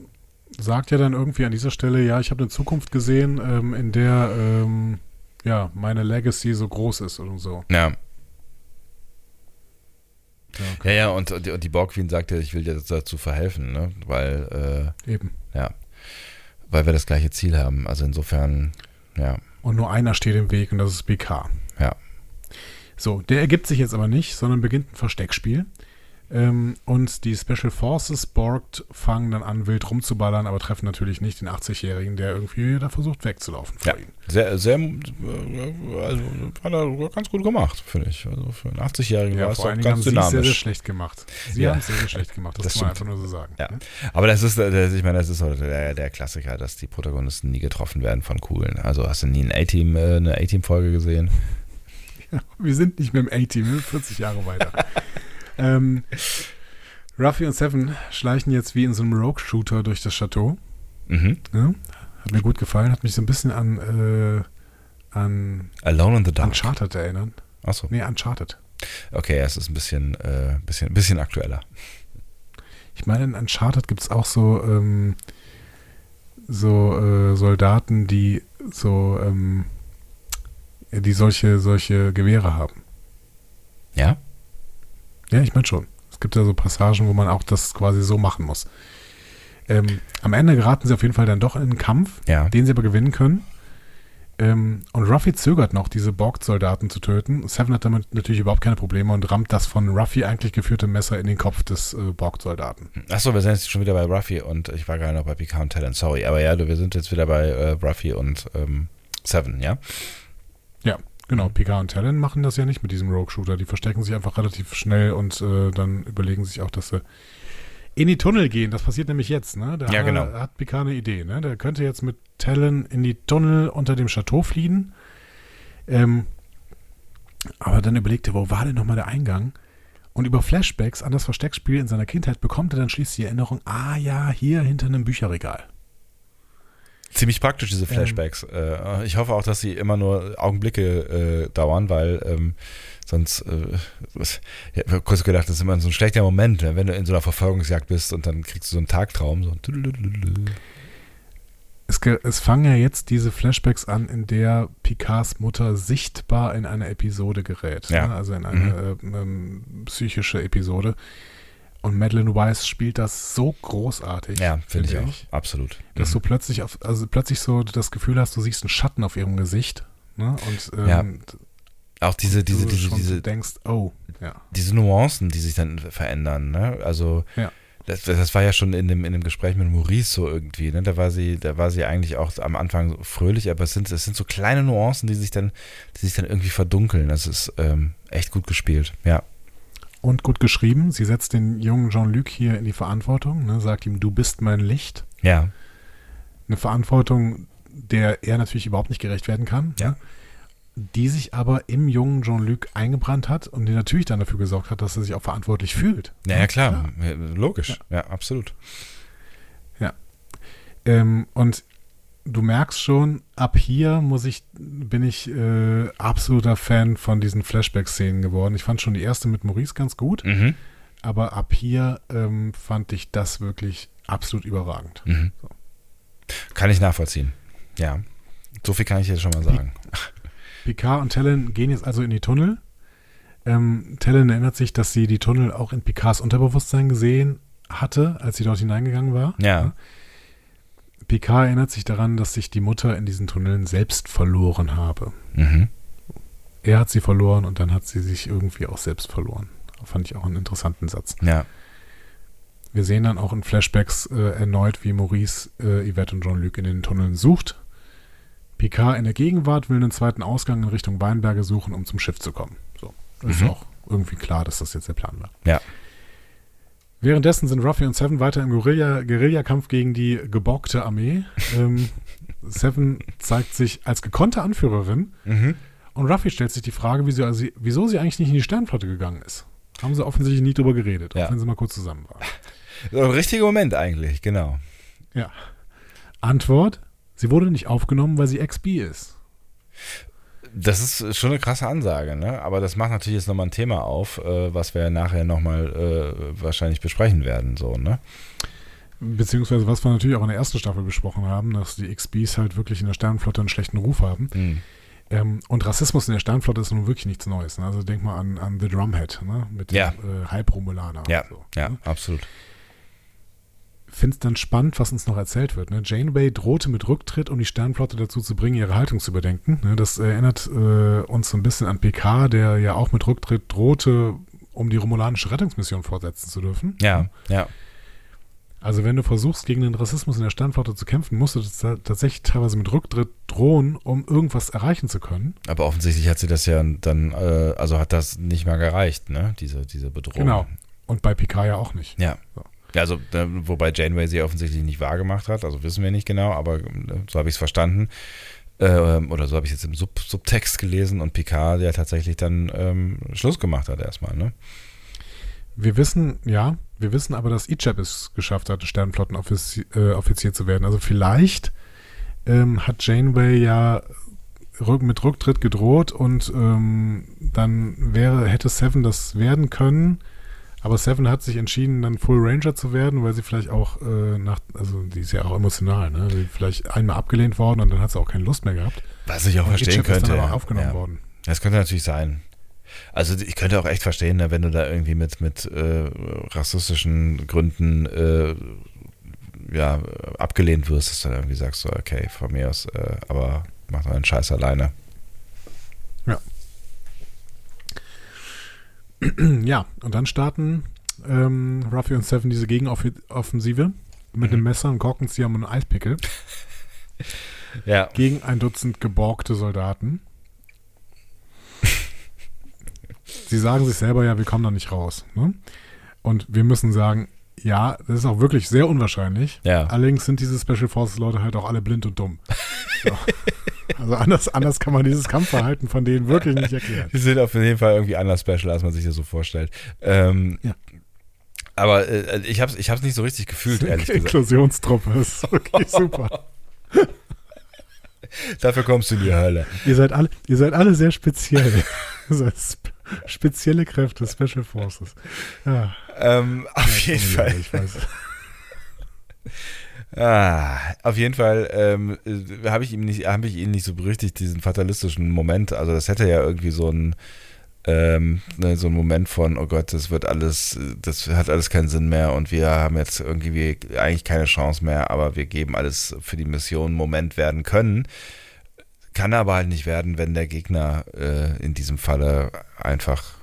sagt ja dann irgendwie an dieser Stelle, ja, ich habe eine Zukunft gesehen, ähm, in der ähm, ja meine Legacy so groß ist und so. Ja. Ja, okay. ja, ja, und, und die Borg Queen sagte, ich will dir dazu verhelfen, ne? Weil äh, eben. Ja. Weil wir das gleiche Ziel haben. Also insofern, ja. Und nur einer steht im Weg und das ist BK. Ja. So, der ergibt sich jetzt aber nicht, sondern beginnt ein Versteckspiel. Ähm, und die Special Forces Borg fangen dann an, wild rumzuballern, aber treffen natürlich nicht den 80-Jährigen, der irgendwie da versucht wegzulaufen vor ja, ihnen. Sehr, sehr, äh, also hat er ganz gut gemacht, finde ich. Also für einen 80-Jährigen ja, war es auch ganz haben dynamisch. sehr, sehr schlecht gemacht. Sie ja. haben es sehr, sehr schlecht gemacht, das, das kann man einfach nur so sagen. Ja. Ne? Aber das ist, ich meine, das ist der, der Klassiker, dass die Protagonisten nie getroffen werden von Coolen. Also hast du nie ein A-Team, äh, eine A-Team-Folge gesehen? Ja, wir sind nicht mehr im A-Team, 40 Jahre weiter. Ähm, Ruffy und Seven schleichen jetzt wie in so einem Rogue-Shooter durch das Chateau. Mhm. Ja, hat mir gut gefallen, hat mich so ein bisschen an, äh, an Alone in the Dark. Uncharted erinnern. Achso. Nee, Uncharted. Okay, es ist ein bisschen, äh, bisschen, bisschen aktueller. Ich meine, in Uncharted gibt es auch so, ähm, so äh, Soldaten, die so, ähm, die solche, solche Gewehre haben. Ja? Ja, ich meine schon. Es gibt ja so Passagen, wo man auch das quasi so machen muss. Ähm, am Ende geraten sie auf jeden Fall dann doch in einen Kampf, ja. den sie aber gewinnen können. Ähm, und Ruffy zögert noch, diese Borg-Soldaten zu töten. Seven hat damit natürlich überhaupt keine Probleme und rammt das von Ruffy eigentlich geführte Messer in den Kopf des äh, Borg-Soldaten. Achso, wir sind jetzt schon wieder bei Ruffy und ich war gerade noch bei Picard und Talent, sorry. Aber ja, wir sind jetzt wieder bei äh, Ruffy und ähm, Seven, ja? Ja, Genau, Picard und Talon machen das ja nicht mit diesem Rogue-Shooter. Die verstecken sich einfach relativ schnell und äh, dann überlegen sich auch, dass sie in die Tunnel gehen. Das passiert nämlich jetzt, ne? Da ja, genau. hat Picard eine Idee, ne? Der könnte jetzt mit Talon in die Tunnel unter dem Chateau fliehen. Ähm, aber dann überlegt er, wo war denn nochmal der Eingang? Und über Flashbacks an das Versteckspiel in seiner Kindheit bekommt er dann schließlich die Erinnerung, ah ja, hier hinter einem Bücherregal. Ziemlich praktisch, diese ähm. Flashbacks. Ähm. ich hoffe auch, dass sie immer nur Augenblicke äh, dauern, weil ähm, sonst, äh, ich habe kurz gedacht, das ist immer so ein schlechter Moment, ne, wenn du in so einer Verfolgungsjagd bist und dann kriegst du so einen Tagtraum. So es, es fangen ja jetzt diese Flashbacks an, in der Picards Mutter sichtbar in eine Episode gerät. Ja. Ne? Also in eine mhm. äh, psychische Episode. Und Madeline Weiss spielt das so großartig. Ja, finde find ich auch. Absolut. Dass mhm. du plötzlich auf, also plötzlich so das Gefühl hast, du siehst einen Schatten auf ihrem Gesicht. Ne? Und ähm, ja. auch diese, diese, diese, diese, denkst, oh, ja. Diese Nuancen, die sich dann verändern, ne? Also ja. Das, das, war ja schon in dem, in dem Gespräch mit Maurice so irgendwie, ne? Da war sie, da war sie eigentlich auch am Anfang fröhlich, aber es sind, es sind so kleine Nuancen, die sich dann, die sich dann irgendwie verdunkeln. Das ist ähm, echt gut gespielt, ja. Und gut geschrieben. Sie setzt den jungen Jean-Luc hier in die Verantwortung, ne? sagt ihm, du bist mein Licht. Ja. Eine Verantwortung, der er natürlich überhaupt nicht gerecht werden kann. Ja. Ne? die sich aber im jungen Jean-Luc eingebrannt hat und die natürlich dann dafür gesorgt hat, dass er sich auch verantwortlich fühlt. Ja, ja klar, ja. logisch, ja. ja. absolut. Ja. Ähm, und du merkst schon, ab hier muss ich, bin ich äh, absoluter Fan von diesen Flashback-Szenen geworden. Ich fand schon die erste mit Maurice ganz gut, mhm. aber ab hier ähm, fand ich das wirklich absolut überragend. Mhm. So. Kann ich nachvollziehen. Ja. So viel kann ich jetzt schon mal sagen. Picard und Talon gehen jetzt also in die Tunnel. Ähm, Talon erinnert sich, dass sie die Tunnel auch in Picards Unterbewusstsein gesehen hatte, als sie dort hineingegangen war. Ja. Picard erinnert sich daran, dass sich die Mutter in diesen Tunneln selbst verloren habe. Mhm. Er hat sie verloren und dann hat sie sich irgendwie auch selbst verloren. Fand ich auch einen interessanten Satz. Ja. Wir sehen dann auch in Flashbacks äh, erneut, wie Maurice, äh, Yvette und Jean-Luc in den Tunneln sucht Picard in der Gegenwart will einen zweiten Ausgang in Richtung Weinberge suchen, um zum Schiff zu kommen. So. Mhm. Ist auch irgendwie klar, dass das jetzt der Plan war. Ja. Währenddessen sind Ruffy und Seven weiter im Guerilla Guerillakampf gegen die geborgte Armee. ähm, Seven zeigt sich als gekonnte Anführerin mhm. und Ruffy stellt sich die Frage, wieso, also, wieso sie eigentlich nicht in die Sternflotte gegangen ist. Haben sie offensichtlich nie drüber geredet, ja. auch wenn sie mal kurz zusammen waren. So ein richtiger Moment eigentlich, genau. Ja. Antwort: Sie wurde nicht aufgenommen, weil sie XB ist. Das ist schon eine krasse Ansage, ne? Aber das macht natürlich jetzt nochmal ein Thema auf, äh, was wir nachher nochmal äh, wahrscheinlich besprechen werden, so, ne? Beziehungsweise, was wir natürlich auch in der ersten Staffel besprochen haben, dass die XBs halt wirklich in der Sternenflotte einen schlechten Ruf haben. Mhm. Ähm, und Rassismus in der Sternenflotte ist nun wirklich nichts Neues. Ne? Also denk mal an, an The Drumhead, ne? Mit ja. dem äh, Halbromulaner. Ja, so, ja, ne? absolut finde es dann spannend, was uns noch erzählt wird. Ne? Janeway drohte mit Rücktritt, um die Sternflotte dazu zu bringen, ihre Haltung zu überdenken. Ne? Das erinnert äh, uns so ein bisschen an PK, der ja auch mit Rücktritt drohte, um die romulanische Rettungsmission fortsetzen zu dürfen. Ja, ja. Also wenn du versuchst, gegen den Rassismus in der Sternflotte zu kämpfen, musst du das tatsächlich teilweise mit Rücktritt drohen, um irgendwas erreichen zu können. Aber offensichtlich hat sie das ja dann, äh, also hat das nicht mal gereicht, ne? Diese, diese Bedrohung. Genau. Und bei PK ja auch nicht. Ja. So. Also, äh, wobei Janeway sie offensichtlich nicht wahrgemacht hat, also wissen wir nicht genau, aber äh, so habe ich es verstanden. Äh, oder so habe ich es jetzt im Sub Subtext gelesen und Picard, der tatsächlich dann ähm, Schluss gemacht hat erstmal, ne? Wir wissen, ja, wir wissen aber, dass Ichab es geschafft hat, Sternflottenoffizier äh, zu werden. Also vielleicht ähm, hat Janeway ja mit Rücktritt gedroht und ähm, dann wäre, hätte Seven das werden können aber Seven hat sich entschieden, dann Full Ranger zu werden, weil sie vielleicht auch äh, nach, also die ist ja auch emotional, ne? Sie vielleicht einmal abgelehnt worden und dann hat sie auch keine Lust mehr gehabt. Was ich auch und verstehen könnte. Ist dann aber aufgenommen ja. worden. Das könnte natürlich sein. Also ich könnte auch echt verstehen, ne, wenn du da irgendwie mit, mit äh, rassistischen Gründen äh, ja, abgelehnt wirst, dass du dann irgendwie sagst, so, okay, von mir aus, äh, aber mach doch einen Scheiß alleine. Ja. ja, und dann starten ähm, Ruffy und Seven diese Gegenoffensive mit mhm. einem Messer, einem Korkenzieher und einem Eispickel. ja. Gegen ein Dutzend geborgte Soldaten. Sie sagen sich selber ja, wir kommen da nicht raus. Ne? Und wir müssen sagen, ja, das ist auch wirklich sehr unwahrscheinlich. Ja. Allerdings sind diese Special Forces Leute halt auch alle blind und dumm. So. Also anders, anders kann man dieses Kampfverhalten von denen wirklich nicht erklären. Die sind auf jeden Fall irgendwie anders special, als man sich das so vorstellt. Ähm, ja. Aber äh, ich habe es ich hab's nicht so richtig gefühlt, ehrlich gesagt. Inklusionstruppe, ist wirklich super. Dafür kommst du in die Hölle. Ihr seid alle, ihr seid alle sehr speziell. spezielle Kräfte, Special Forces. Ja. Ähm, auf ja, jeden Fall. Ich weiß. Ah, auf jeden Fall ähm, äh, habe ich ihm nicht, habe ich ihn nicht so berichtigt, diesen fatalistischen Moment. Also das hätte ja irgendwie so ein ähm, ne, so ein Moment von, oh Gott, das wird alles, das hat alles keinen Sinn mehr und wir haben jetzt irgendwie eigentlich keine Chance mehr, aber wir geben alles für die Mission Moment werden können. Kann aber halt nicht werden, wenn der Gegner äh, in diesem Falle einfach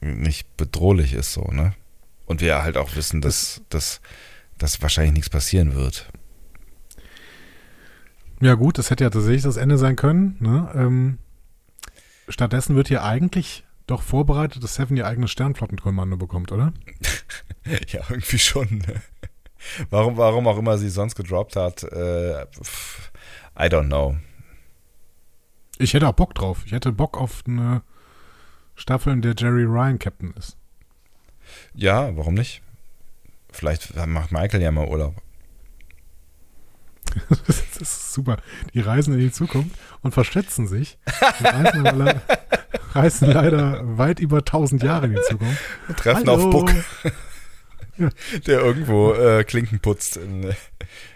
nicht bedrohlich ist, so, ne? Und wir halt auch wissen, dass, dass, dass wahrscheinlich nichts passieren wird. Ja, gut, das hätte ja tatsächlich das Ende sein können. Ne? Ähm, stattdessen wird hier eigentlich doch vorbereitet, dass Seven ihr eigenes Sternflottenkommando bekommt, oder? ja, irgendwie schon. Ne? Warum, warum auch immer sie sonst gedroppt hat, äh, I don't know. Ich hätte auch Bock drauf. Ich hätte Bock auf eine Staffel, in der Jerry Ryan Captain ist. Ja, warum nicht? Vielleicht macht Michael ja mal Urlaub. das ist super. Die reisen in die Zukunft und verschätzen sich. Reisen, leider, reisen leider weit über 1000 Jahre in die Zukunft. Treffen Hallo. auf Buck. Der irgendwo äh, Klinken putzt. In,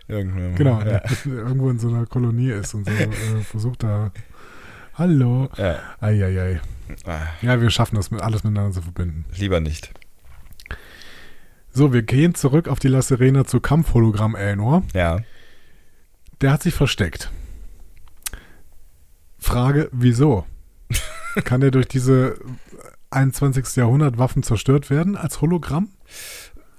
irgendeinem, genau, ja. irgendwo in so einer Kolonie ist und so äh, versucht da. Hallo. Ja. Eieiei. Ah. Ja, wir schaffen das, mit, alles miteinander zu verbinden. Lieber nicht. So, wir gehen zurück auf die La Serena zu Kampfhologramm Elnor. Ja. Der hat sich versteckt. Frage, wieso? Kann er durch diese 21. Jahrhundert Waffen zerstört werden als Hologramm?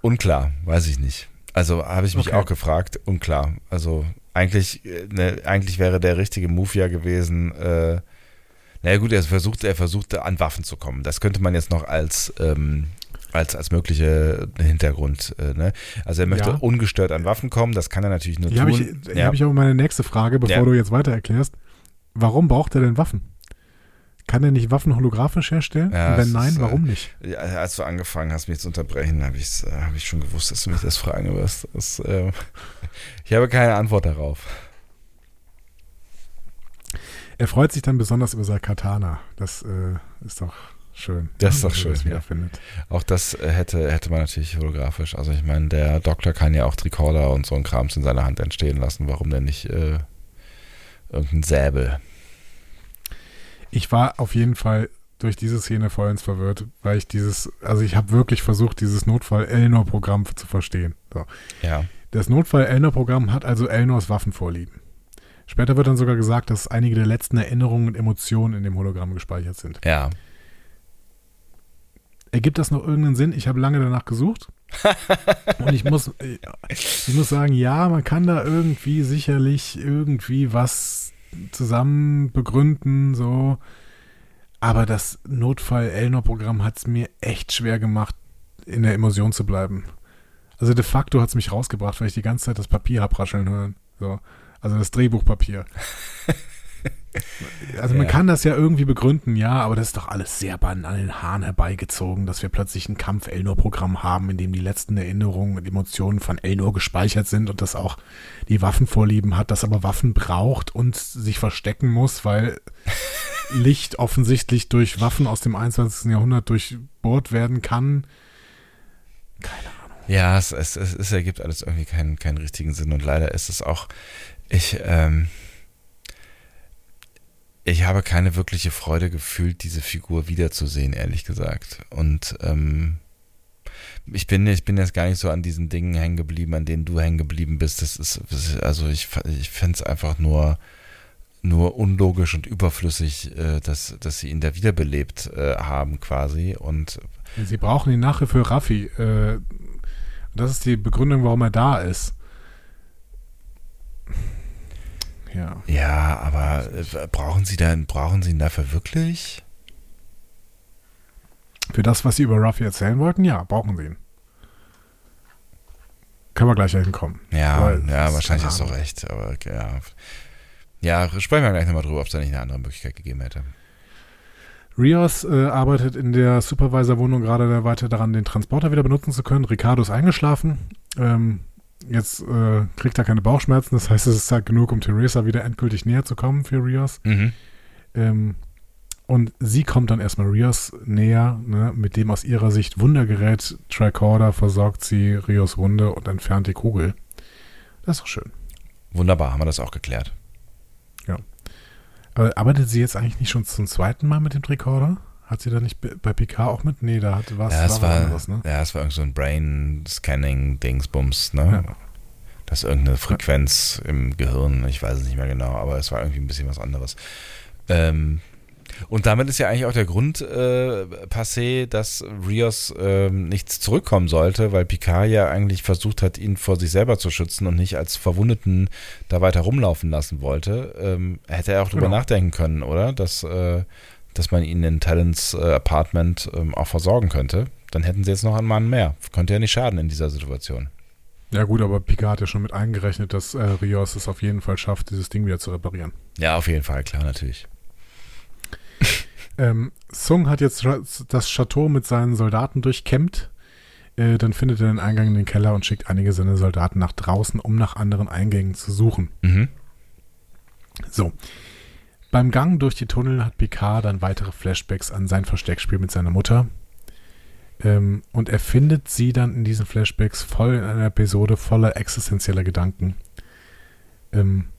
Unklar, weiß ich nicht. Also habe ich mich okay. auch gefragt, unklar. Also eigentlich, ne, eigentlich wäre der richtige Move ja gewesen, äh, naja gut, er versucht, er versucht an Waffen zu kommen. Das könnte man jetzt noch als ähm, als, als mögliche Hintergrund. Äh, ne? Also er möchte ja. ungestört an Waffen kommen, das kann er natürlich nur hier tun. Hab ich, hier ja. habe ich aber meine nächste Frage, bevor ja. du jetzt weiter erklärst. Warum braucht er denn Waffen? Kann er nicht Waffen holographisch herstellen? Ja, Und wenn nein, ist, warum nicht? Ja, als du angefangen hast, mich zu unterbrechen, habe ich, äh, hab ich schon gewusst, dass du mich das fragen wirst. Das, äh, ich habe keine Antwort darauf. Er freut sich dann besonders über sein Katana. Das äh, ist doch schön. Das ist doch schön. Das. Auch das äh, hätte, hätte man natürlich holographisch. Also ich meine, der Doktor kann ja auch Tricorder und so ein Krams in seiner Hand entstehen lassen. Warum denn nicht äh, irgendein Säbel? Ich war auf jeden Fall durch diese Szene vollends verwirrt, weil ich dieses, also ich habe wirklich versucht, dieses Notfall-Elnor-Programm zu verstehen. So. Ja. Das Notfall-Elnor-Programm hat also Elnors Waffenvorlieben. Später wird dann sogar gesagt, dass einige der letzten Erinnerungen und Emotionen in dem Hologramm gespeichert sind. Ja. Ergibt das noch irgendeinen Sinn? Ich habe lange danach gesucht. und ich muss, ich muss sagen, ja, man kann da irgendwie sicherlich irgendwie was zusammen begründen, so. Aber das Notfall-Elnor-Programm hat es mir echt schwer gemacht, in der Emotion zu bleiben. Also de facto hat es mich rausgebracht, weil ich die ganze Zeit das Papier habe rascheln hören. So. Also das Drehbuchpapier. Also man ja. kann das ja irgendwie begründen, ja, aber das ist doch alles sehr an den Haaren herbeigezogen, dass wir plötzlich ein Kampf-Elnor-Programm haben, in dem die letzten Erinnerungen und Emotionen von Elnor gespeichert sind und das auch die Waffenvorlieben hat, das aber Waffen braucht und sich verstecken muss, weil Licht offensichtlich durch Waffen aus dem 21. Jahrhundert durchbohrt werden kann. Keine Ahnung. Ja, es, es, es, es ergibt alles irgendwie keinen, keinen richtigen Sinn und leider ist es auch, ich, ähm, ich habe keine wirkliche Freude gefühlt, diese Figur wiederzusehen, ehrlich gesagt. Und ähm, ich bin, ich bin jetzt gar nicht so an diesen Dingen hängen geblieben, an denen du hängen geblieben bist. Das ist, also ich, ich fände es einfach nur, nur unlogisch und überflüssig, äh, dass, dass sie ihn da wiederbelebt äh, haben quasi. Und sie brauchen ihn nachher für Raffi. Äh, das ist die Begründung, warum er da ist ja. Ja, aber äh, brauchen Sie denn, brauchen Sie ihn dafür wirklich? Für das, was Sie über Ruffy erzählen wollten, ja, brauchen Sie ihn. Können wir gleich hinkommen. Ja, aber ja, wahrscheinlich hast du recht. Aber ja. Ja, sprechen wir gleich nochmal drüber, ob es da nicht eine andere Möglichkeit gegeben hätte. Rios äh, arbeitet in der Supervisor-Wohnung gerade weiter daran, den Transporter wieder benutzen zu können. Ricardo ist eingeschlafen. Ähm, Jetzt äh, kriegt er keine Bauchschmerzen, das heißt, es ist Zeit genug, um Theresa wieder endgültig näher zu kommen für Rios. Mhm. Ähm, und sie kommt dann erstmal Rios näher, ne, mit dem aus ihrer Sicht Wundergerät Tricorder versorgt sie Rios Wunde und entfernt die Kugel. Das ist doch schön. Wunderbar, haben wir das auch geklärt. Ja. Aber arbeitet sie jetzt eigentlich nicht schon zum zweiten Mal mit dem Tricorder? Hat sie da nicht bei PK auch mit? Nee, da hat was. Ja, es war, war anderes, ne? Ja, es war irgend so ein Brain-Scanning-Dingsbums, ne? Ja. Das ist irgendeine Frequenz im Gehirn, ich weiß es nicht mehr genau, aber es war irgendwie ein bisschen was anderes. Ähm, Und damit ist ja eigentlich auch der Grund äh, passé, dass Rios äh, nichts zurückkommen sollte, weil Picard ja eigentlich versucht hat, ihn vor sich selber zu schützen und nicht als Verwundeten da weiter rumlaufen lassen wollte. Ähm, hätte er auch drüber genau. nachdenken können, oder? Dass, äh, dass man ihn in Talents äh, Apartment ähm, auch versorgen könnte. Dann hätten sie jetzt noch einen Mann mehr. Könnte ja nicht schaden in dieser Situation. Ja gut, aber Picard hat ja schon mit eingerechnet, dass äh, Rios es auf jeden Fall schafft, dieses Ding wieder zu reparieren. Ja, auf jeden Fall, klar, natürlich. ähm, Sung hat jetzt das Chateau mit seinen Soldaten durchkämmt. Äh, dann findet er den Eingang in den Keller und schickt einige seiner Soldaten nach draußen, um nach anderen Eingängen zu suchen. Mhm. So. Beim Gang durch die Tunnel hat Picard dann weitere Flashbacks an sein Versteckspiel mit seiner Mutter. Ähm, und er findet sie dann in diesen Flashbacks voll in einer Episode voller existenzieller Gedanken. Ähm,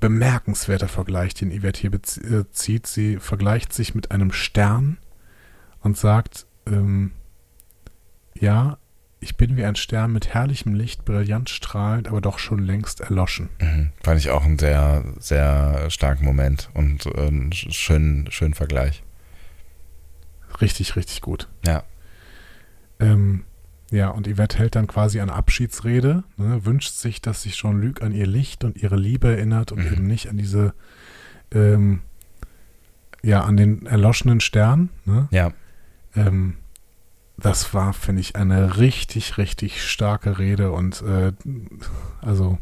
bemerkenswerter Vergleich, den Yvette hier bezieht. Äh, sie vergleicht sich mit einem Stern und sagt, ähm, ja, ich bin wie ein Stern mit herrlichem Licht, brillant strahlend, aber doch schon längst erloschen. Mhm. Fand ich auch einen sehr, sehr starken Moment und äh, einen schönen, schönen Vergleich. Richtig, richtig gut. Ja. Ähm, ja, und Yvette hält dann quasi eine Abschiedsrede, ne, wünscht sich, dass sich Jean-Luc an ihr Licht und ihre Liebe erinnert und mhm. eben nicht an diese, ähm, ja, an den erloschenen Stern. Ne? Ja. Ähm, das war, finde ich, eine richtig, richtig starke Rede und äh, also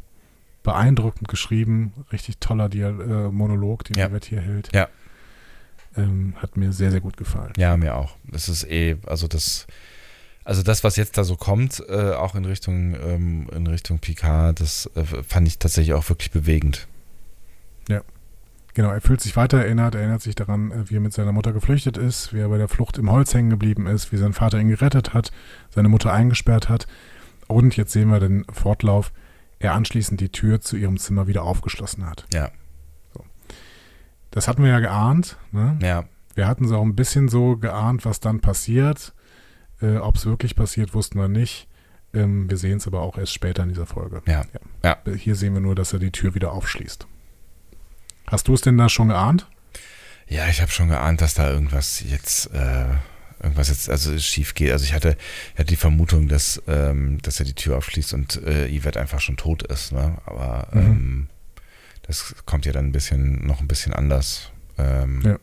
beeindruckend geschrieben, richtig toller Dial äh, Monolog, den ja. Yvette hier hält. Ja. Ähm, hat mir sehr, sehr gut gefallen. Ja, mir auch. Das ist eh, also das, also das, was jetzt da so kommt, äh, auch in Richtung, ähm, in Richtung Picard, das äh, fand ich tatsächlich auch wirklich bewegend. Ja. Genau, er fühlt sich weiter erinnert, er erinnert sich daran, äh, wie er mit seiner Mutter geflüchtet ist, wie er bei der Flucht im Holz hängen geblieben ist, wie sein Vater ihn gerettet hat, seine Mutter eingesperrt hat. Und jetzt sehen wir den Fortlauf, er anschließend die Tür zu ihrem Zimmer wieder aufgeschlossen hat. Ja. Das hatten wir ja geahnt. Ne? Ja. Wir hatten es auch ein bisschen so geahnt, was dann passiert. Äh, Ob es wirklich passiert, wussten wir nicht. Ähm, wir sehen es aber auch erst später in dieser Folge. Ja. ja. ja. Hier sehen wir nur, dass er die Tür wieder aufschließt. Hast du es denn da schon geahnt? Ja, ich habe schon geahnt, dass da irgendwas jetzt, äh, irgendwas jetzt also schief geht. Also ich hatte, ich hatte die Vermutung, dass, ähm, dass er die Tür aufschließt und äh, Yvette einfach schon tot ist. Ne? Aber mhm. ähm, das kommt ja dann ein bisschen, noch ein bisschen anders. Ähm, ja.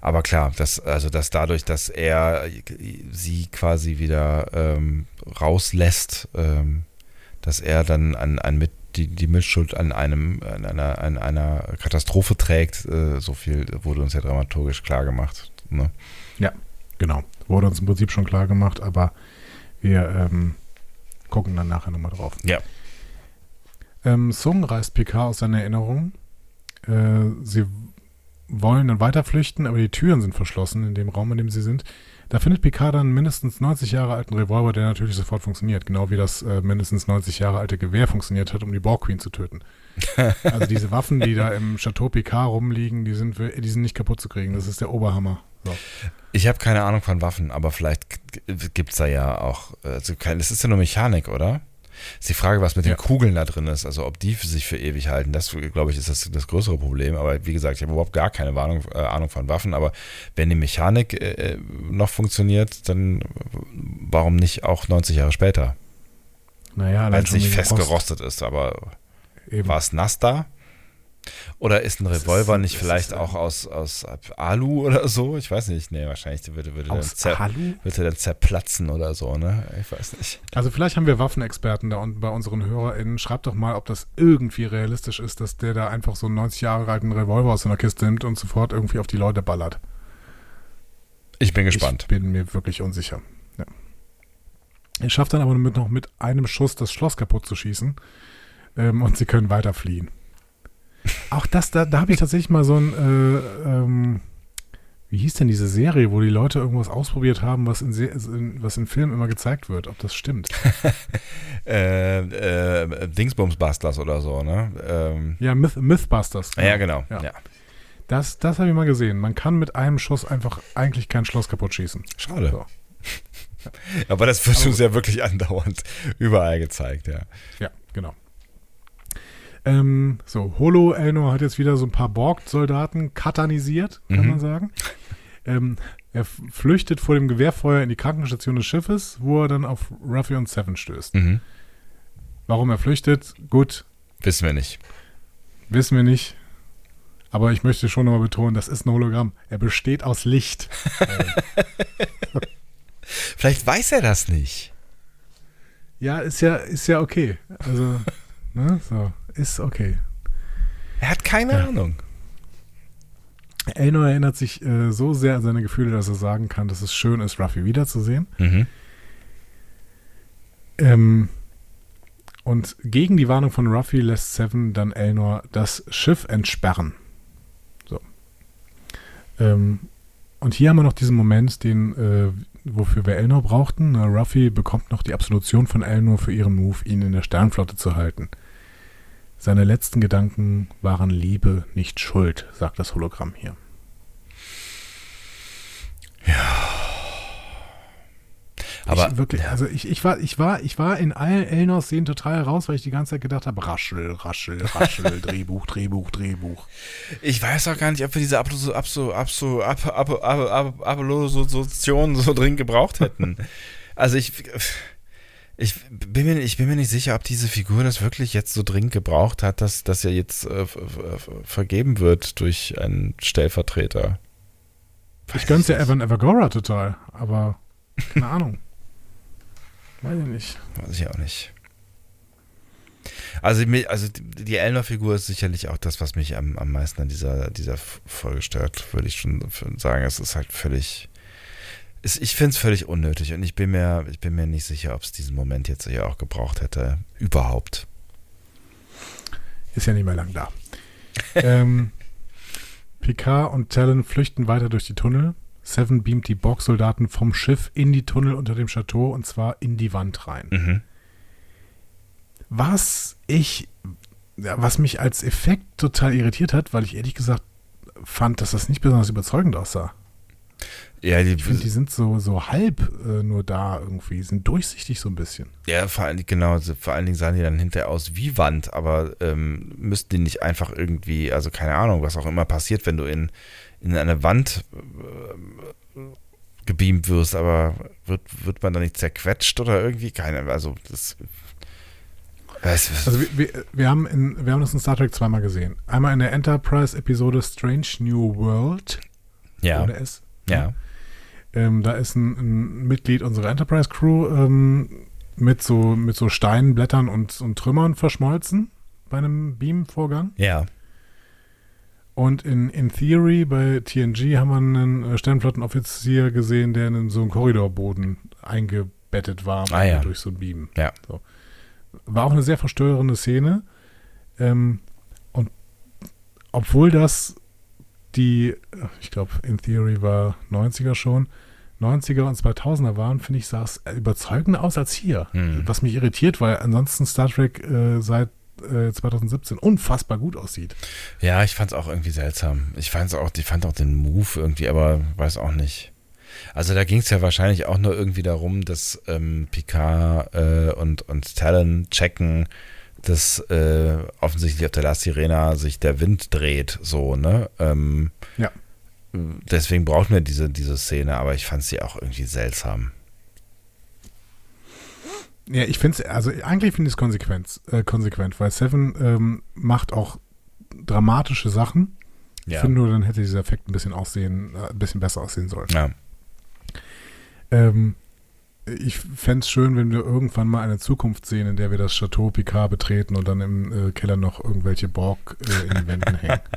Aber klar, dass, also dass dadurch, dass er sie quasi wieder ähm, rauslässt, ähm, dass er dann an, an mit die, die Mitschuld an einem, an einer, an einer Katastrophe trägt, äh, so viel wurde uns ja dramaturgisch klar gemacht. Ne? Ja, genau. Wurde uns im Prinzip schon klar gemacht, aber wir ähm, gucken dann nachher nochmal drauf. Ja. Ähm, Sung reißt Picard aus seiner Erinnerung. Äh, sie wollen dann weiter flüchten, aber die Türen sind verschlossen in dem Raum, in dem sie sind. Da findet Picard dann mindestens 90 Jahre alten Revolver, der natürlich sofort funktioniert, genau wie das äh, mindestens 90 Jahre alte Gewehr funktioniert hat, um die Borg Queen zu töten. also diese Waffen, die da im Chateau Picard rumliegen, die sind, die sind nicht kaputt zu kriegen. Das ist der Oberhammer. So. Ich habe keine Ahnung von Waffen, aber vielleicht gibt es da ja auch, also kein, das ist ja nur Mechanik, oder? Ist die Frage, was mit den Kugeln da drin ist, also ob die sich für ewig halten. Das, glaube ich, ist das, das größere Problem. Aber wie gesagt, ich habe überhaupt gar keine Warnung, äh, Ahnung von Waffen. Aber wenn die Mechanik äh, noch funktioniert, dann warum nicht auch 90 Jahre später? Naja, Weil es nicht festgerostet ist, aber war es nass da? Oder ist ein Revolver ist, nicht vielleicht auch aus, aus Alu oder so? Ich weiß nicht. Nee, wahrscheinlich würde, würde, dann, zer, würde dann zerplatzen oder so, ne? Ich weiß nicht. Also vielleicht haben wir Waffenexperten da unten bei unseren HörerInnen. Schreibt doch mal, ob das irgendwie realistisch ist, dass der da einfach so einen 90 Jahre alten Revolver aus einer Kiste nimmt und sofort irgendwie auf die Leute ballert. Ich bin gespannt. Ich bin mir wirklich unsicher. Ja. Er schafft dann aber mit, noch mit einem Schuss das Schloss kaputt zu schießen ähm, und sie können weiter fliehen. Auch das, da, da habe ich tatsächlich mal so ein, äh, ähm, wie hieß denn diese Serie, wo die Leute irgendwas ausprobiert haben, was in, in was in Filmen immer gezeigt wird, ob das stimmt. äh, äh, Dingsbumsbusters oder so, ne? Ähm. Ja, Myth, Mythbusters. Genau. Ja, genau. Ja. ja. Das, das habe ich mal gesehen. Man kann mit einem Schuss einfach eigentlich kein Schloss kaputt schießen. Schade. So. Aber das wird uns ja wirklich andauernd überall gezeigt, ja. Ja, genau. Ähm, so, Holo Elnor hat jetzt wieder so ein paar Borg-Soldaten katanisiert, kann mhm. man sagen. Ähm, er flüchtet vor dem Gewehrfeuer in die Krankenstation des Schiffes, wo er dann auf Ruffy und Seven stößt. Mhm. Warum er flüchtet, gut. Wissen wir nicht. Wissen wir nicht. Aber ich möchte schon nochmal betonen, das ist ein Hologramm. Er besteht aus Licht. Vielleicht weiß er das nicht. Ja, ist ja, ist ja okay. Also, ne, so, ist okay. Er hat keine ja. Ahnung. Elno erinnert sich äh, so sehr an seine Gefühle, dass er sagen kann, dass es schön ist, Ruffy wiederzusehen. Mhm. Ähm, und gegen die Warnung von Ruffy lässt Seven dann Elnor das Schiff entsperren. So. Ähm, und hier haben wir noch diesen Moment, den, äh, wofür wir Elnor brauchten. Na, Ruffy bekommt noch die Absolution von Elnor für ihren Move, ihn in der Sternflotte zu halten. Seine letzten Gedanken waren Liebe, nicht Schuld, sagt das Hologramm hier. Ja. Aber ich wirklich, also ich, ich war, ich war, ich war in allen Elnors Szenen total raus, weil ich die ganze Zeit gedacht habe, raschel, raschel, raschel, Drehbuch, Drehbuch, Drehbuch. Ich weiß auch gar nicht, ob wir diese Absolution so dringend gebraucht hätten. Also ich, ich bin, mir, ich bin mir nicht sicher, ob diese Figur das wirklich jetzt so dringend gebraucht hat, dass, dass er jetzt äh, vergeben wird durch einen Stellvertreter. Weiß ich gönn's ja Evan Evergora total, aber keine Ahnung. Weiß ich nicht. Weiß ich auch nicht. Also, also die Elner-Figur ist sicherlich auch das, was mich am, am meisten an dieser, dieser Folge stört, würde ich schon sagen. Es ist halt völlig ich finde es völlig unnötig und ich bin mir, ich bin mir nicht sicher, ob es diesen Moment jetzt hier auch gebraucht hätte. Überhaupt. Ist ja nicht mehr lang da. ähm, Picard und Talon flüchten weiter durch die Tunnel. Seven beamt die Borg-Soldaten vom Schiff in die Tunnel unter dem Chateau und zwar in die Wand rein. Mhm. Was ich, was mich als Effekt total irritiert hat, weil ich ehrlich gesagt fand, dass das nicht besonders überzeugend aussah. Ja, die, ich finde, die sind so, so halb äh, nur da irgendwie, sind durchsichtig so ein bisschen. Ja, vor allen, genau, vor allen Dingen sahen die dann hinterher aus wie Wand, aber ähm, müssten die nicht einfach irgendwie, also keine Ahnung, was auch immer passiert, wenn du in, in eine Wand äh, gebeamt wirst, aber wird, wird man da nicht zerquetscht oder irgendwie? Keine, also das. Also wir, wir, wir, haben in, wir haben das in Star Trek zweimal gesehen. Einmal in der Enterprise-Episode Strange New World. Ja. Ohne S. Ja. Ähm, da ist ein, ein, Mitglied unserer Enterprise Crew ähm, mit, so, mit so Steinen, Blättern und, und Trümmern verschmolzen bei einem Beam-Vorgang. Ja. Und in, in Theory bei TNG haben wir einen äh, Sternflottenoffizier gesehen, der in so einen Korridorboden eingebettet war ah, ja. durch so ein Beam. Ja. So. War auch eine sehr verstörende Szene. Ähm, und obwohl das die, ich glaube, in Theory war 90er schon, 90er und 2000er waren, finde ich, sah es überzeugender aus als hier. Hm. Was mich irritiert, weil ansonsten Star Trek äh, seit äh, 2017 unfassbar gut aussieht. Ja, ich fand es auch irgendwie seltsam. Ich fand auch, ich fand auch den Move irgendwie, aber weiß auch nicht. Also da ging es ja wahrscheinlich auch nur irgendwie darum, dass ähm, Picard äh, und, und Talon checken, dass äh, offensichtlich auf der La Sirena sich der Wind dreht, so, ne? Ähm, ja. Deswegen braucht man diese, diese Szene, aber ich fand sie auch irgendwie seltsam. Ja, ich finde es, also eigentlich finde ich es konsequent, äh, konsequent, weil Seven ähm, macht auch dramatische Sachen. Ja. Ich finde nur, dann hätte dieser Effekt ein bisschen aussehen, äh, ein bisschen besser aussehen sollen. Ja. Ähm, ich fände es schön, wenn wir irgendwann mal eine Zukunft sehen, in der wir das Chateau Picard betreten und dann im äh, Keller noch irgendwelche Borg äh, in den Wänden hängen.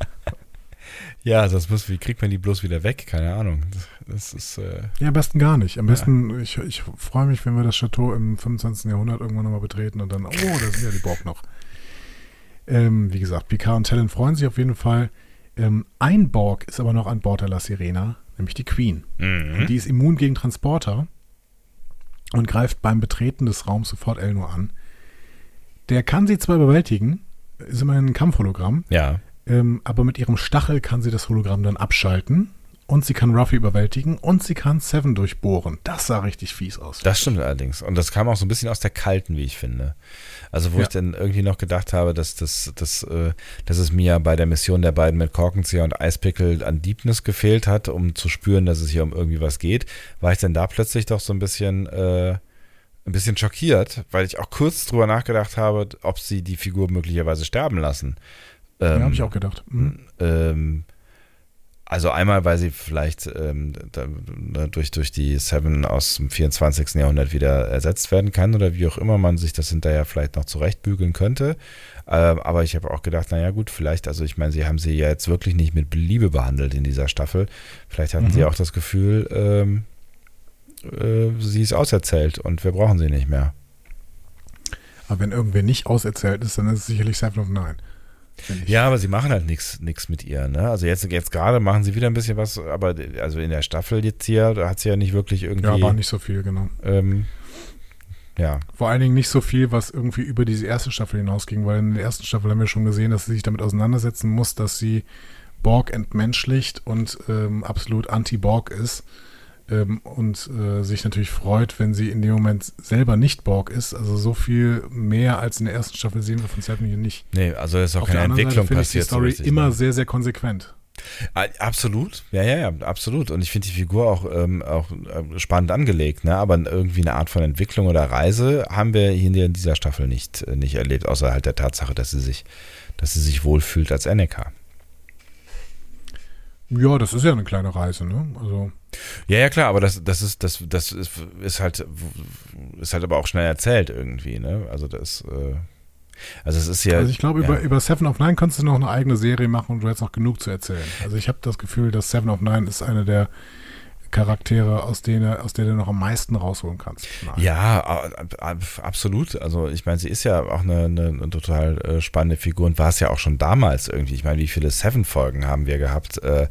Ja, das muss, wie kriegt man die bloß wieder weg? Keine Ahnung. Das ist. Äh, ja, am besten gar nicht. Am besten, ja. ich, ich freue mich, wenn wir das Chateau im 25. Jahrhundert irgendwann nochmal betreten und dann, oh, da sind ja die Borg noch. Ähm, wie gesagt, Picard und Talon freuen sich auf jeden Fall. Ähm, ein Borg ist aber noch an Bord der La Sirena, nämlich die Queen. Mhm. Und die ist immun gegen Transporter und greift beim Betreten des Raums sofort Elnor an. Der kann sie zwar bewältigen, ist immerhin ein Kampfhologramm, ja. Ähm, aber mit ihrem Stachel kann sie das Hologramm dann abschalten und sie kann Ruffy überwältigen und sie kann Seven durchbohren. Das sah richtig fies aus. Das stimmt allerdings. Und das kam auch so ein bisschen aus der Kalten, wie ich finde. Also wo ja. ich dann irgendwie noch gedacht habe, dass, das, dass, äh, dass es mir bei der Mission der beiden mit Korkenzieher und Eispickel an Deepness gefehlt hat, um zu spüren, dass es hier um irgendwie was geht, war ich dann da plötzlich doch so ein bisschen... Äh, ein bisschen schockiert, weil ich auch kurz drüber nachgedacht habe, ob sie die Figur möglicherweise sterben lassen. Ähm, ja, habe ich auch gedacht. Mhm. Ähm, also einmal, weil sie vielleicht ähm, durch, durch die Seven aus dem 24. Jahrhundert wieder ersetzt werden kann oder wie auch immer man sich das hinterher vielleicht noch zurechtbügeln könnte. Ähm, aber ich habe auch gedacht, naja gut, vielleicht, also ich meine, sie haben sie ja jetzt wirklich nicht mit Liebe behandelt in dieser Staffel. Vielleicht hatten mhm. sie auch das Gefühl, ähm, äh, sie ist auserzählt und wir brauchen sie nicht mehr. Aber wenn irgendwer nicht auserzählt ist, dann ist es sicherlich Seven of Nine. Ja, aber sie machen halt nichts mit ihr. Ne? Also jetzt, jetzt gerade machen sie wieder ein bisschen was, aber also in der Staffel jetzt hier, da hat sie ja nicht wirklich irgendwie. Ja, war nicht so viel, genau. Ähm, ja. Vor allen Dingen nicht so viel, was irgendwie über diese erste Staffel hinausging, weil in der ersten Staffel haben wir schon gesehen, dass sie sich damit auseinandersetzen muss, dass sie Borg entmenschlicht und ähm, absolut anti-Borg ist ähm, und äh, sich natürlich freut, wenn sie in dem Moment selber nicht Borg ist. Also so viel mehr als in der ersten Staffel sehen wir von Seven hier nicht. Nee, also ist auch Auf keine Entwicklung Seite passiert. Ich die Story so richtig, immer ne? sehr, sehr konsequent. Absolut, ja, ja, ja, absolut. Und ich finde die Figur auch, ähm, auch äh, spannend angelegt, ne? aber irgendwie eine Art von Entwicklung oder Reise haben wir hier in dieser Staffel nicht, äh, nicht erlebt, außer halt der Tatsache, dass sie sich, dass sie sich wohlfühlt als Anakin. Ja, das ist ja eine kleine Reise, ne? Also. Ja, ja, klar, aber das, das ist, das, das ist, ist halt, ist halt aber auch schnell erzählt irgendwie, ne? Also das, äh, also es ist ja. Also ich glaube, ja. über, über Seven of Nine kannst du noch eine eigene Serie machen und du hättest noch genug zu erzählen. Also ich habe das Gefühl, dass Seven of Nine ist eine der Charaktere, aus denen aus der du noch am meisten rausholen kannst. Nein. Ja, absolut. Also ich meine, sie ist ja auch eine, eine, eine total äh, spannende Figur und war es ja auch schon damals irgendwie. Ich meine, wie viele Seven-Folgen haben wir gehabt äh,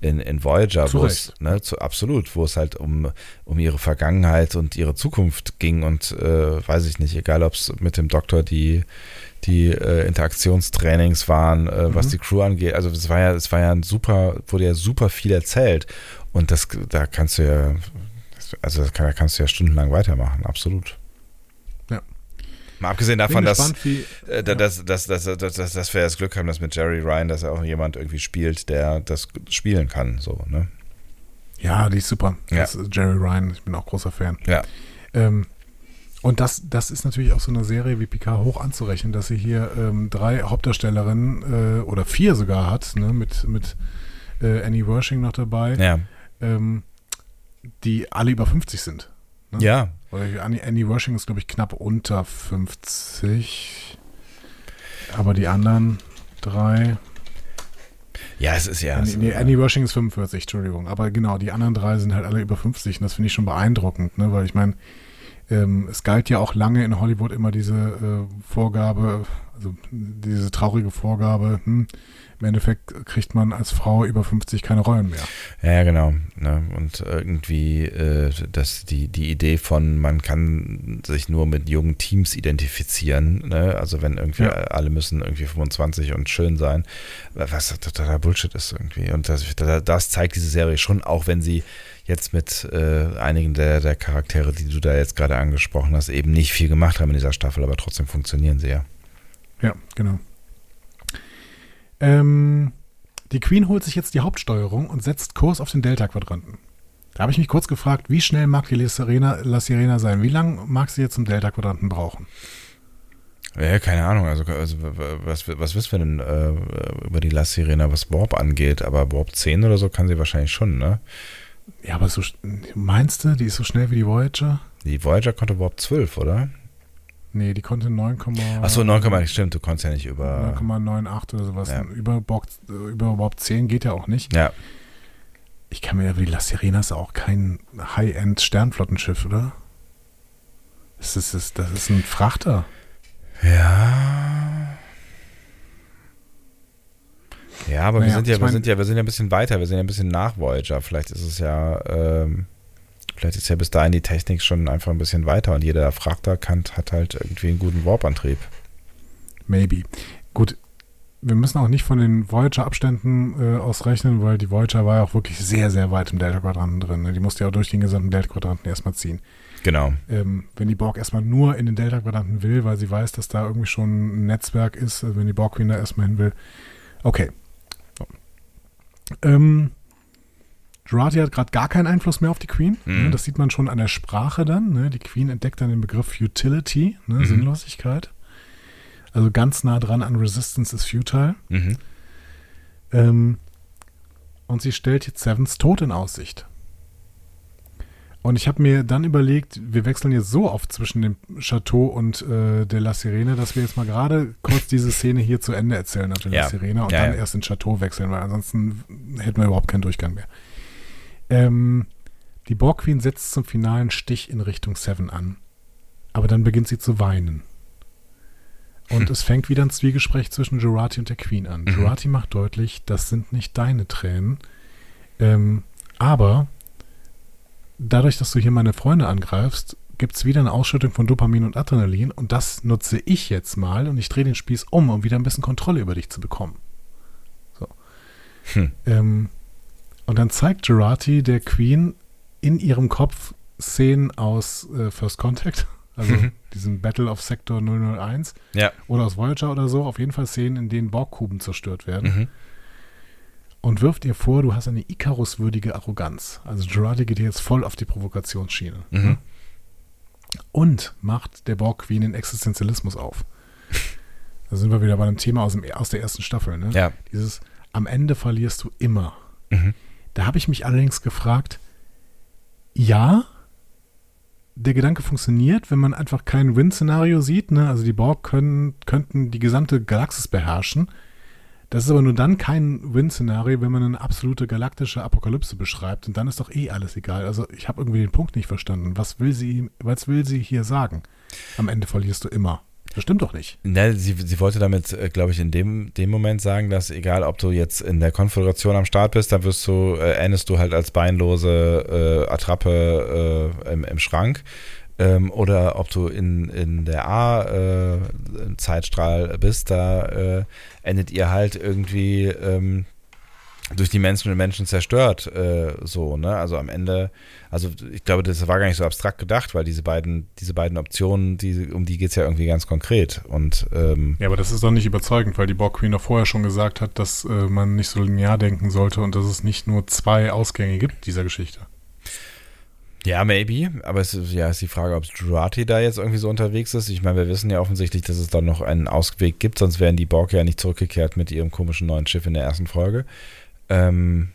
in, in Voyager, wo es, ne, zu, absolut, wo es halt um, um ihre Vergangenheit und ihre Zukunft ging und äh, weiß ich nicht, egal ob es mit dem Doktor die die äh, Interaktionstrainings waren, äh, was mhm. die Crew angeht. Also es war ja, es war ja ein super, wurde ja super viel erzählt. Und das, da kannst du ja, also da kannst du ja stundenlang weitermachen, absolut. Ja. Mal abgesehen davon, äh, dass, dass, dass, dass, dass, dass wir das Glück haben, dass mit Jerry Ryan, dass er auch jemand irgendwie spielt, der das spielen kann, so, ne? Ja, die ist super. Ja. Das ist Jerry Ryan, ich bin auch großer Fan. Ja. Ähm, und das, das ist natürlich auch so eine Serie wie Picard hoch anzurechnen, dass sie hier ähm, drei Hauptdarstellerinnen äh, oder vier sogar hat, ne, mit, mit äh, Annie Wershing noch dabei. Ja ähm, die alle über 50 sind. Ne? Ja. Oder Annie, Annie Washing ist, glaube ich, knapp unter 50. Aber die anderen drei. Ja, es ist ja. Annie, nee, Annie Washing ist 45, Entschuldigung. Aber genau, die anderen drei sind halt alle über 50 und das finde ich schon beeindruckend, ne? weil ich meine, ähm, es galt ja auch lange in Hollywood immer diese äh, Vorgabe, also diese traurige Vorgabe, hm, im Endeffekt kriegt man als Frau über 50 keine Rollen mehr. Ja, genau. Ne? Und irgendwie äh, dass die, die Idee von, man kann sich nur mit jungen Teams identifizieren, ne? also wenn irgendwie ja. alle müssen irgendwie 25 und schön sein, was totaler Bullshit ist irgendwie. Und das, das zeigt diese Serie schon, auch wenn sie jetzt mit äh, einigen der, der Charaktere, die du da jetzt gerade angesprochen hast, eben nicht viel gemacht haben in dieser Staffel, aber trotzdem funktionieren sie ja. Ja, genau. Ähm, die Queen holt sich jetzt die Hauptsteuerung und setzt Kurs auf den Delta-Quadranten. Da habe ich mich kurz gefragt, wie schnell mag die La Sirena, La Sirena sein? Wie lange mag sie jetzt zum Delta-Quadranten brauchen? Ja, keine Ahnung. Also, also was, was wissen wir denn äh, über die La Sirena, was Warp angeht? Aber Warp 10 oder so kann sie wahrscheinlich schon, ne? Ja, aber so meinst du, die ist so schnell wie die Voyager? Die Voyager konnte Warp 12, oder? Nee, die konnte 9, Achso, 9, stimmt, du konntest ja nicht über 9,98 oder sowas. Ja. Über, Box, über überhaupt 10 geht ja auch nicht. Ja. Ich kann mir ja wie La Sirena ist auch kein High-End-Sternflottenschiff, oder? Das ist, das, das ist ein Frachter. Ja. Ja, aber naja, wir sind ja, wir sind ja, wir sind ja ein bisschen weiter, wir sind ja ein bisschen nach Voyager. Vielleicht ist es ja, ähm, Vielleicht ist ja bis dahin die Technik schon einfach ein bisschen weiter und jeder Fragter hat halt irgendwie einen guten Warp-Antrieb. Maybe. Gut, wir müssen auch nicht von den Voyager-Abständen äh, ausrechnen, weil die Voyager war ja auch wirklich sehr, sehr weit im Delta-Quadranten drin. Ne? Die musste ja auch durch den gesamten Delta-Quadranten erstmal ziehen. Genau. Ähm, wenn die Borg erstmal nur in den Delta-Quadranten will, weil sie weiß, dass da irgendwie schon ein Netzwerk ist, also wenn die Borg Queen da erstmal hin will. Okay. So. Ähm, Jurati hat gerade gar keinen Einfluss mehr auf die Queen. Ne? Mhm. Das sieht man schon an der Sprache dann. Ne? Die Queen entdeckt dann den Begriff Futility, ne? mhm. Sinnlosigkeit. Also ganz nah dran an Resistance is futile. Mhm. Ähm, und sie stellt jetzt Sevens Tod in Aussicht. Und ich habe mir dann überlegt, wir wechseln jetzt so oft zwischen dem Chateau und äh, der La Sirene, dass wir jetzt mal gerade kurz diese Szene hier zu Ende erzählen auf der ja. La Sirene und ja, dann ja. erst ins Chateau wechseln, weil ansonsten hätten wir überhaupt keinen Durchgang mehr. Ähm, die Borg Queen setzt zum finalen Stich in Richtung Seven an. Aber dann beginnt sie zu weinen. Und hm. es fängt wieder ein Zwiegespräch zwischen Jurati und der Queen an. Mhm. Jurati macht deutlich, das sind nicht deine Tränen. Ähm, aber dadurch, dass du hier meine Freunde angreifst, gibt es wieder eine Ausschüttung von Dopamin und Adrenalin und das nutze ich jetzt mal und ich drehe den Spieß um, um wieder ein bisschen Kontrolle über dich zu bekommen. So. Hm. Ähm, und dann zeigt Gerati der Queen in ihrem Kopf Szenen aus äh, First Contact, also mhm. diesem Battle of Sector 001 ja. oder aus Voyager oder so, auf jeden Fall Szenen, in denen Borgkuben zerstört werden. Mhm. Und wirft ihr vor, du hast eine Icarus-würdige Arroganz. Also Gerati geht jetzt voll auf die Provokationsschiene. Mhm. Ne? Und macht der Borg Queen den Existenzialismus auf. da sind wir wieder bei einem Thema aus, dem, aus der ersten Staffel. Ne? Ja. Dieses, am Ende verlierst du immer. Mhm. Da habe ich mich allerdings gefragt, ja, der Gedanke funktioniert, wenn man einfach kein Win-Szenario sieht. Ne? Also die Borg können, könnten die gesamte Galaxis beherrschen. Das ist aber nur dann kein Win-Szenario, wenn man eine absolute galaktische Apokalypse beschreibt. Und dann ist doch eh alles egal. Also ich habe irgendwie den Punkt nicht verstanden. Was will sie, was will sie hier sagen? Am Ende verlierst du immer. Das stimmt doch nicht. Ne, sie, sie wollte damit, äh, glaube ich, in dem, dem Moment sagen, dass egal, ob du jetzt in der Konföderation am Start bist, dann wirst du, äh, endest du halt als beinlose äh, Attrappe äh, im, im Schrank. Ähm, oder ob du in, in der A-Zeitstrahl äh, bist, da äh, endet ihr halt irgendwie ähm, durch die Menschen und Menschen zerstört, äh, so, ne? Also am Ende, also ich glaube, das war gar nicht so abstrakt gedacht, weil diese beiden, diese beiden Optionen, die, um die geht es ja irgendwie ganz konkret. Und ähm, Ja, aber das ist doch nicht überzeugend, weil die Borg Queen doch vorher schon gesagt hat, dass äh, man nicht so linear denken sollte und dass es nicht nur zwei Ausgänge gibt, dieser Geschichte. Ja, maybe, aber es ist, ja, ist die Frage, ob Jurati da jetzt irgendwie so unterwegs ist. Ich meine, wir wissen ja offensichtlich, dass es da noch einen Ausweg gibt, sonst wären die Borg ja nicht zurückgekehrt mit ihrem komischen neuen Schiff in der ersten Folge. Ähm,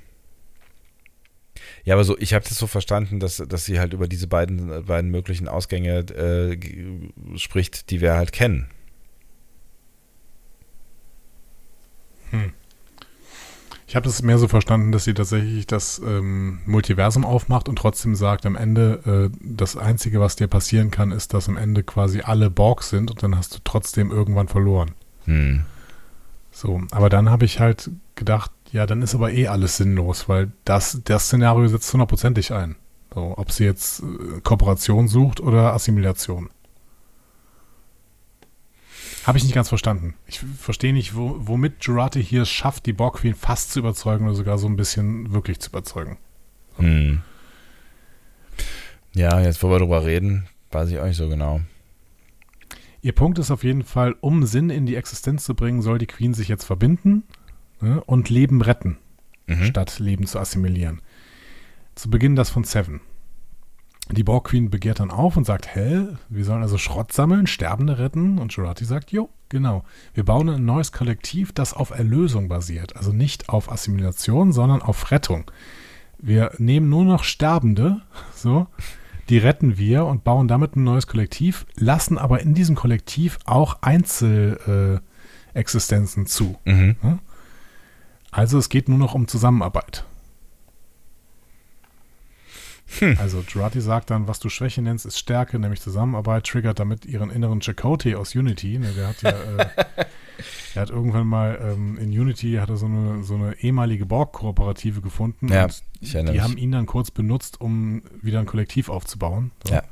ja, aber so, ich habe das so verstanden, dass, dass sie halt über diese beiden, beiden möglichen Ausgänge äh, spricht, die wir halt kennen. Hm. Ich habe das mehr so verstanden, dass sie tatsächlich das ähm, Multiversum aufmacht und trotzdem sagt, am Ende, äh, das Einzige, was dir passieren kann, ist, dass am Ende quasi alle Borg sind und dann hast du trotzdem irgendwann verloren. Hm. So, aber dann habe ich halt gedacht, ja, dann ist aber eh alles sinnlos, weil das, das Szenario setzt hundertprozentig ein. So, ob sie jetzt äh, Kooperation sucht oder Assimilation. Habe ich nicht ganz verstanden. Ich verstehe nicht, wo, womit Jurati hier schafft, die Borg Queen fast zu überzeugen oder sogar so ein bisschen wirklich zu überzeugen. Hm. Ja, jetzt wo wir darüber reden, weiß ich auch nicht so genau. Ihr Punkt ist auf jeden Fall, um Sinn in die Existenz zu bringen, soll die Queen sich jetzt verbinden ne, und Leben retten, mhm. statt Leben zu assimilieren. Zu Beginn das von Seven. Die Borg Queen begehrt dann auf und sagt, hä, wir sollen also Schrott sammeln, Sterbende retten? Und Jurati sagt, jo, genau. Wir bauen ein neues Kollektiv, das auf Erlösung basiert. Also nicht auf Assimilation, sondern auf Rettung. Wir nehmen nur noch Sterbende, so, die retten wir und bauen damit ein neues Kollektiv, lassen aber in diesem Kollektiv auch Einzelexistenzen zu. Mhm. Also es geht nur noch um Zusammenarbeit. Hm. Also Jurati sagt dann, was du Schwäche nennst, ist Stärke, nämlich Zusammenarbeit, triggert damit ihren inneren Chakotay aus Unity. Ne, der hat ja, äh, er hat irgendwann mal ähm, in Unity hat er so eine, so eine ehemalige Borg-Kooperative gefunden ja, und die mich. haben ihn dann kurz benutzt, um wieder ein Kollektiv aufzubauen. So. Ja.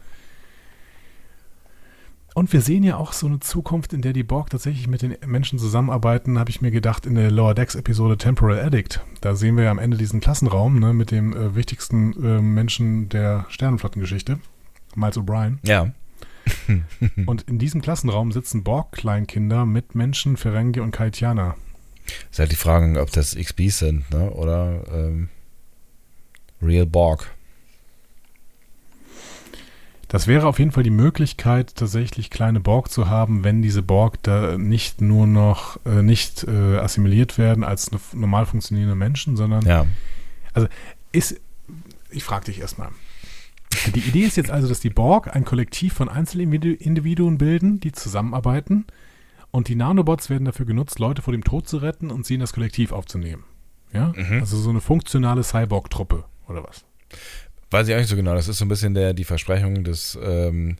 Und wir sehen ja auch so eine Zukunft, in der die Borg tatsächlich mit den Menschen zusammenarbeiten, habe ich mir gedacht, in der Lower Decks-Episode Temporal Addict. Da sehen wir ja am Ende diesen Klassenraum ne, mit dem äh, wichtigsten äh, Menschen der Sternenflottengeschichte, Miles O'Brien. Ja. und in diesem Klassenraum sitzen Borg-Kleinkinder mit Menschen, Ferengi und Kaitiana. Ist halt die Frage, ob das XBs sind, ne? Oder ähm, Real Borg. Das wäre auf jeden Fall die Möglichkeit, tatsächlich kleine Borg zu haben, wenn diese Borg da nicht nur noch äh, nicht äh, assimiliert werden als normal funktionierende Menschen, sondern ja. also ist, ich frage dich erstmal. Die Idee ist jetzt also, dass die Borg ein Kollektiv von Einzelindividuen bilden, die zusammenarbeiten und die Nanobots werden dafür genutzt, Leute vor dem Tod zu retten und sie in das Kollektiv aufzunehmen. Ja? Mhm. Also so eine funktionale Cyborg-Truppe oder was? Weiß ich auch nicht so genau. Das ist so ein bisschen der, die Versprechung des, ähm,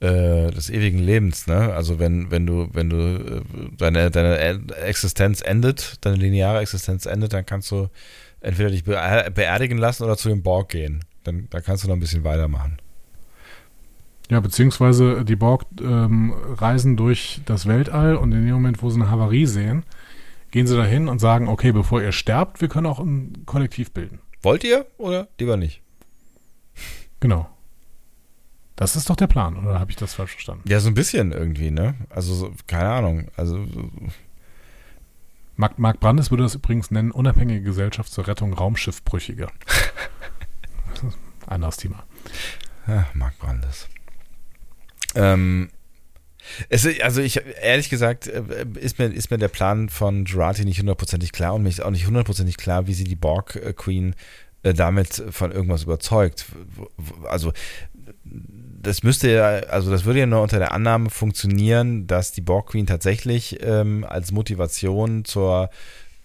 äh, des ewigen Lebens, ne? Also wenn, wenn du, wenn du äh, deine, deine Existenz endet, deine lineare Existenz endet, dann kannst du entweder dich beerdigen lassen oder zu dem Borg gehen. Dann, dann kannst du noch ein bisschen weitermachen. Ja, beziehungsweise die Borg ähm, reisen durch das Weltall und in dem Moment, wo sie eine Havarie sehen, gehen sie dahin und sagen, okay, bevor ihr sterbt, wir können auch ein Kollektiv bilden. Wollt ihr oder lieber nicht? Genau. Das ist doch der Plan, oder habe ich das falsch verstanden? Ja, so ein bisschen irgendwie, ne? Also, so, keine Ahnung. Also. Marc, Marc Brandes würde das übrigens nennen: Unabhängige Gesellschaft zur Rettung Raumschiffbrüchiger. Anderes Thema. Ja, Marc Brandes. Ähm, es, also ich, ehrlich gesagt, äh, ist mir, ist mir der Plan von Jurati nicht hundertprozentig klar und mir ist auch nicht hundertprozentig klar, wie sie die Borg äh, Queen damit von irgendwas überzeugt. Also das müsste ja, also das würde ja nur unter der Annahme funktionieren, dass die Borg Queen tatsächlich ähm, als Motivation zur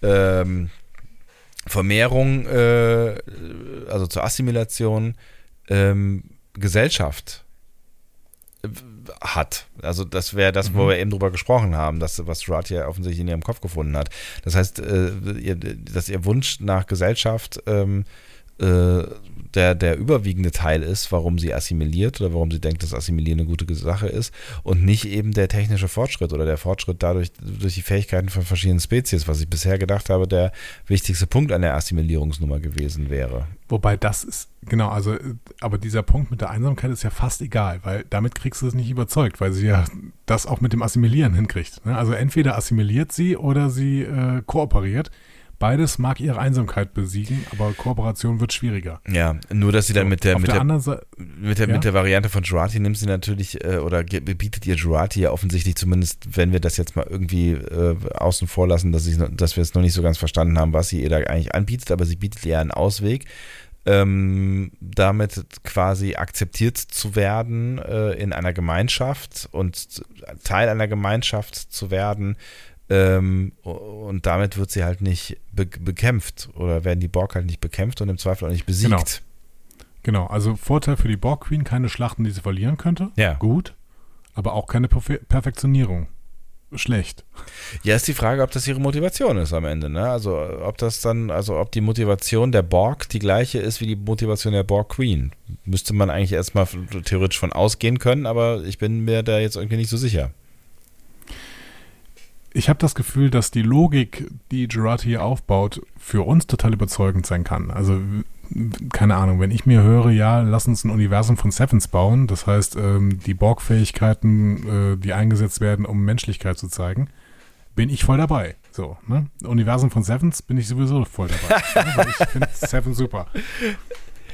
ähm, Vermehrung, äh, also zur Assimilation ähm, Gesellschaft äh, hat. Also das wäre das, wo mhm. wir eben drüber gesprochen haben, das, was Stuart ja offensichtlich in ihrem Kopf gefunden hat. Das heißt, äh, dass ihr Wunsch nach Gesellschaft ähm, äh, der, der überwiegende Teil ist, warum sie assimiliert oder warum sie denkt, dass Assimilieren eine gute Sache ist und nicht eben der technische Fortschritt oder der Fortschritt dadurch durch die Fähigkeiten von verschiedenen Spezies, was ich bisher gedacht habe, der wichtigste Punkt an der Assimilierungsnummer gewesen wäre. Wobei das ist, genau, also, aber dieser Punkt mit der Einsamkeit ist ja fast egal, weil damit kriegst du es nicht überzeugt, weil sie ja das auch mit dem Assimilieren hinkriegt. Ne? Also entweder assimiliert sie oder sie äh, kooperiert. Beides mag ihre Einsamkeit besiegen, aber Kooperation wird schwieriger. Ja, nur dass sie dann so, mit der, mit der, der mit der, ja? mit der Variante von Jurati nimmt sie natürlich, äh, oder bietet ihr Jurati ja offensichtlich zumindest, wenn wir das jetzt mal irgendwie äh, außen vor lassen, dass, ich, dass wir es noch nicht so ganz verstanden haben, was sie ihr da eigentlich anbietet, aber sie bietet ihr einen Ausweg. Ähm, damit quasi akzeptiert zu werden äh, in einer Gemeinschaft und Teil einer Gemeinschaft zu werden, ähm, und damit wird sie halt nicht be bekämpft oder werden die Borg halt nicht bekämpft und im Zweifel auch nicht besiegt. Genau. Genau, also Vorteil für die Borg Queen, keine Schlachten, die sie verlieren könnte. Ja. Gut. Aber auch keine Perfe Perfektionierung. Schlecht. Ja, ist die Frage, ob das ihre Motivation ist am Ende, ne? Also ob das dann, also ob die Motivation der Borg die gleiche ist wie die Motivation der Borg Queen. Müsste man eigentlich erstmal theoretisch von ausgehen können, aber ich bin mir da jetzt irgendwie nicht so sicher ich habe das Gefühl, dass die Logik, die Gerati hier aufbaut, für uns total überzeugend sein kann. Also, keine Ahnung, wenn ich mir höre, ja, lass uns ein Universum von Sevens bauen, das heißt, ähm, die Borg-Fähigkeiten, äh, die eingesetzt werden, um Menschlichkeit zu zeigen, bin ich voll dabei. So, ne? Universum von Sevens bin ich sowieso voll dabei. ne? Ich finde Seven super.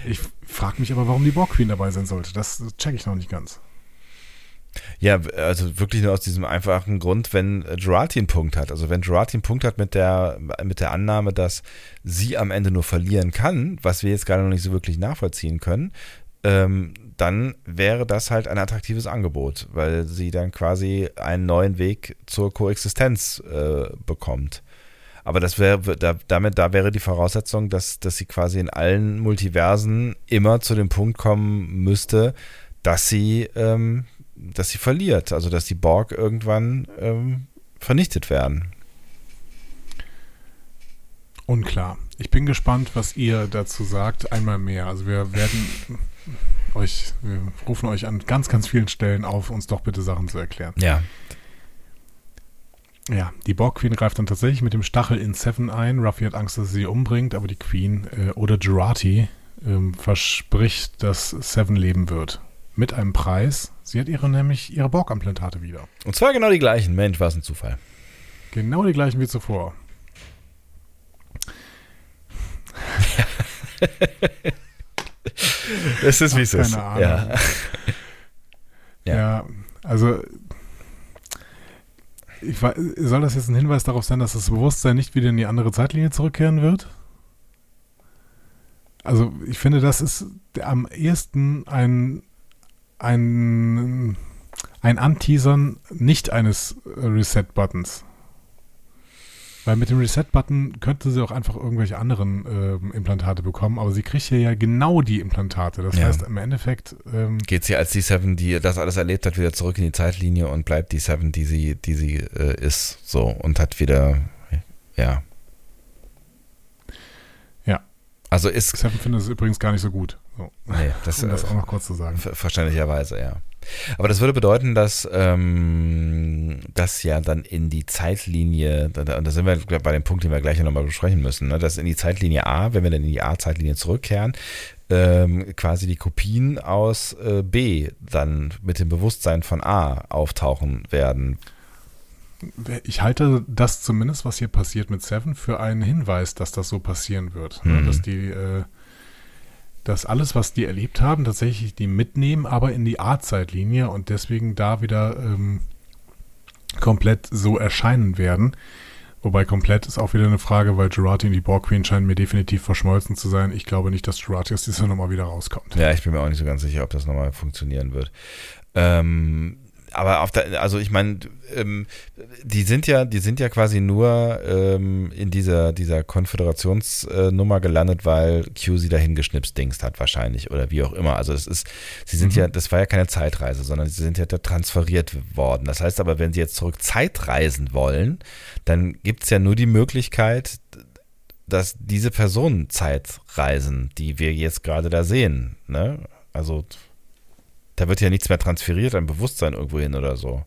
Ich frage mich aber, warum die Borg Queen dabei sein sollte. Das checke ich noch nicht ganz. Ja, also wirklich nur aus diesem einfachen Grund, wenn Girardi einen Punkt hat. Also wenn Girardi einen Punkt hat mit der, mit der Annahme, dass sie am Ende nur verlieren kann, was wir jetzt gerade noch nicht so wirklich nachvollziehen können, ähm, dann wäre das halt ein attraktives Angebot, weil sie dann quasi einen neuen Weg zur Koexistenz äh, bekommt. Aber das wäre, da, damit, da wäre die Voraussetzung, dass, dass sie quasi in allen Multiversen immer zu dem Punkt kommen müsste, dass sie ähm, dass sie verliert, also dass die Borg irgendwann ähm, vernichtet werden. Unklar. Ich bin gespannt, was ihr dazu sagt. Einmal mehr. Also wir werden euch, wir rufen euch an ganz, ganz vielen Stellen auf, uns doch bitte Sachen zu erklären. Ja. Ja, die Borg Queen greift dann tatsächlich mit dem Stachel in Seven ein. Ruffy hat Angst, dass sie sie umbringt, aber die Queen äh, oder Jurati äh, verspricht, dass Seven leben wird. Mit einem Preis. Sie hat ihre nämlich ihre Borg-Implantate wieder. Und zwar genau die gleichen. Mensch, was ein Zufall. Genau die gleichen wie zuvor. Es ist, wie es ist. Keine Ahnung. Ja. ja. ja, also ich, soll das jetzt ein Hinweis darauf sein, dass das Bewusstsein nicht wieder in die andere Zeitlinie zurückkehren wird? Also ich finde, das ist am ehesten ein, ein, ein Anteasern nicht eines Reset-Buttons. Weil mit dem Reset-Button könnte sie auch einfach irgendwelche anderen äh, Implantate bekommen, aber sie kriegt hier ja genau die Implantate. Das ja. heißt, im Endeffekt ähm, geht sie als die Seven, die das alles erlebt hat, wieder zurück in die Zeitlinie und bleibt die Seven, die sie, die sie äh, ist, so und hat wieder, ja. Ja. Also ist. Seven findet es übrigens gar nicht so gut. So. Nee, das, um das auch noch kurz zu sagen. Verständlicherweise, ja. Aber das würde bedeuten, dass ähm, das ja dann in die Zeitlinie, und da, sind wir bei dem Punkt, den wir gleich nochmal besprechen müssen, ne, dass in die Zeitlinie A, wenn wir dann in die A-Zeitlinie zurückkehren, ähm, quasi die Kopien aus äh, B dann mit dem Bewusstsein von A auftauchen werden. Ich halte das zumindest, was hier passiert mit Seven, für einen Hinweis, dass das so passieren wird. Ne, hm. Dass die äh, dass alles, was die erlebt haben, tatsächlich die mitnehmen, aber in die Art-Zeitlinie und deswegen da wieder ähm, komplett so erscheinen werden. Wobei komplett ist auch wieder eine Frage, weil Jurati und die Borg Queen scheinen mir definitiv verschmolzen zu sein. Ich glaube nicht, dass Jurati aus dieser Nummer wieder rauskommt. Ja, ich bin mir auch nicht so ganz sicher, ob das nochmal funktionieren wird. Ähm, aber auf der, also ich meine, ähm, die sind ja, die sind ja quasi nur ähm, in dieser, dieser Konföderationsnummer gelandet, weil Q sie dahin geschnipst dingst hat wahrscheinlich oder wie auch immer. Also es ist, sie sind mhm. ja, das war ja keine Zeitreise, sondern sie sind ja da transferiert worden. Das heißt aber, wenn sie jetzt zurück Zeitreisen wollen, dann gibt es ja nur die Möglichkeit, dass diese Personen Zeitreisen, die wir jetzt gerade da sehen. Ne? Also da wird ja nichts mehr transferiert an Bewusstsein irgendwo hin oder so.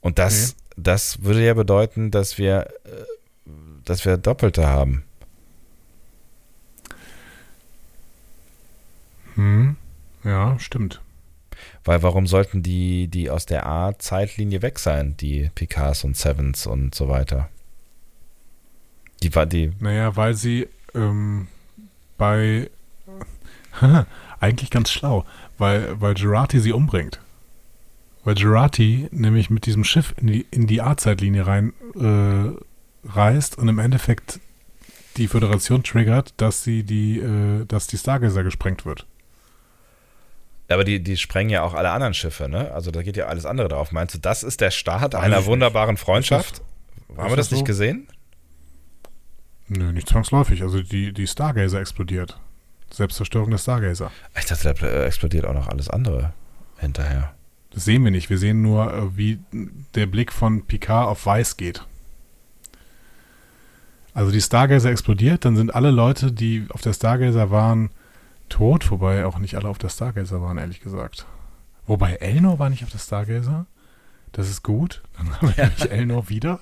Und das, okay. das würde ja bedeuten, dass wir, äh, dass wir Doppelte haben. Hm. Ja, stimmt. Weil warum sollten die, die aus der A-Zeitlinie weg sein, die Picards und Sevens und so weiter? Die war die. Naja, weil sie ähm, bei eigentlich ganz schlau, weil, weil Gerati sie umbringt. Weil Gerati nämlich mit diesem Schiff in die, in die A-Zeitlinie rein äh, reist und im Endeffekt die Föderation triggert, dass sie die, äh, dass die Stargazer gesprengt wird. Aber die, die sprengen ja auch alle anderen Schiffe, ne? Also da geht ja alles andere drauf. Meinst du, das ist der Start Weiß einer wunderbaren Freundschaft? Haben wir das, das nicht so? gesehen? Nö, nicht zwangsläufig. Also die, die Stargazer explodiert. Selbstzerstörung des Stargazer. Ich dachte, da äh, explodiert auch noch alles andere hinterher. Das sehen wir nicht. Wir sehen nur, äh, wie der Blick von Picard auf Weiß geht. Also die Stargazer explodiert, dann sind alle Leute, die auf der Stargazer waren, tot, wobei auch nicht alle auf der Stargazer waren, ehrlich gesagt. Wobei Elnor war nicht auf der Stargazer. Das ist gut. Dann haben wir ja. Elnor wieder.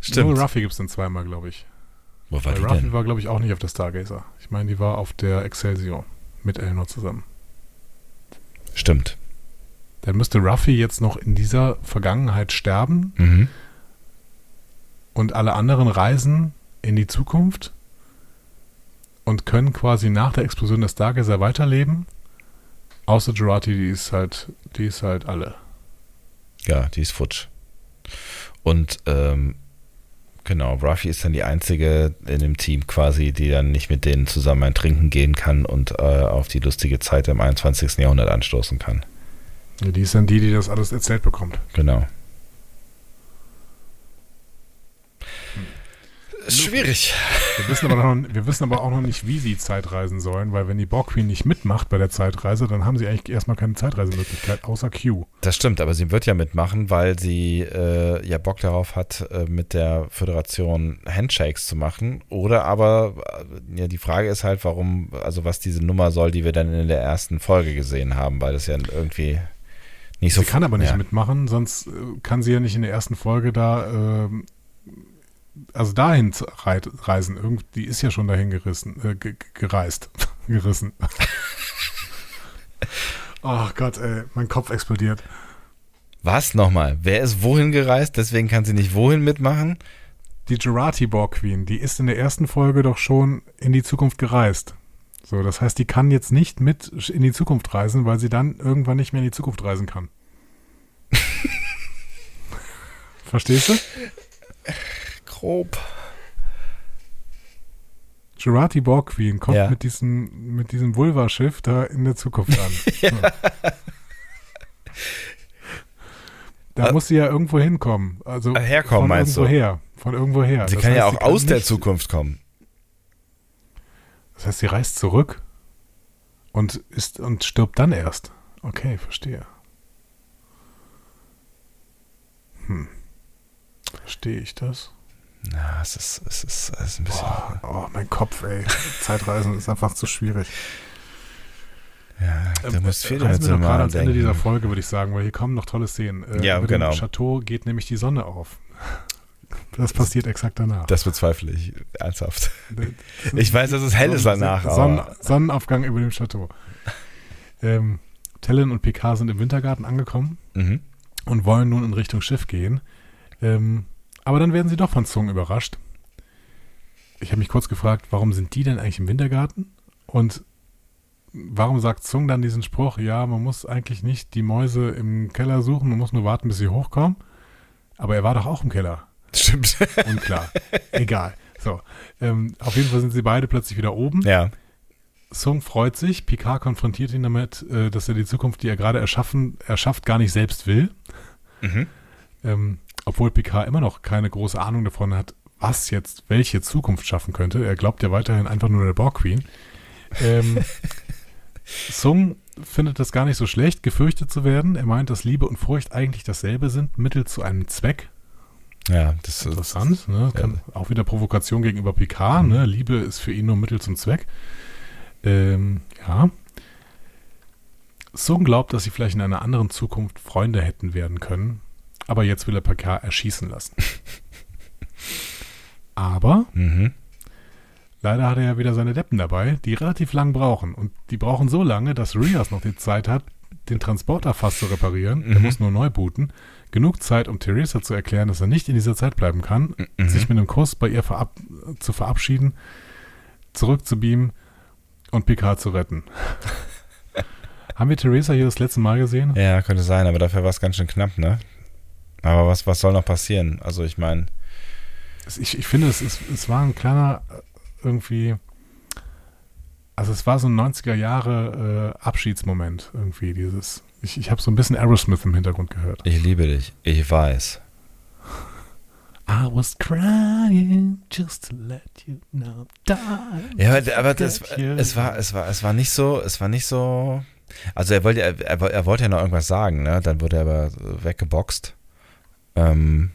Stimmt. Nur Ruffy gibt es dann zweimal, glaube ich. Wo war Weil Ruffy denn? war, glaube ich, auch nicht auf der Stargazer. Ich meine, die war auf der Excelsior mit Elnor zusammen. Stimmt. Dann müsste Ruffy jetzt noch in dieser Vergangenheit sterben mhm. und alle anderen reisen in die Zukunft und können quasi nach der Explosion der Stargazer weiterleben. Außer Jurati, die ist halt, die ist halt alle. Ja, die ist futsch. Und ähm, Genau, Ruffy ist dann die einzige in dem Team quasi, die dann nicht mit denen zusammen ein Trinken gehen kann und äh, auf die lustige Zeit im 21. Jahrhundert anstoßen kann. Ja, die ist dann die, die das alles erzählt bekommt. Genau. Ist schwierig. Wir wissen, aber noch, wir wissen aber auch noch nicht, wie sie Zeitreisen sollen, weil wenn die Borg Queen nicht mitmacht bei der Zeitreise, dann haben sie eigentlich erstmal keine Zeitreisemöglichkeit, außer Q. Das stimmt, aber sie wird ja mitmachen, weil sie äh, ja Bock darauf hat, äh, mit der Föderation Handshakes zu machen. Oder aber, äh, ja, die Frage ist halt, warum, also was diese Nummer soll, die wir dann in der ersten Folge gesehen haben, weil das ja irgendwie nicht so. Sie kann aber nicht ja. mitmachen, sonst äh, kann sie ja nicht in der ersten Folge da äh, also dahin reisen. Irgend, die ist ja schon dahin gerissen, äh, gereist, gerissen. oh Gott, ey, mein Kopf explodiert. Was nochmal? Wer ist wohin gereist? Deswegen kann sie nicht wohin mitmachen? Die Gerati Borg Queen, die ist in der ersten Folge doch schon in die Zukunft gereist. So, das heißt, die kann jetzt nicht mit in die Zukunft reisen, weil sie dann irgendwann nicht mehr in die Zukunft reisen kann. Verstehst du? Grob. Jurati Borg Queen kommt ja. mit diesem, mit diesem Vulva-Schiff da in der Zukunft an. ja. Da muss sie ja irgendwo hinkommen. Also ah, herkommen, von meinst irgendwo du? her. Von irgendwo her. Sie das kann heißt, ja auch aus der Zukunft kommen. Das heißt, sie reist zurück und ist und stirbt dann erst. Okay, verstehe. Hm. Verstehe ich das? Na, es ist, es ist, es ist ein bisschen. Oh, oh, mein Kopf, ey. Zeitreisen ist einfach zu schwierig. Ja, du ähm, musst viel damit wir gerade ans Ende dieser Folge, würde ich sagen, weil hier kommen noch tolle Szenen. Äh, ja, genau. Im Chateau geht nämlich die Sonne auf. Das passiert exakt danach. Das bezweifle ich ernsthaft. Ich weiß, dass es hell ist danach. Sonnen, Sonnenaufgang über dem Chateau. Ähm, Tellen und Picard sind im Wintergarten angekommen mhm. und wollen nun in Richtung Schiff gehen. Ähm, aber dann werden sie doch von Zung überrascht. Ich habe mich kurz gefragt, warum sind die denn eigentlich im Wintergarten? Und warum sagt Zung dann diesen Spruch, ja, man muss eigentlich nicht die Mäuse im Keller suchen, man muss nur warten, bis sie hochkommen? Aber er war doch auch im Keller. Stimmt. Unklar. Egal. So. Ähm, auf jeden Fall sind sie beide plötzlich wieder oben. Ja. Sung freut sich. Picard konfrontiert ihn damit, äh, dass er die Zukunft, die er gerade erschaffen, erschafft, gar nicht selbst will. Mhm. Ähm, obwohl Picard immer noch keine große Ahnung davon hat, was jetzt welche Zukunft schaffen könnte. Er glaubt ja weiterhin einfach nur der Borg Queen. Ähm, Sung findet das gar nicht so schlecht, gefürchtet zu werden. Er meint, dass Liebe und Furcht eigentlich dasselbe sind, Mittel zu einem Zweck. Ja, das ist interessant. Ne? Kann, ja. Auch wieder Provokation gegenüber Picard. Mhm. Ne? Liebe ist für ihn nur Mittel zum Zweck. Ähm, ja. Sung glaubt, dass sie vielleicht in einer anderen Zukunft Freunde hätten werden können. Aber jetzt will er Picard erschießen lassen. Aber mhm. leider hat er ja wieder seine Deppen dabei, die relativ lang brauchen. Und die brauchen so lange, dass Rios noch die Zeit hat, den Transporter fast zu reparieren. Mhm. Er muss nur neu booten. Genug Zeit, um Theresa zu erklären, dass er nicht in dieser Zeit bleiben kann, mhm. sich mit einem Kuss bei ihr verab zu verabschieden, zurückzubeamen und Picard zu retten. Haben wir Theresa hier das letzte Mal gesehen? Ja, könnte sein, aber dafür war es ganz schön knapp, ne? Aber was, was soll noch passieren? Also ich meine. Ich, ich finde, es, ist, es war ein kleiner äh, irgendwie. Also es war so ein 90er Jahre äh, Abschiedsmoment irgendwie, dieses. Ich, ich habe so ein bisschen Aerosmith im Hintergrund gehört. Ich liebe dich, ich weiß. I was crying just to let you know. Ja, aber das, es war, es war, es war nicht so, es war nicht so. Also er wollte, er, er wollte ja noch irgendwas sagen, ne? Dann wurde er aber weggeboxt. Ähm,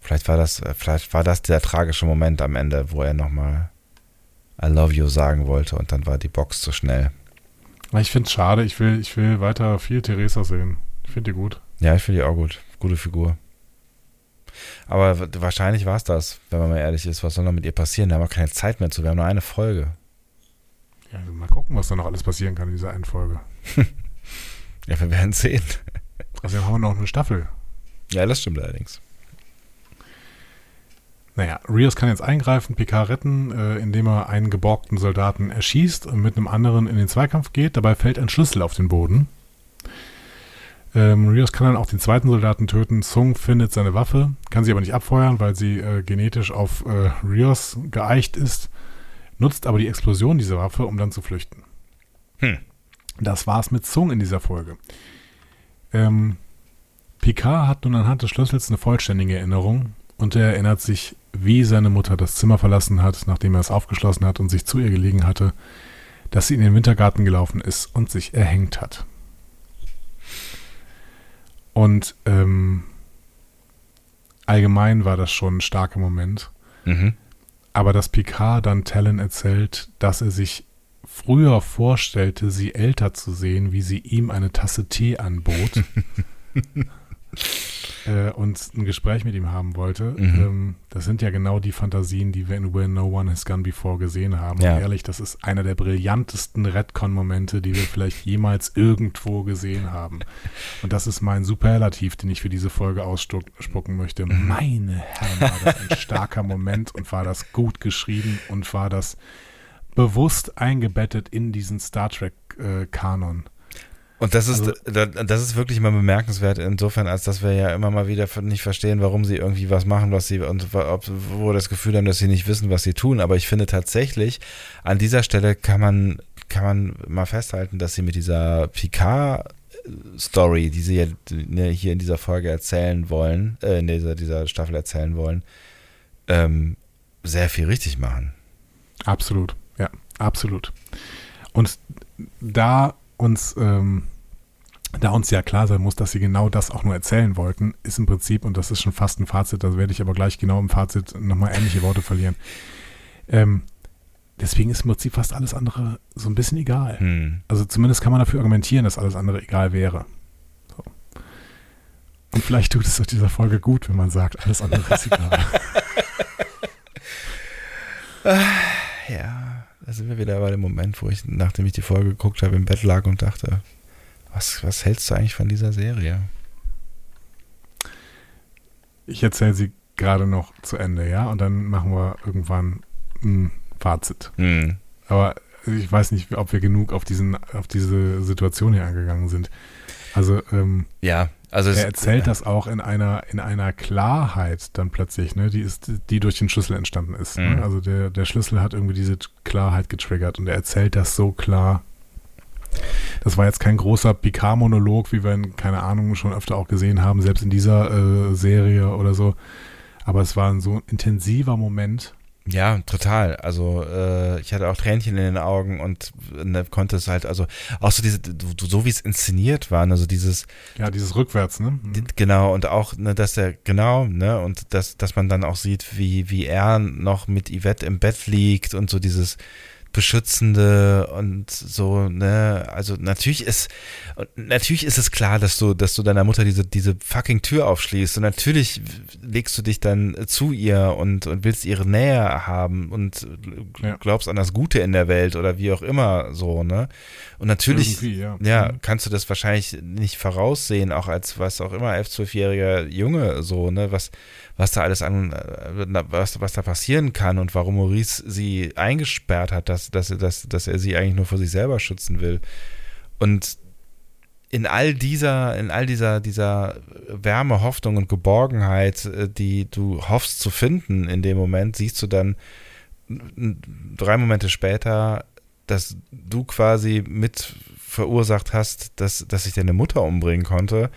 vielleicht war das, vielleicht war das der tragische Moment am Ende, wo er nochmal I love you sagen wollte und dann war die Box zu schnell. Ich finde es schade, ich will, ich will weiter viel Theresa sehen. Ich finde die gut. Ja, ich finde die auch gut. Gute Figur. Aber wahrscheinlich war es das, wenn man mal ehrlich ist. Was soll noch mit ihr passieren? Da haben wir keine Zeit mehr zu. Wir haben nur eine Folge. Ja, mal gucken, was da noch alles passieren kann in dieser einen Folge. ja, wir werden sehen. Also haben wir noch eine Staffel. Ja, das stimmt allerdings. Naja, Rios kann jetzt eingreifen, Picard retten, äh, indem er einen geborgten Soldaten erschießt und mit einem anderen in den Zweikampf geht. Dabei fällt ein Schlüssel auf den Boden. Ähm, Rios kann dann auch den zweiten Soldaten töten. Sung findet seine Waffe, kann sie aber nicht abfeuern, weil sie äh, genetisch auf äh, Rios geeicht ist, nutzt aber die Explosion dieser Waffe, um dann zu flüchten. Hm. Das war's mit Sung in dieser Folge. Ähm, Picard hat nun anhand des Schlüssels eine vollständige Erinnerung und er erinnert sich, wie seine Mutter das Zimmer verlassen hat, nachdem er es aufgeschlossen hat und sich zu ihr gelegen hatte, dass sie in den Wintergarten gelaufen ist und sich erhängt hat. Und ähm, allgemein war das schon ein starker Moment. Mhm. Aber dass Picard dann Talon erzählt, dass er sich früher vorstellte, sie älter zu sehen, wie sie ihm eine Tasse Tee anbot. äh, und ein Gespräch mit ihm haben wollte. Mhm. Ähm, das sind ja genau die Fantasien, die wir in Where No One Has Gone Before gesehen haben. Ja. Und ehrlich, das ist einer der brillantesten Redcon-Momente, die wir vielleicht jemals irgendwo gesehen haben. Und das ist mein Superlativ, den ich für diese Folge ausspucken möchte. Mhm. Meine Herren, war das ein starker Moment und war das gut geschrieben und war das bewusst eingebettet in diesen Star Trek-Kanon. Äh, und das ist, also, das ist wirklich immer bemerkenswert insofern, als dass wir ja immer mal wieder nicht verstehen, warum sie irgendwie was machen, was sie und ob, wo wir das Gefühl haben, dass sie nicht wissen, was sie tun. Aber ich finde tatsächlich, an dieser Stelle kann man, kann man mal festhalten, dass sie mit dieser Picard-Story, die sie ja ne, hier in dieser Folge erzählen wollen, äh, in dieser, dieser Staffel erzählen wollen, ähm, sehr viel richtig machen. Absolut, ja, absolut. Und da uns, ähm, da uns ja klar sein muss, dass sie genau das auch nur erzählen wollten, ist im Prinzip, und das ist schon fast ein Fazit, da werde ich aber gleich genau im Fazit nochmal ähnliche Worte verlieren. Ähm, deswegen ist im Prinzip fast alles andere so ein bisschen egal. Hm. Also zumindest kann man dafür argumentieren, dass alles andere egal wäre. So. Und vielleicht tut es aus dieser Folge gut, wenn man sagt, alles andere ist egal. ja. Da sind wir wieder bei dem Moment, wo ich, nachdem ich die Folge geguckt habe, im Bett lag und dachte, was, was hältst du eigentlich von dieser Serie? Ich erzähle sie gerade noch zu Ende, ja, und dann machen wir irgendwann ein Fazit. Mhm. Aber ich weiß nicht, ob wir genug auf diesen, auf diese Situation hier angegangen sind. Also ähm, ja, also er erzählt das auch in einer, in einer Klarheit dann plötzlich, ne, die ist, die durch den Schlüssel entstanden ist. Ne? Mhm. Ne? Also der, der Schlüssel hat irgendwie diese Klarheit getriggert und er erzählt das so klar. Das war jetzt kein großer Picard-Monolog, wie wir ihn, keine Ahnung, schon öfter auch gesehen haben, selbst in dieser äh, Serie oder so. Aber es war ein so intensiver Moment, ja, total. Also äh, ich hatte auch Tränchen in den Augen und ne, konnte es halt, also auch so diese, so wie es inszeniert war, also dieses Ja, dieses rückwärts, ne? Mhm. Genau, und auch, ne, dass er, genau, ne, und dass, dass man dann auch sieht, wie, wie er noch mit Yvette im Bett liegt und so dieses beschützende und so, ne, also natürlich ist, natürlich ist es klar, dass du, dass du deiner Mutter diese, diese fucking Tür aufschließt und natürlich legst du dich dann zu ihr und, und willst ihre Nähe haben und glaubst an das Gute in der Welt oder wie auch immer so, ne, und natürlich, ja. ja. Mhm. kannst du das wahrscheinlich nicht voraussehen, auch als, was auch immer, elf, zwölfjähriger Junge, so, ne, was, was da alles an, äh, was, was da passieren kann und warum Maurice sie eingesperrt hat, dass, dass, dass, dass er sie eigentlich nur vor sich selber schützen will. Und in all dieser, in all dieser, dieser Wärme, Hoffnung und Geborgenheit, äh, die du hoffst zu finden in dem Moment, siehst du dann drei Momente später, dass du quasi mit verursacht hast, dass, dass ich deine Mutter umbringen konnte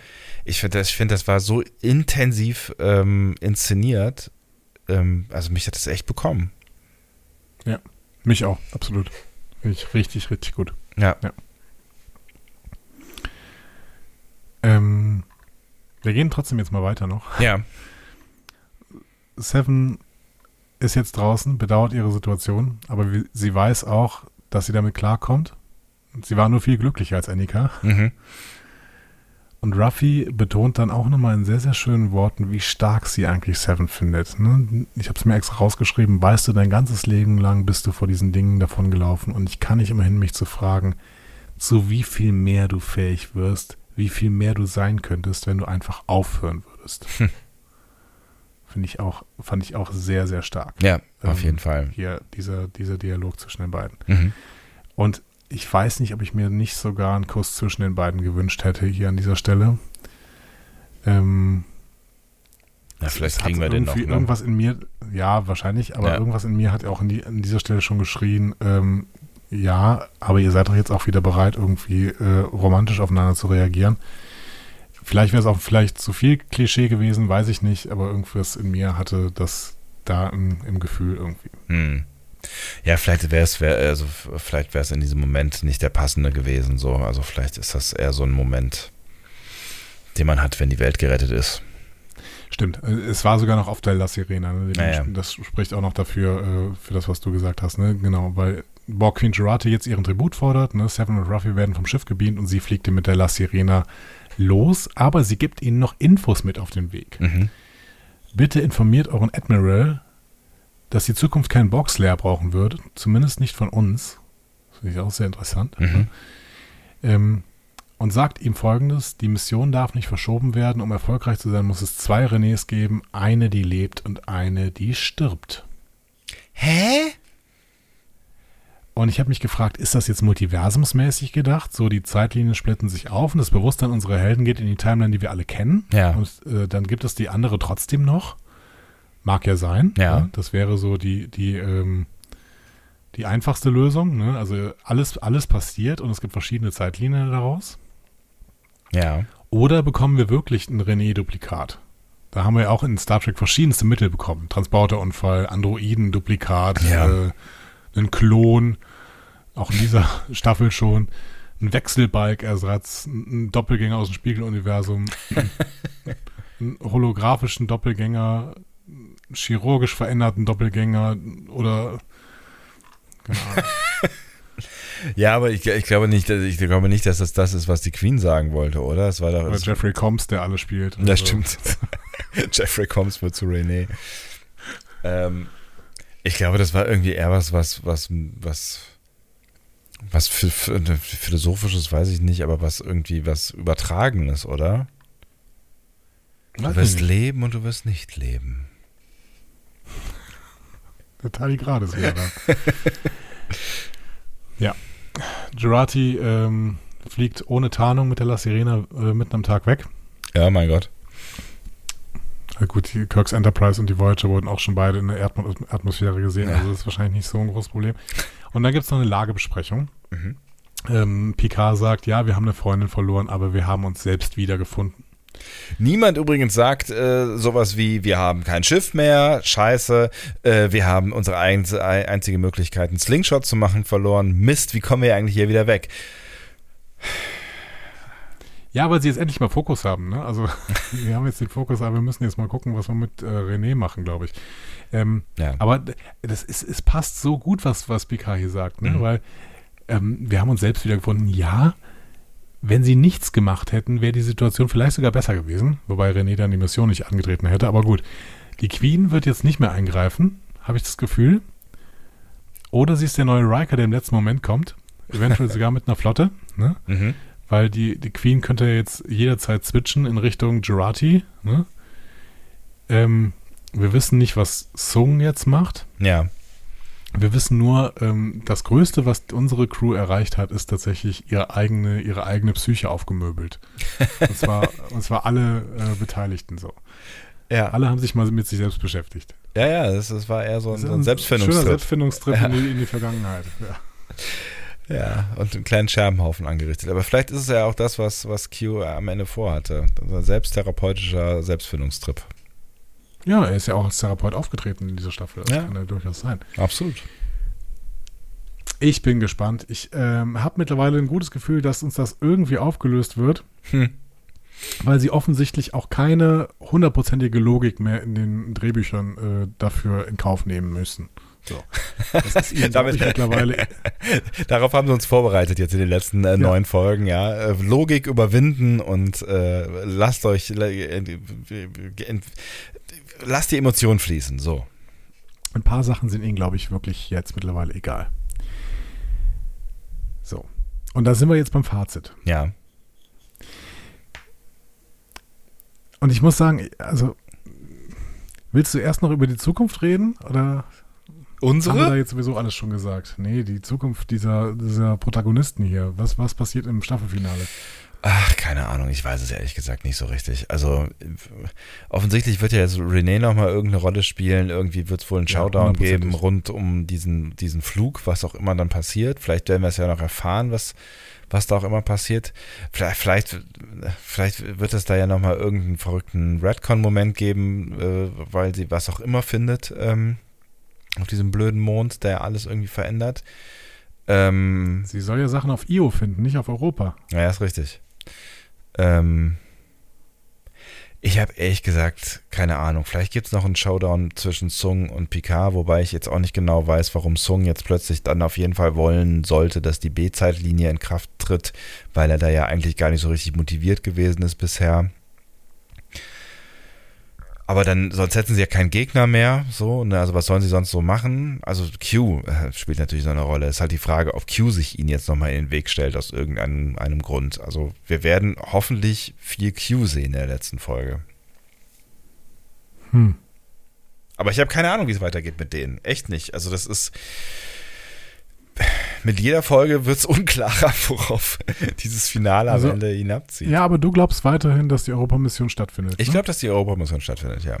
ich finde, das, find, das war so intensiv ähm, inszeniert. Ähm, also mich hat das echt bekommen. Ja, mich auch, absolut. Finde ich richtig, richtig gut. Ja. ja. Ähm, wir gehen trotzdem jetzt mal weiter noch. Ja. Seven ist jetzt draußen, bedauert ihre Situation, aber sie weiß auch, dass sie damit klarkommt. Sie war nur viel glücklicher als Annika. Mhm. Und Ruffy betont dann auch nochmal in sehr, sehr schönen Worten, wie stark sie eigentlich Seven findet. Ne? Ich habe es mir extra rausgeschrieben, weißt du, dein ganzes Leben lang bist du vor diesen Dingen davon gelaufen und ich kann nicht immerhin mich zu fragen, zu wie viel mehr du fähig wirst, wie viel mehr du sein könntest, wenn du einfach aufhören würdest. Hm. Finde ich auch, fand ich auch sehr, sehr stark. Ja, auf ähm, jeden Fall. Hier, dieser, dieser Dialog zwischen den beiden. Mhm. Und ich weiß nicht, ob ich mir nicht sogar einen Kuss zwischen den beiden gewünscht hätte hier an dieser Stelle. Ähm, ja, vielleicht kriegen wir den noch. Ne? Irgendwas in mir, ja, wahrscheinlich, aber ja. irgendwas in mir hat auch die, an dieser Stelle schon geschrien, ähm, ja, aber ihr seid doch jetzt auch wieder bereit, irgendwie äh, romantisch aufeinander zu reagieren. vielleicht wäre es auch vielleicht zu viel Klischee gewesen, weiß ich nicht, aber irgendwas in mir hatte das da im, im Gefühl irgendwie. Hm. Ja, vielleicht wäre es, wär, also vielleicht wäre es in diesem Moment nicht der passende gewesen. So, also vielleicht ist das eher so ein Moment, den man hat, wenn die Welt gerettet ist. Stimmt. Es war sogar noch auf der La Sirena. Ne? Ja, das spricht auch noch dafür, äh, für das, was du gesagt hast. Ne? Genau, weil Borg Queen Gerati jetzt ihren Tribut fordert. Ne? Seven und Ruffy werden vom Schiff gebeamt und sie fliegt mit der La Sirena los, aber sie gibt ihnen noch Infos mit auf den Weg. Mhm. Bitte informiert euren Admiral, dass die Zukunft keinen Box leer brauchen wird, zumindest nicht von uns. Das finde ich auch sehr interessant. Mhm. Ähm, und sagt ihm folgendes: Die Mission darf nicht verschoben werden. Um erfolgreich zu sein, muss es zwei Renés geben: eine, die lebt und eine, die stirbt. Hä? Und ich habe mich gefragt, ist das jetzt multiversumsmäßig gedacht? So, die Zeitlinien splitten sich auf und das Bewusstsein unserer Helden geht in die Timeline, die wir alle kennen. Ja. Und äh, dann gibt es die andere trotzdem noch. Mag ja sein. Ja. ja das wäre so die, die, ähm, die einfachste Lösung. Ne? Also alles, alles passiert und es gibt verschiedene Zeitlinien daraus. Ja. Oder bekommen wir wirklich ein René-Duplikat? Da haben wir ja auch in Star Trek verschiedenste Mittel bekommen. Transporterunfall, Androiden-Duplikat, ja. äh, einen Klon, auch in dieser Staffel schon, ein Wechselbalg-Ersatz, ein Doppelgänger aus dem Spiegeluniversum, einen holographischen Doppelgänger, chirurgisch veränderten Doppelgänger oder Ahnung. Ja, aber ich, ich, glaube nicht, ich glaube nicht, dass das das ist, was die Queen sagen wollte, oder? Es war doch, oder Jeffrey Combs, der alle spielt. Ja, so. stimmt. Jeffrey Combs wird zu René. Ähm, ich glaube, das war irgendwie eher was, was, was, was, was für, für, philosophisches, weiß ich nicht, aber was irgendwie was Übertragenes, oder? Du wirst leben und du wirst nicht leben. Der Tardigrades wieder da. ja. Gerati ähm, fliegt ohne Tarnung mit der La Sirena äh, mitten am Tag weg. Ja, mein Gott. Ja, gut, die Kirks Enterprise und die Voyager wurden auch schon beide in der Erd Atmosphäre gesehen, ja. also das ist wahrscheinlich nicht so ein großes Problem. Und dann gibt es noch eine Lagebesprechung. Mhm. Ähm, Picard sagt, ja, wir haben eine Freundin verloren, aber wir haben uns selbst wiedergefunden. Niemand übrigens sagt äh, sowas wie, wir haben kein Schiff mehr, scheiße, äh, wir haben unsere ein, einzige Möglichkeit, einen Slingshot zu machen, verloren. Mist, wie kommen wir eigentlich hier wieder weg? Ja, weil sie jetzt endlich mal Fokus haben. Ne? Also wir haben jetzt den Fokus, aber wir müssen jetzt mal gucken, was wir mit äh, René machen, glaube ich. Ähm, ja. Aber das ist, es passt so gut, was, was Picard hier sagt, ne? Mhm. weil ähm, wir haben uns selbst wieder gefunden. Ja, wenn sie nichts gemacht hätten, wäre die Situation vielleicht sogar besser gewesen, wobei René dann die Mission nicht angetreten hätte. Aber gut, die Queen wird jetzt nicht mehr eingreifen, habe ich das Gefühl. Oder sie ist der neue Riker, der im letzten Moment kommt. Eventuell sogar mit einer Flotte. Ne? Mhm. Weil die, die Queen könnte jetzt jederzeit switchen in Richtung Gerati. Ne? Ähm, wir wissen nicht, was Sung jetzt macht. Ja. Wir wissen nur, ähm, das Größte, was unsere Crew erreicht hat, ist tatsächlich ihre eigene, ihre eigene Psyche aufgemöbelt. und, zwar, und zwar alle äh, Beteiligten so. Ja. Alle haben sich mal mit sich selbst beschäftigt. Ja, ja, das, das war eher so ein, so ein Selbstfindungstrip. Schöner Selbstfindungstrip ja. in, die, in, die, Vergangenheit. Ja. ja, und einen kleinen Scherbenhaufen angerichtet. Aber vielleicht ist es ja auch das, was, was Q am Ende vorhatte. Ein selbsttherapeutischer Selbstfindungstrip. Ja, er ist ja auch als Therapeut aufgetreten in dieser Staffel. Das ja. kann ja durchaus sein. Absolut. Ich bin gespannt. Ich ähm, habe mittlerweile ein gutes Gefühl, dass uns das irgendwie aufgelöst wird. Hm. Weil sie offensichtlich auch keine hundertprozentige Logik mehr in den Drehbüchern äh, dafür in Kauf nehmen müssen. So. Das ist ihnen, Damit, mittlerweile. Darauf haben sie uns vorbereitet jetzt in den letzten äh, ja. neun Folgen, ja. Äh, Logik überwinden und äh, lasst euch äh, lasst die Emotionen fließen, so. Ein paar Sachen sind ihnen, glaube ich, wirklich jetzt mittlerweile egal. So. Und da sind wir jetzt beim Fazit. Ja. Und ich muss sagen, also, willst du erst noch über die Zukunft reden? Oder Unsere? Haben wir da jetzt sowieso alles schon gesagt? Nee, die Zukunft dieser, dieser Protagonisten hier. Was, was passiert im Staffelfinale? Ach, keine Ahnung, ich weiß es ehrlich gesagt nicht so richtig. Also offensichtlich wird ja jetzt René nochmal irgendeine Rolle spielen. Irgendwie wird es wohl einen Showdown ja, geben rund um diesen, diesen Flug, was auch immer dann passiert. Vielleicht werden wir es ja noch erfahren, was, was da auch immer passiert. Vielleicht, vielleicht, vielleicht wird es da ja nochmal irgendeinen verrückten Redcon-Moment geben, äh, weil sie was auch immer findet ähm, auf diesem blöden Mond, der alles irgendwie verändert. Ähm, sie soll ja Sachen auf Io finden, nicht auf Europa. Ja, ist richtig. Ähm, ich habe ehrlich gesagt keine Ahnung. Vielleicht gibt es noch einen Showdown zwischen Sung und Picard, wobei ich jetzt auch nicht genau weiß, warum Sung jetzt plötzlich dann auf jeden Fall wollen sollte, dass die B-Zeitlinie in Kraft tritt, weil er da ja eigentlich gar nicht so richtig motiviert gewesen ist bisher. Aber dann, sonst hätten sie ja keinen Gegner mehr, so, ne? also was sollen sie sonst so machen? Also Q äh, spielt natürlich so eine Rolle. Es ist halt die Frage, ob Q sich ihnen jetzt nochmal in den Weg stellt aus irgendeinem einem Grund. Also wir werden hoffentlich viel Q sehen in der letzten Folge. Hm. Aber ich habe keine Ahnung, wie es weitergeht mit denen. Echt nicht. Also das ist, mit jeder Folge wird es unklarer, worauf dieses Finale also, am Ende hinabzieht. Ja, aber du glaubst weiterhin, dass die Europamission stattfindet. Ich ne? glaube, dass die Europamission stattfindet, ja.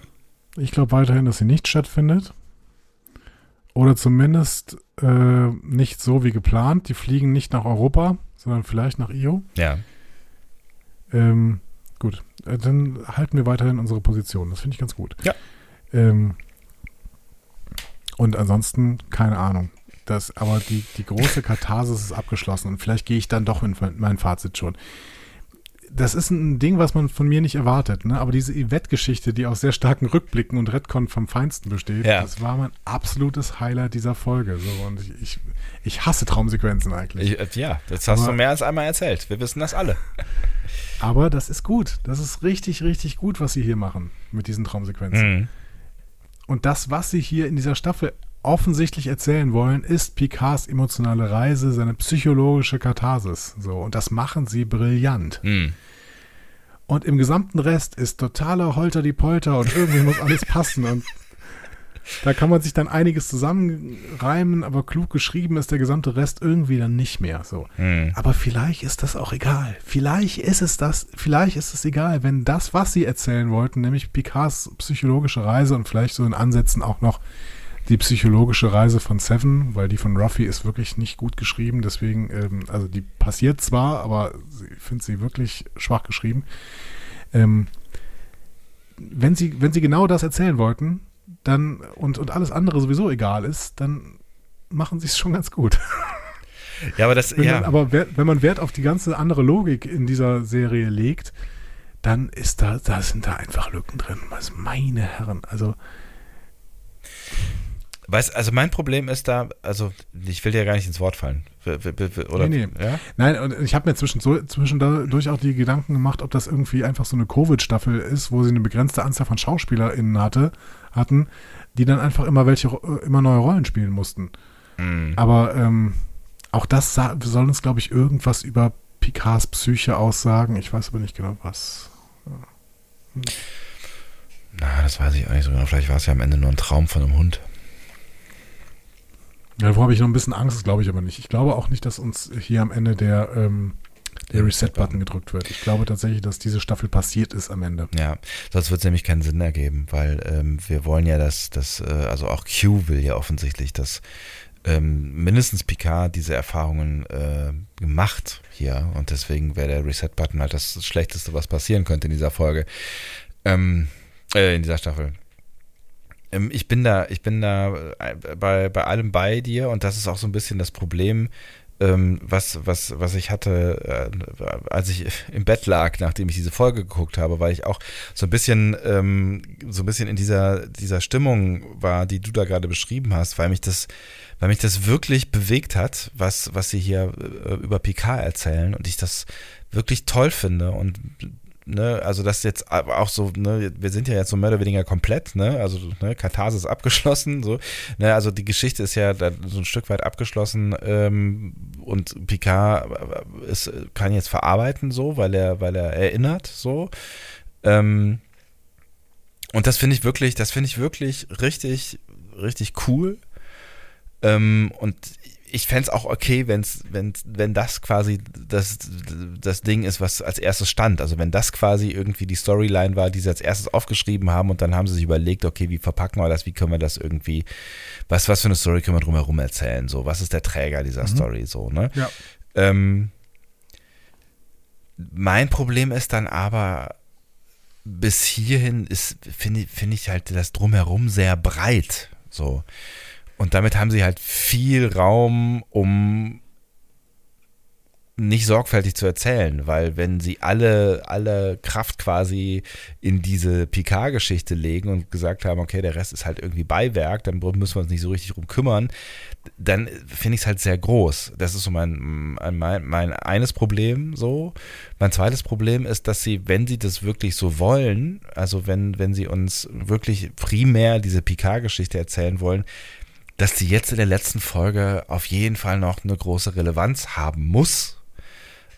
Ich glaube weiterhin, dass sie nicht stattfindet. Oder zumindest äh, nicht so wie geplant. Die fliegen nicht nach Europa, sondern vielleicht nach Io. Ja. Ähm, gut, äh, dann halten wir weiterhin unsere Position. Das finde ich ganz gut. Ja. Ähm, und ansonsten, keine Ahnung. Das, aber die, die große Katharsis ist abgeschlossen und vielleicht gehe ich dann doch in mein Fazit schon. Das ist ein Ding, was man von mir nicht erwartet, ne? aber diese Yvette-Geschichte, die aus sehr starken Rückblicken und Redcon vom Feinsten besteht, ja. das war mein absolutes Highlight dieser Folge. So, und ich, ich, ich hasse Traumsequenzen eigentlich. Ich, äh, ja, das hast aber, du mehr als einmal erzählt. Wir wissen das alle. Aber das ist gut. Das ist richtig, richtig gut, was sie hier machen mit diesen Traumsequenzen. Mhm. Und das, was sie hier in dieser Staffel offensichtlich erzählen wollen, ist Picards emotionale Reise, seine psychologische Katharsis. So, und das machen sie brillant. Mhm. Und im gesamten Rest ist totaler Holter die Polter und irgendwie muss alles passen. Und da kann man sich dann einiges zusammenreimen, aber klug geschrieben ist der gesamte Rest irgendwie dann nicht mehr so. Mhm. Aber vielleicht ist das auch egal. Vielleicht ist es das, vielleicht ist es egal, wenn das, was sie erzählen wollten, nämlich Picards psychologische Reise und vielleicht so in Ansätzen auch noch die psychologische Reise von Seven, weil die von Ruffy ist wirklich nicht gut geschrieben. Deswegen, ähm, also die passiert zwar, aber ich finde sie wirklich schwach geschrieben. Ähm, wenn sie, wenn sie genau das erzählen wollten, dann und, und alles andere sowieso egal ist, dann machen sie es schon ganz gut. Ja, aber das, wenn ja. Man, aber wenn man Wert auf die ganze andere Logik in dieser Serie legt, dann ist da, da sind da einfach Lücken drin. Was meine Herren, also Weißt, also mein Problem ist da, also ich will dir gar nicht ins Wort fallen. Oder, nee, nee. Ja? Nein, und ich habe mir zwischendurch auch die Gedanken gemacht, ob das irgendwie einfach so eine Covid-Staffel ist, wo sie eine begrenzte Anzahl von SchauspielerInnen hatte, hatten, die dann einfach immer welche, immer neue Rollen spielen mussten. Mhm. Aber ähm, auch das soll uns, glaube ich, irgendwas über Picards Psyche aussagen. Ich weiß aber nicht genau was. Hm. Na, das weiß ich auch nicht so genau. Vielleicht war es ja am Ende nur ein Traum von einem Hund. Ja, davor habe ich noch ein bisschen Angst, das glaube ich aber nicht. Ich glaube auch nicht, dass uns hier am Ende der, ähm, der Reset-Button gedrückt wird. Ich glaube tatsächlich, dass diese Staffel passiert ist am Ende. Ja, sonst wird es nämlich keinen Sinn ergeben, weil ähm, wir wollen ja, dass, dass äh, also auch Q will ja offensichtlich, dass ähm, mindestens Picard diese Erfahrungen äh, gemacht hier und deswegen wäre der Reset-Button halt das Schlechteste, was passieren könnte in dieser Folge, ähm, äh, in dieser Staffel. Ähm, ich bin da, ich bin da äh, bei, bei allem bei dir und das ist auch so ein bisschen das Problem, ähm, was, was, was ich hatte, äh, als ich im Bett lag, nachdem ich diese Folge geguckt habe, weil ich auch so ein bisschen, ähm, so ein bisschen in dieser, dieser Stimmung war, die du da gerade beschrieben hast, weil mich das, weil mich das wirklich bewegt hat, was, was sie hier äh, über Picard erzählen und ich das wirklich toll finde und ne, also das jetzt auch so, ne, wir sind ja jetzt so mehr oder weniger komplett, ne, also ne, Katharsis abgeschlossen, so, ne, also die Geschichte ist ja so ein Stück weit abgeschlossen ähm, und Picard ist, kann jetzt verarbeiten, so, weil er, weil er erinnert, so. Ähm, und das finde ich wirklich, das finde ich wirklich richtig, richtig cool. Ähm, und ich fände es auch okay, wenn's, wenn, wenn das quasi das, das Ding ist, was als erstes stand. Also wenn das quasi irgendwie die Storyline war, die sie als erstes aufgeschrieben haben und dann haben sie sich überlegt, okay, wie verpacken wir das, wie können wir das irgendwie, was, was für eine Story können wir drumherum erzählen, so, was ist der Träger dieser mhm. Story, so, ne? Ja. Ähm, mein Problem ist dann aber, bis hierhin ist, finde find ich halt das drumherum sehr breit, so. Und damit haben sie halt viel Raum, um nicht sorgfältig zu erzählen, weil wenn sie alle, alle Kraft quasi in diese Picard-Geschichte legen und gesagt haben, okay, der Rest ist halt irgendwie Beiwerk, dann müssen wir uns nicht so richtig drum kümmern, dann finde ich es halt sehr groß. Das ist so mein, mein, mein eines Problem so. Mein zweites Problem ist, dass sie, wenn sie das wirklich so wollen, also wenn, wenn sie uns wirklich primär diese Picard-Geschichte erzählen wollen, dass die jetzt in der letzten Folge auf jeden Fall noch eine große Relevanz haben muss.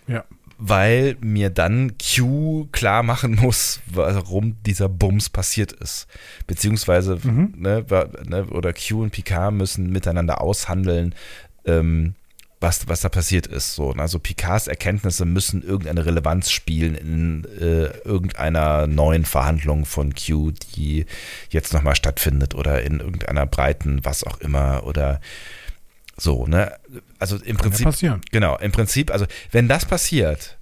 Ja. Weil mir dann Q klar machen muss, warum dieser Bums passiert ist. Beziehungsweise, mhm. ne, ne oder Q und Picard müssen miteinander aushandeln, ähm, was, was da passiert ist. So, also Picards Erkenntnisse müssen irgendeine Relevanz spielen in äh, irgendeiner neuen Verhandlung von Q, die jetzt nochmal stattfindet oder in irgendeiner breiten, was auch immer oder so, ne? Also im Kann Prinzip. Ja genau, im Prinzip, also wenn das passiert,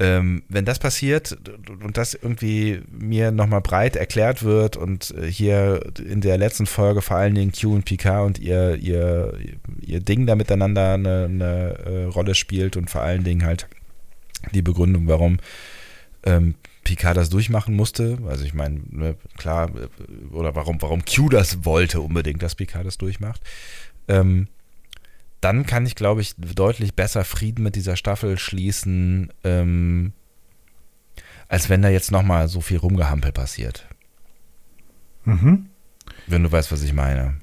ähm, wenn das passiert und das irgendwie mir nochmal breit erklärt wird und äh, hier in der letzten Folge vor allen Dingen Q und Picard und ihr, ihr, ihr Ding da miteinander eine, eine äh, Rolle spielt und vor allen Dingen halt die Begründung, warum ähm, Picard das durchmachen musste. Also ich meine, ne, klar, äh, oder warum, warum Q das wollte unbedingt, dass Picard das durchmacht. Ähm, dann kann ich, glaube ich, deutlich besser Frieden mit dieser Staffel schließen, ähm, als wenn da jetzt nochmal so viel Rumgehampel passiert. Mhm. Wenn du weißt, was ich meine.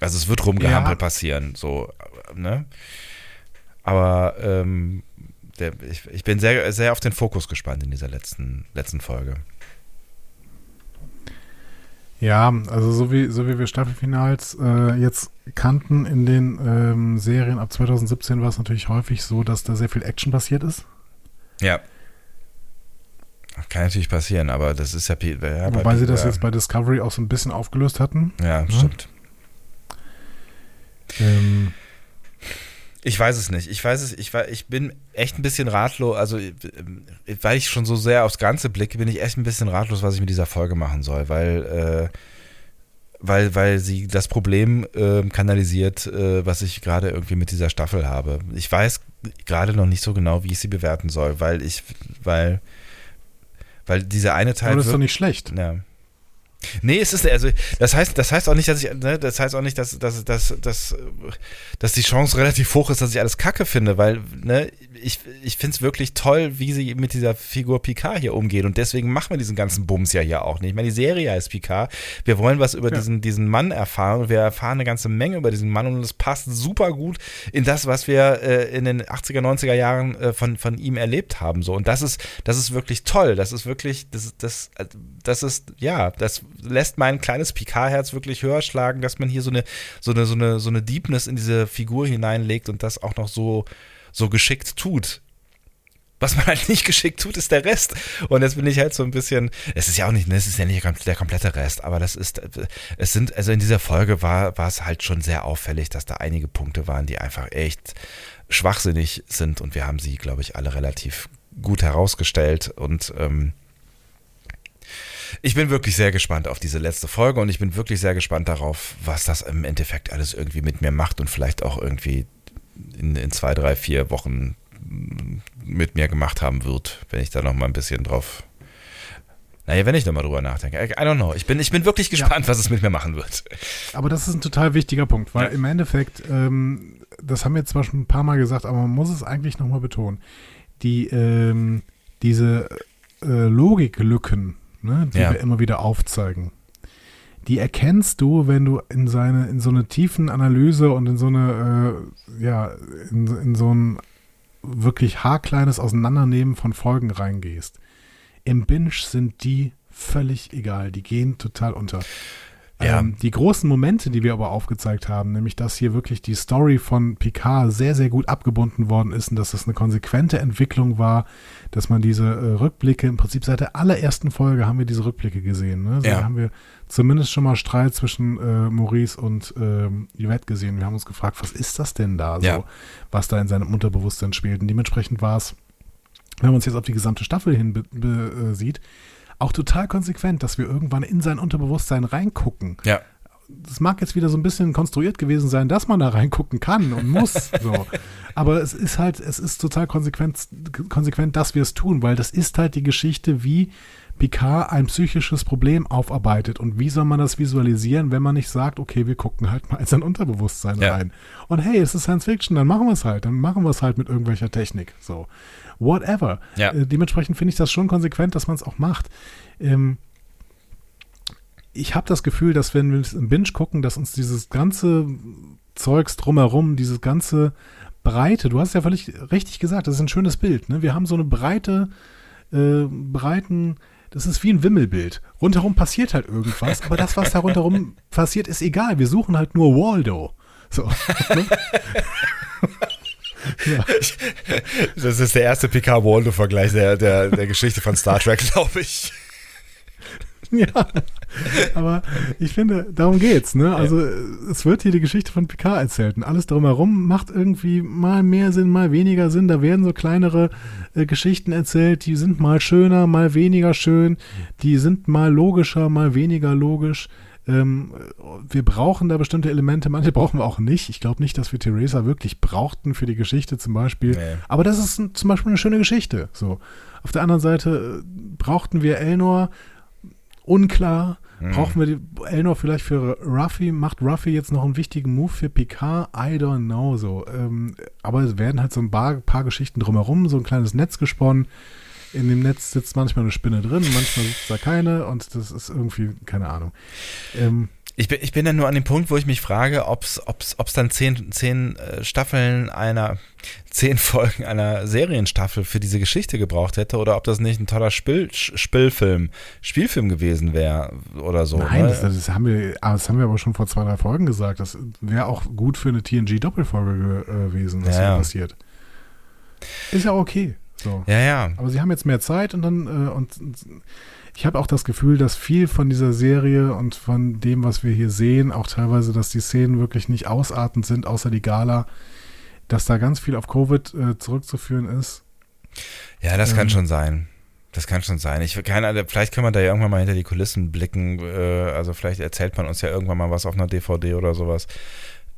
Also es wird Rumgehampel ja. passieren, so, ne? Aber ähm, der, ich, ich bin sehr, sehr auf den Fokus gespannt in dieser letzten, letzten Folge. Ja, also so wie, so wie wir Staffelfinals äh, jetzt kannten in den ähm, Serien ab 2017 war es natürlich häufig so, dass da sehr viel Action passiert ist. Ja. Kann natürlich passieren, aber das ist ja. ja Wobei sie das jetzt bei Discovery auch so ein bisschen aufgelöst hatten. Ja, ja. stimmt. Ähm, ich weiß es nicht. Ich weiß es, ich, ich bin echt ein bisschen ratlos, also weil ich schon so sehr aufs Ganze blicke, bin ich echt ein bisschen ratlos, was ich mit dieser Folge machen soll, weil, äh, weil, weil sie das Problem äh, kanalisiert, äh, was ich gerade irgendwie mit dieser Staffel habe. Ich weiß gerade noch nicht so genau, wie ich sie bewerten soll, weil ich, weil, weil dieser eine Teil. Aber das ist doch nicht schlecht. Ja. Nee, es ist also das heißt, das heißt auch nicht, dass ich ne, das heißt auch nicht, dass, dass, dass, dass, dass die Chance relativ hoch ist, dass ich alles Kacke finde, weil ne, ich, ich finde es wirklich toll, wie sie mit dieser Figur Picard hier umgehen und deswegen machen wir diesen ganzen Bums ja hier auch nicht. Ich meine, die Serie heißt Picard. Wir wollen was über ja. diesen, diesen Mann erfahren und wir erfahren eine ganze Menge über diesen Mann und es passt super gut in das, was wir äh, in den 80er, 90er Jahren äh, von, von ihm erlebt haben. So. Und das ist, das ist wirklich toll. Das ist wirklich, das, das, das ist, ja, das lässt mein kleines Picard-Herz wirklich höher schlagen, dass man hier so eine, so eine, so eine, so eine Deepness in diese Figur hineinlegt und das auch noch so, so geschickt tut. Was man halt nicht geschickt tut, ist der Rest. Und jetzt bin ich halt so ein bisschen, es ist ja auch nicht, ne, es ist ja nicht der komplette Rest, aber das ist, es sind, also in dieser Folge war, war es halt schon sehr auffällig, dass da einige Punkte waren, die einfach echt schwachsinnig sind und wir haben sie, glaube ich, alle relativ gut herausgestellt und ähm, ich bin wirklich sehr gespannt auf diese letzte Folge und ich bin wirklich sehr gespannt darauf, was das im Endeffekt alles irgendwie mit mir macht und vielleicht auch irgendwie in, in zwei, drei, vier Wochen mit mir gemacht haben wird, wenn ich da noch mal ein bisschen drauf. Naja, wenn ich da mal drüber nachdenke. I don't know. Ich bin, ich bin wirklich gespannt, ja. was es mit mir machen wird. Aber das ist ein total wichtiger Punkt, weil ja. im Endeffekt, ähm, das haben wir zwar schon ein paar Mal gesagt, aber man muss es eigentlich nochmal betonen. Die, ähm, diese äh, Logiklücken, ne, die ja. wir immer wieder aufzeigen. Die erkennst du, wenn du in seine, in so eine tiefen Analyse und in so eine, äh, ja, in, in so ein wirklich haarkleines Auseinandernehmen von Folgen reingehst. Im Binge sind die völlig egal. Die gehen total unter. Ja. Ähm, die großen Momente, die wir aber aufgezeigt haben, nämlich dass hier wirklich die Story von Picard sehr, sehr gut abgebunden worden ist und dass das eine konsequente Entwicklung war, dass man diese äh, Rückblicke, im Prinzip seit der allerersten Folge haben wir diese Rückblicke gesehen. Ne? So ja. haben wir zumindest schon mal Streit zwischen äh, Maurice und äh, Yvette gesehen. Wir haben uns gefragt, was ist das denn da, so, ja. was da in seinem Unterbewusstsein spielt. Und dementsprechend war es, wenn man uns jetzt auf die gesamte Staffel hin äh, sieht, auch total konsequent, dass wir irgendwann in sein Unterbewusstsein reingucken. Ja. Das mag jetzt wieder so ein bisschen konstruiert gewesen sein, dass man da reingucken kann und muss. so. Aber es ist halt, es ist total konsequent, konsequent, dass wir es tun, weil das ist halt die Geschichte, wie Picard ein psychisches Problem aufarbeitet. Und wie soll man das visualisieren, wenn man nicht sagt, okay, wir gucken halt mal in sein Unterbewusstsein ja. rein. Und hey, es ist Science Fiction, dann machen wir es halt. Dann machen wir es halt mit irgendwelcher Technik. So whatever. Ja. Äh, dementsprechend finde ich das schon konsequent, dass man es auch macht. Ähm, ich habe das Gefühl, dass wenn wir im Binge gucken, dass uns dieses ganze Zeugs drumherum, dieses ganze Breite, du hast ja völlig richtig gesagt, das ist ein schönes Bild. Ne? Wir haben so eine breite, äh, breiten, das ist wie ein Wimmelbild. Rundherum passiert halt irgendwas, aber das, was da rundherum passiert, ist egal. Wir suchen halt nur Waldo. So. Ne? Ja. Das ist der erste Picard-Waldo-Vergleich der, der, der Geschichte von Star Trek, glaube ich. Ja, aber ich finde, darum geht's, ne? Also es wird hier die Geschichte von Picard erzählt und alles drumherum macht irgendwie mal mehr Sinn, mal weniger Sinn. Da werden so kleinere äh, Geschichten erzählt, die sind mal schöner, mal weniger schön, die sind mal logischer, mal weniger logisch. Ähm, wir brauchen da bestimmte Elemente, manche brauchen wir auch nicht. Ich glaube nicht, dass wir Theresa wirklich brauchten für die Geschichte zum Beispiel. Nee. Aber das ist ein, zum Beispiel eine schöne Geschichte. So. Auf der anderen Seite äh, brauchten wir Elnor unklar. Mhm. Brauchen wir die, Elnor vielleicht für Ruffy? Macht Ruffy jetzt noch einen wichtigen Move für Picard? I don't know. So. Ähm, aber es werden halt so ein paar, paar Geschichten drumherum, so ein kleines Netz gesponnen in dem Netz sitzt manchmal eine Spinne drin, manchmal sitzt da keine und das ist irgendwie, keine Ahnung. Ähm, ich bin, ich bin dann nur an dem Punkt, wo ich mich frage, ob es dann zehn, zehn äh, Staffeln einer, zehn Folgen einer Serienstaffel für diese Geschichte gebraucht hätte oder ob das nicht ein toller Spiel, Spielfilm, Spielfilm gewesen wäre oder so. Nein, ne? das, das, haben wir, ah, das haben wir aber schon vor zwei, drei Folgen gesagt. Das wäre auch gut für eine TNG-Doppelfolge äh, gewesen, was ja, hier passiert. Ist ja okay. So. Ja, ja. Aber sie haben jetzt mehr Zeit und dann äh, und, ich habe auch das Gefühl, dass viel von dieser Serie und von dem, was wir hier sehen, auch teilweise, dass die Szenen wirklich nicht ausartend sind, außer die Gala, dass da ganz viel auf Covid äh, zurückzuführen ist. Ja, das ähm, kann schon sein. Das kann schon sein. Ich keine, vielleicht kann man da ja irgendwann mal hinter die Kulissen blicken. Äh, also vielleicht erzählt man uns ja irgendwann mal was auf einer DVD oder sowas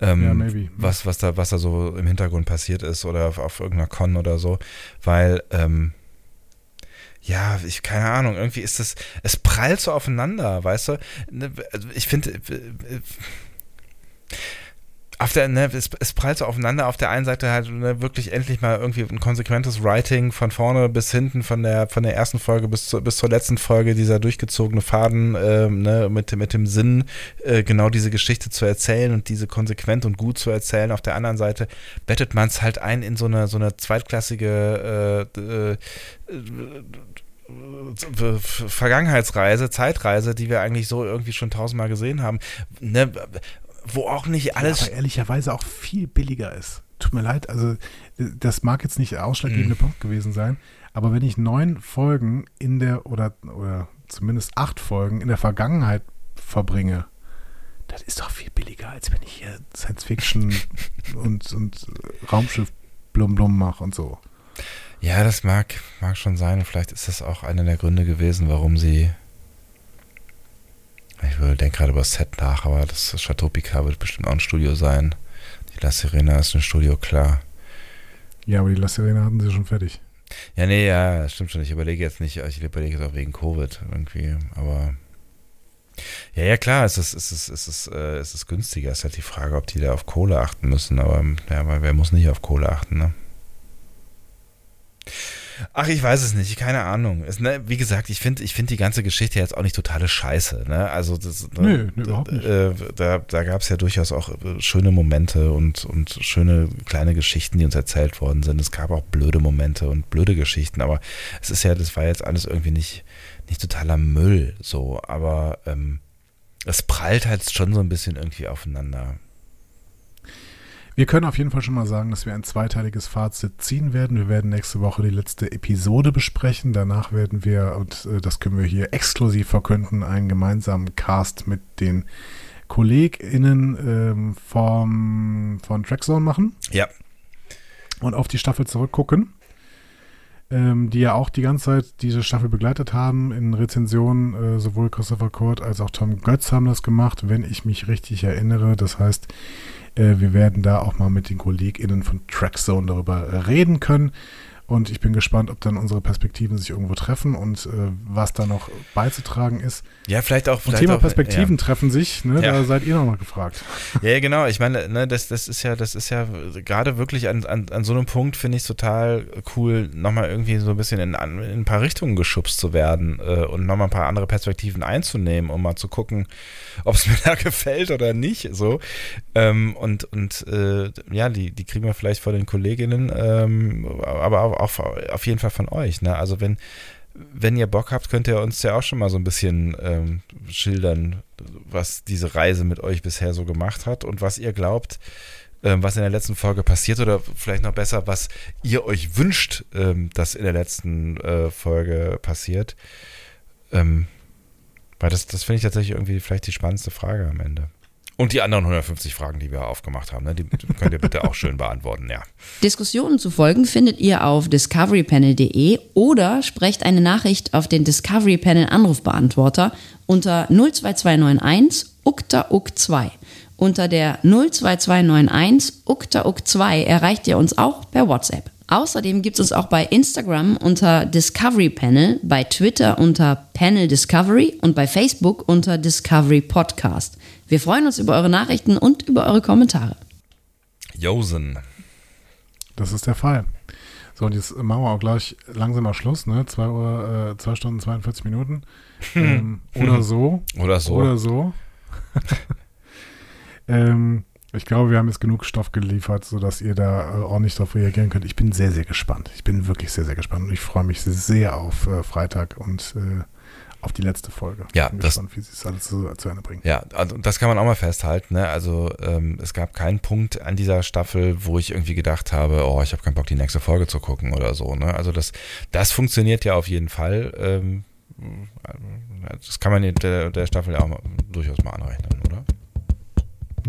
ähm, ja, maybe. was, was, da, was da so im Hintergrund passiert ist oder auf, auf irgendeiner Con oder so, weil, ähm, ja, ich, keine Ahnung, irgendwie ist das, es prallt so aufeinander, weißt du? Ne, also ich finde, auf der, ne, es, es prallt so aufeinander. Auf der einen Seite halt ne, wirklich endlich mal irgendwie ein konsequentes Writing von vorne bis hinten, von der, von der ersten Folge bis, zu, bis zur letzten Folge, dieser durchgezogene Faden äh, ne, mit, mit dem Sinn, äh, genau diese Geschichte zu erzählen und diese konsequent und gut zu erzählen. Auf der anderen Seite bettet man es halt ein in so eine, so eine zweitklassige äh, äh, Vergangenheitsreise, Zeitreise, die wir eigentlich so irgendwie schon tausendmal gesehen haben. Ne, wo auch nicht alles. Ja, aber ehrlicherweise auch viel billiger ist. Tut mir leid, also das mag jetzt nicht der ausschlaggebende mhm. Punkt gewesen sein, aber wenn ich neun Folgen in der, oder, oder zumindest acht Folgen in der Vergangenheit verbringe, das ist doch viel billiger, als wenn ich hier Science Fiction und, und Raumschiff Blum Blum mache und so. Ja, das mag, mag schon sein. Vielleicht ist das auch einer der Gründe gewesen, warum sie ich denke gerade über das Set nach, aber das Chateau Picard wird bestimmt auch ein Studio sein. Die La Serena ist ein Studio, klar. Ja, aber die La Serena hatten sie schon fertig. Ja, nee, ja, das stimmt schon. Ich überlege jetzt nicht, ich überlege jetzt auch wegen Covid irgendwie, aber. Ja, ja, klar, es ist, es ist, es ist, äh, es ist günstiger. Es ist halt die Frage, ob die da auf Kohle achten müssen, aber ja, weil wer muss nicht auf Kohle achten, ne? Ach, ich weiß es nicht, keine Ahnung. Es, ne, wie gesagt, ich finde ich find die ganze Geschichte jetzt auch nicht totale Scheiße. Ne? Also das, Nö, nee, überhaupt nicht. Äh, da da gab es ja durchaus auch äh, schöne Momente und, und schöne kleine Geschichten, die uns erzählt worden sind. Es gab auch blöde Momente und blöde Geschichten, aber es ist ja, das war jetzt alles irgendwie nicht, nicht totaler Müll so, aber ähm, es prallt halt schon so ein bisschen irgendwie aufeinander. Wir können auf jeden Fall schon mal sagen, dass wir ein zweiteiliges Fazit ziehen werden. Wir werden nächste Woche die letzte Episode besprechen. Danach werden wir, und äh, das können wir hier exklusiv verkünden, einen gemeinsamen Cast mit den KollegInnen ähm, vom, von Trackzone machen. Ja. Und auf die Staffel zurückgucken. Ähm, die ja auch die ganze Zeit diese Staffel begleitet haben. In Rezensionen äh, sowohl Christopher Kurt als auch Tom Götz haben das gemacht, wenn ich mich richtig erinnere. Das heißt, wir werden da auch mal mit den KollegInnen von Trackzone darüber reden können. Und ich bin gespannt, ob dann unsere Perspektiven sich irgendwo treffen und äh, was da noch beizutragen ist. Ja, vielleicht auch. Vielleicht Thema auch, Perspektiven ja. treffen sich, ne? Ja. da seid ihr noch mal gefragt. Ja, genau. Ich meine, ne, das, das ist ja, das ist ja gerade wirklich an, an, an so einem Punkt, finde ich es total cool, nochmal irgendwie so ein bisschen in, in, ein paar Richtungen geschubst zu werden äh, und nochmal ein paar andere Perspektiven einzunehmen, um mal zu gucken, ob es mir da gefällt oder nicht. So. Ähm, und und äh, ja, die, die kriegen wir vielleicht vor den Kolleginnen, ähm, aber auch auch auf jeden Fall von euch. Ne? Also wenn, wenn ihr Bock habt, könnt ihr uns ja auch schon mal so ein bisschen ähm, schildern, was diese Reise mit euch bisher so gemacht hat und was ihr glaubt, ähm, was in der letzten Folge passiert oder vielleicht noch besser, was ihr euch wünscht, ähm, dass in der letzten äh, Folge passiert. Ähm, weil das, das finde ich tatsächlich irgendwie vielleicht die spannendste Frage am Ende. Und die anderen 150 Fragen, die wir aufgemacht haben, ne, die könnt ihr bitte auch schön beantworten, ja. Diskussionen zu folgen findet ihr auf discoverypanel.de oder sprecht eine Nachricht auf den Discovery Panel Anrufbeantworter unter 02291 ukta uk 2 Unter der 02291 ukta uk 2 erreicht ihr uns auch per WhatsApp. Außerdem gibt es uns auch bei Instagram unter Discovery Panel, bei Twitter unter Panel Discovery und bei Facebook unter Discovery Podcast. Wir freuen uns über eure Nachrichten und über eure Kommentare. Josen. Das ist der Fall. So, und jetzt machen wir auch gleich langsam mal Schluss, ne? Zwei Uhr, äh, zwei Stunden 42 Minuten. Ähm, oder so. Oder so. Oder so. ähm, ich glaube, wir haben jetzt genug Stoff geliefert, sodass ihr da äh, ordentlich darauf reagieren könnt. Ich bin sehr, sehr gespannt. Ich bin wirklich sehr, sehr gespannt und ich freue mich sehr auf äh, Freitag und äh, auf die letzte Folge. Ja, bin das, gespannt, wie sie es alles zu, zu, Ende bringen. Ja, also das kann man auch mal festhalten. Ne? Also ähm, es gab keinen Punkt an dieser Staffel, wo ich irgendwie gedacht habe, oh, ich habe keinen Bock, die nächste Folge zu gucken oder so. Ne? Also das, das funktioniert ja auf jeden Fall. Ähm, das kann man der, der Staffel ja auch mal, durchaus mal anrechnen, oder?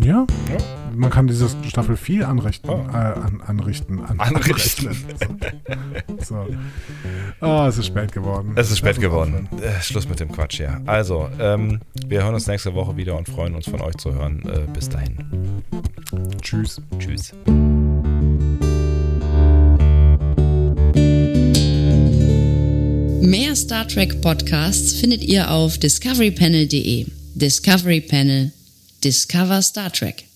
Ja, ja. man kann diese Staffel viel anrichten, oh. äh, an, anrichten, an, anrichten. so. Oh, es ist spät geworden. Es ist spät geworden. Äh, Schluss mit dem Quatsch, ja. Also, ähm, wir hören uns nächste Woche wieder und freuen uns von euch zu hören. Äh, bis dahin. Tschüss. Tschüss. Mehr Star Trek Podcasts findet ihr auf discoverypanel.de. Discovery Panel Discover Star Trek.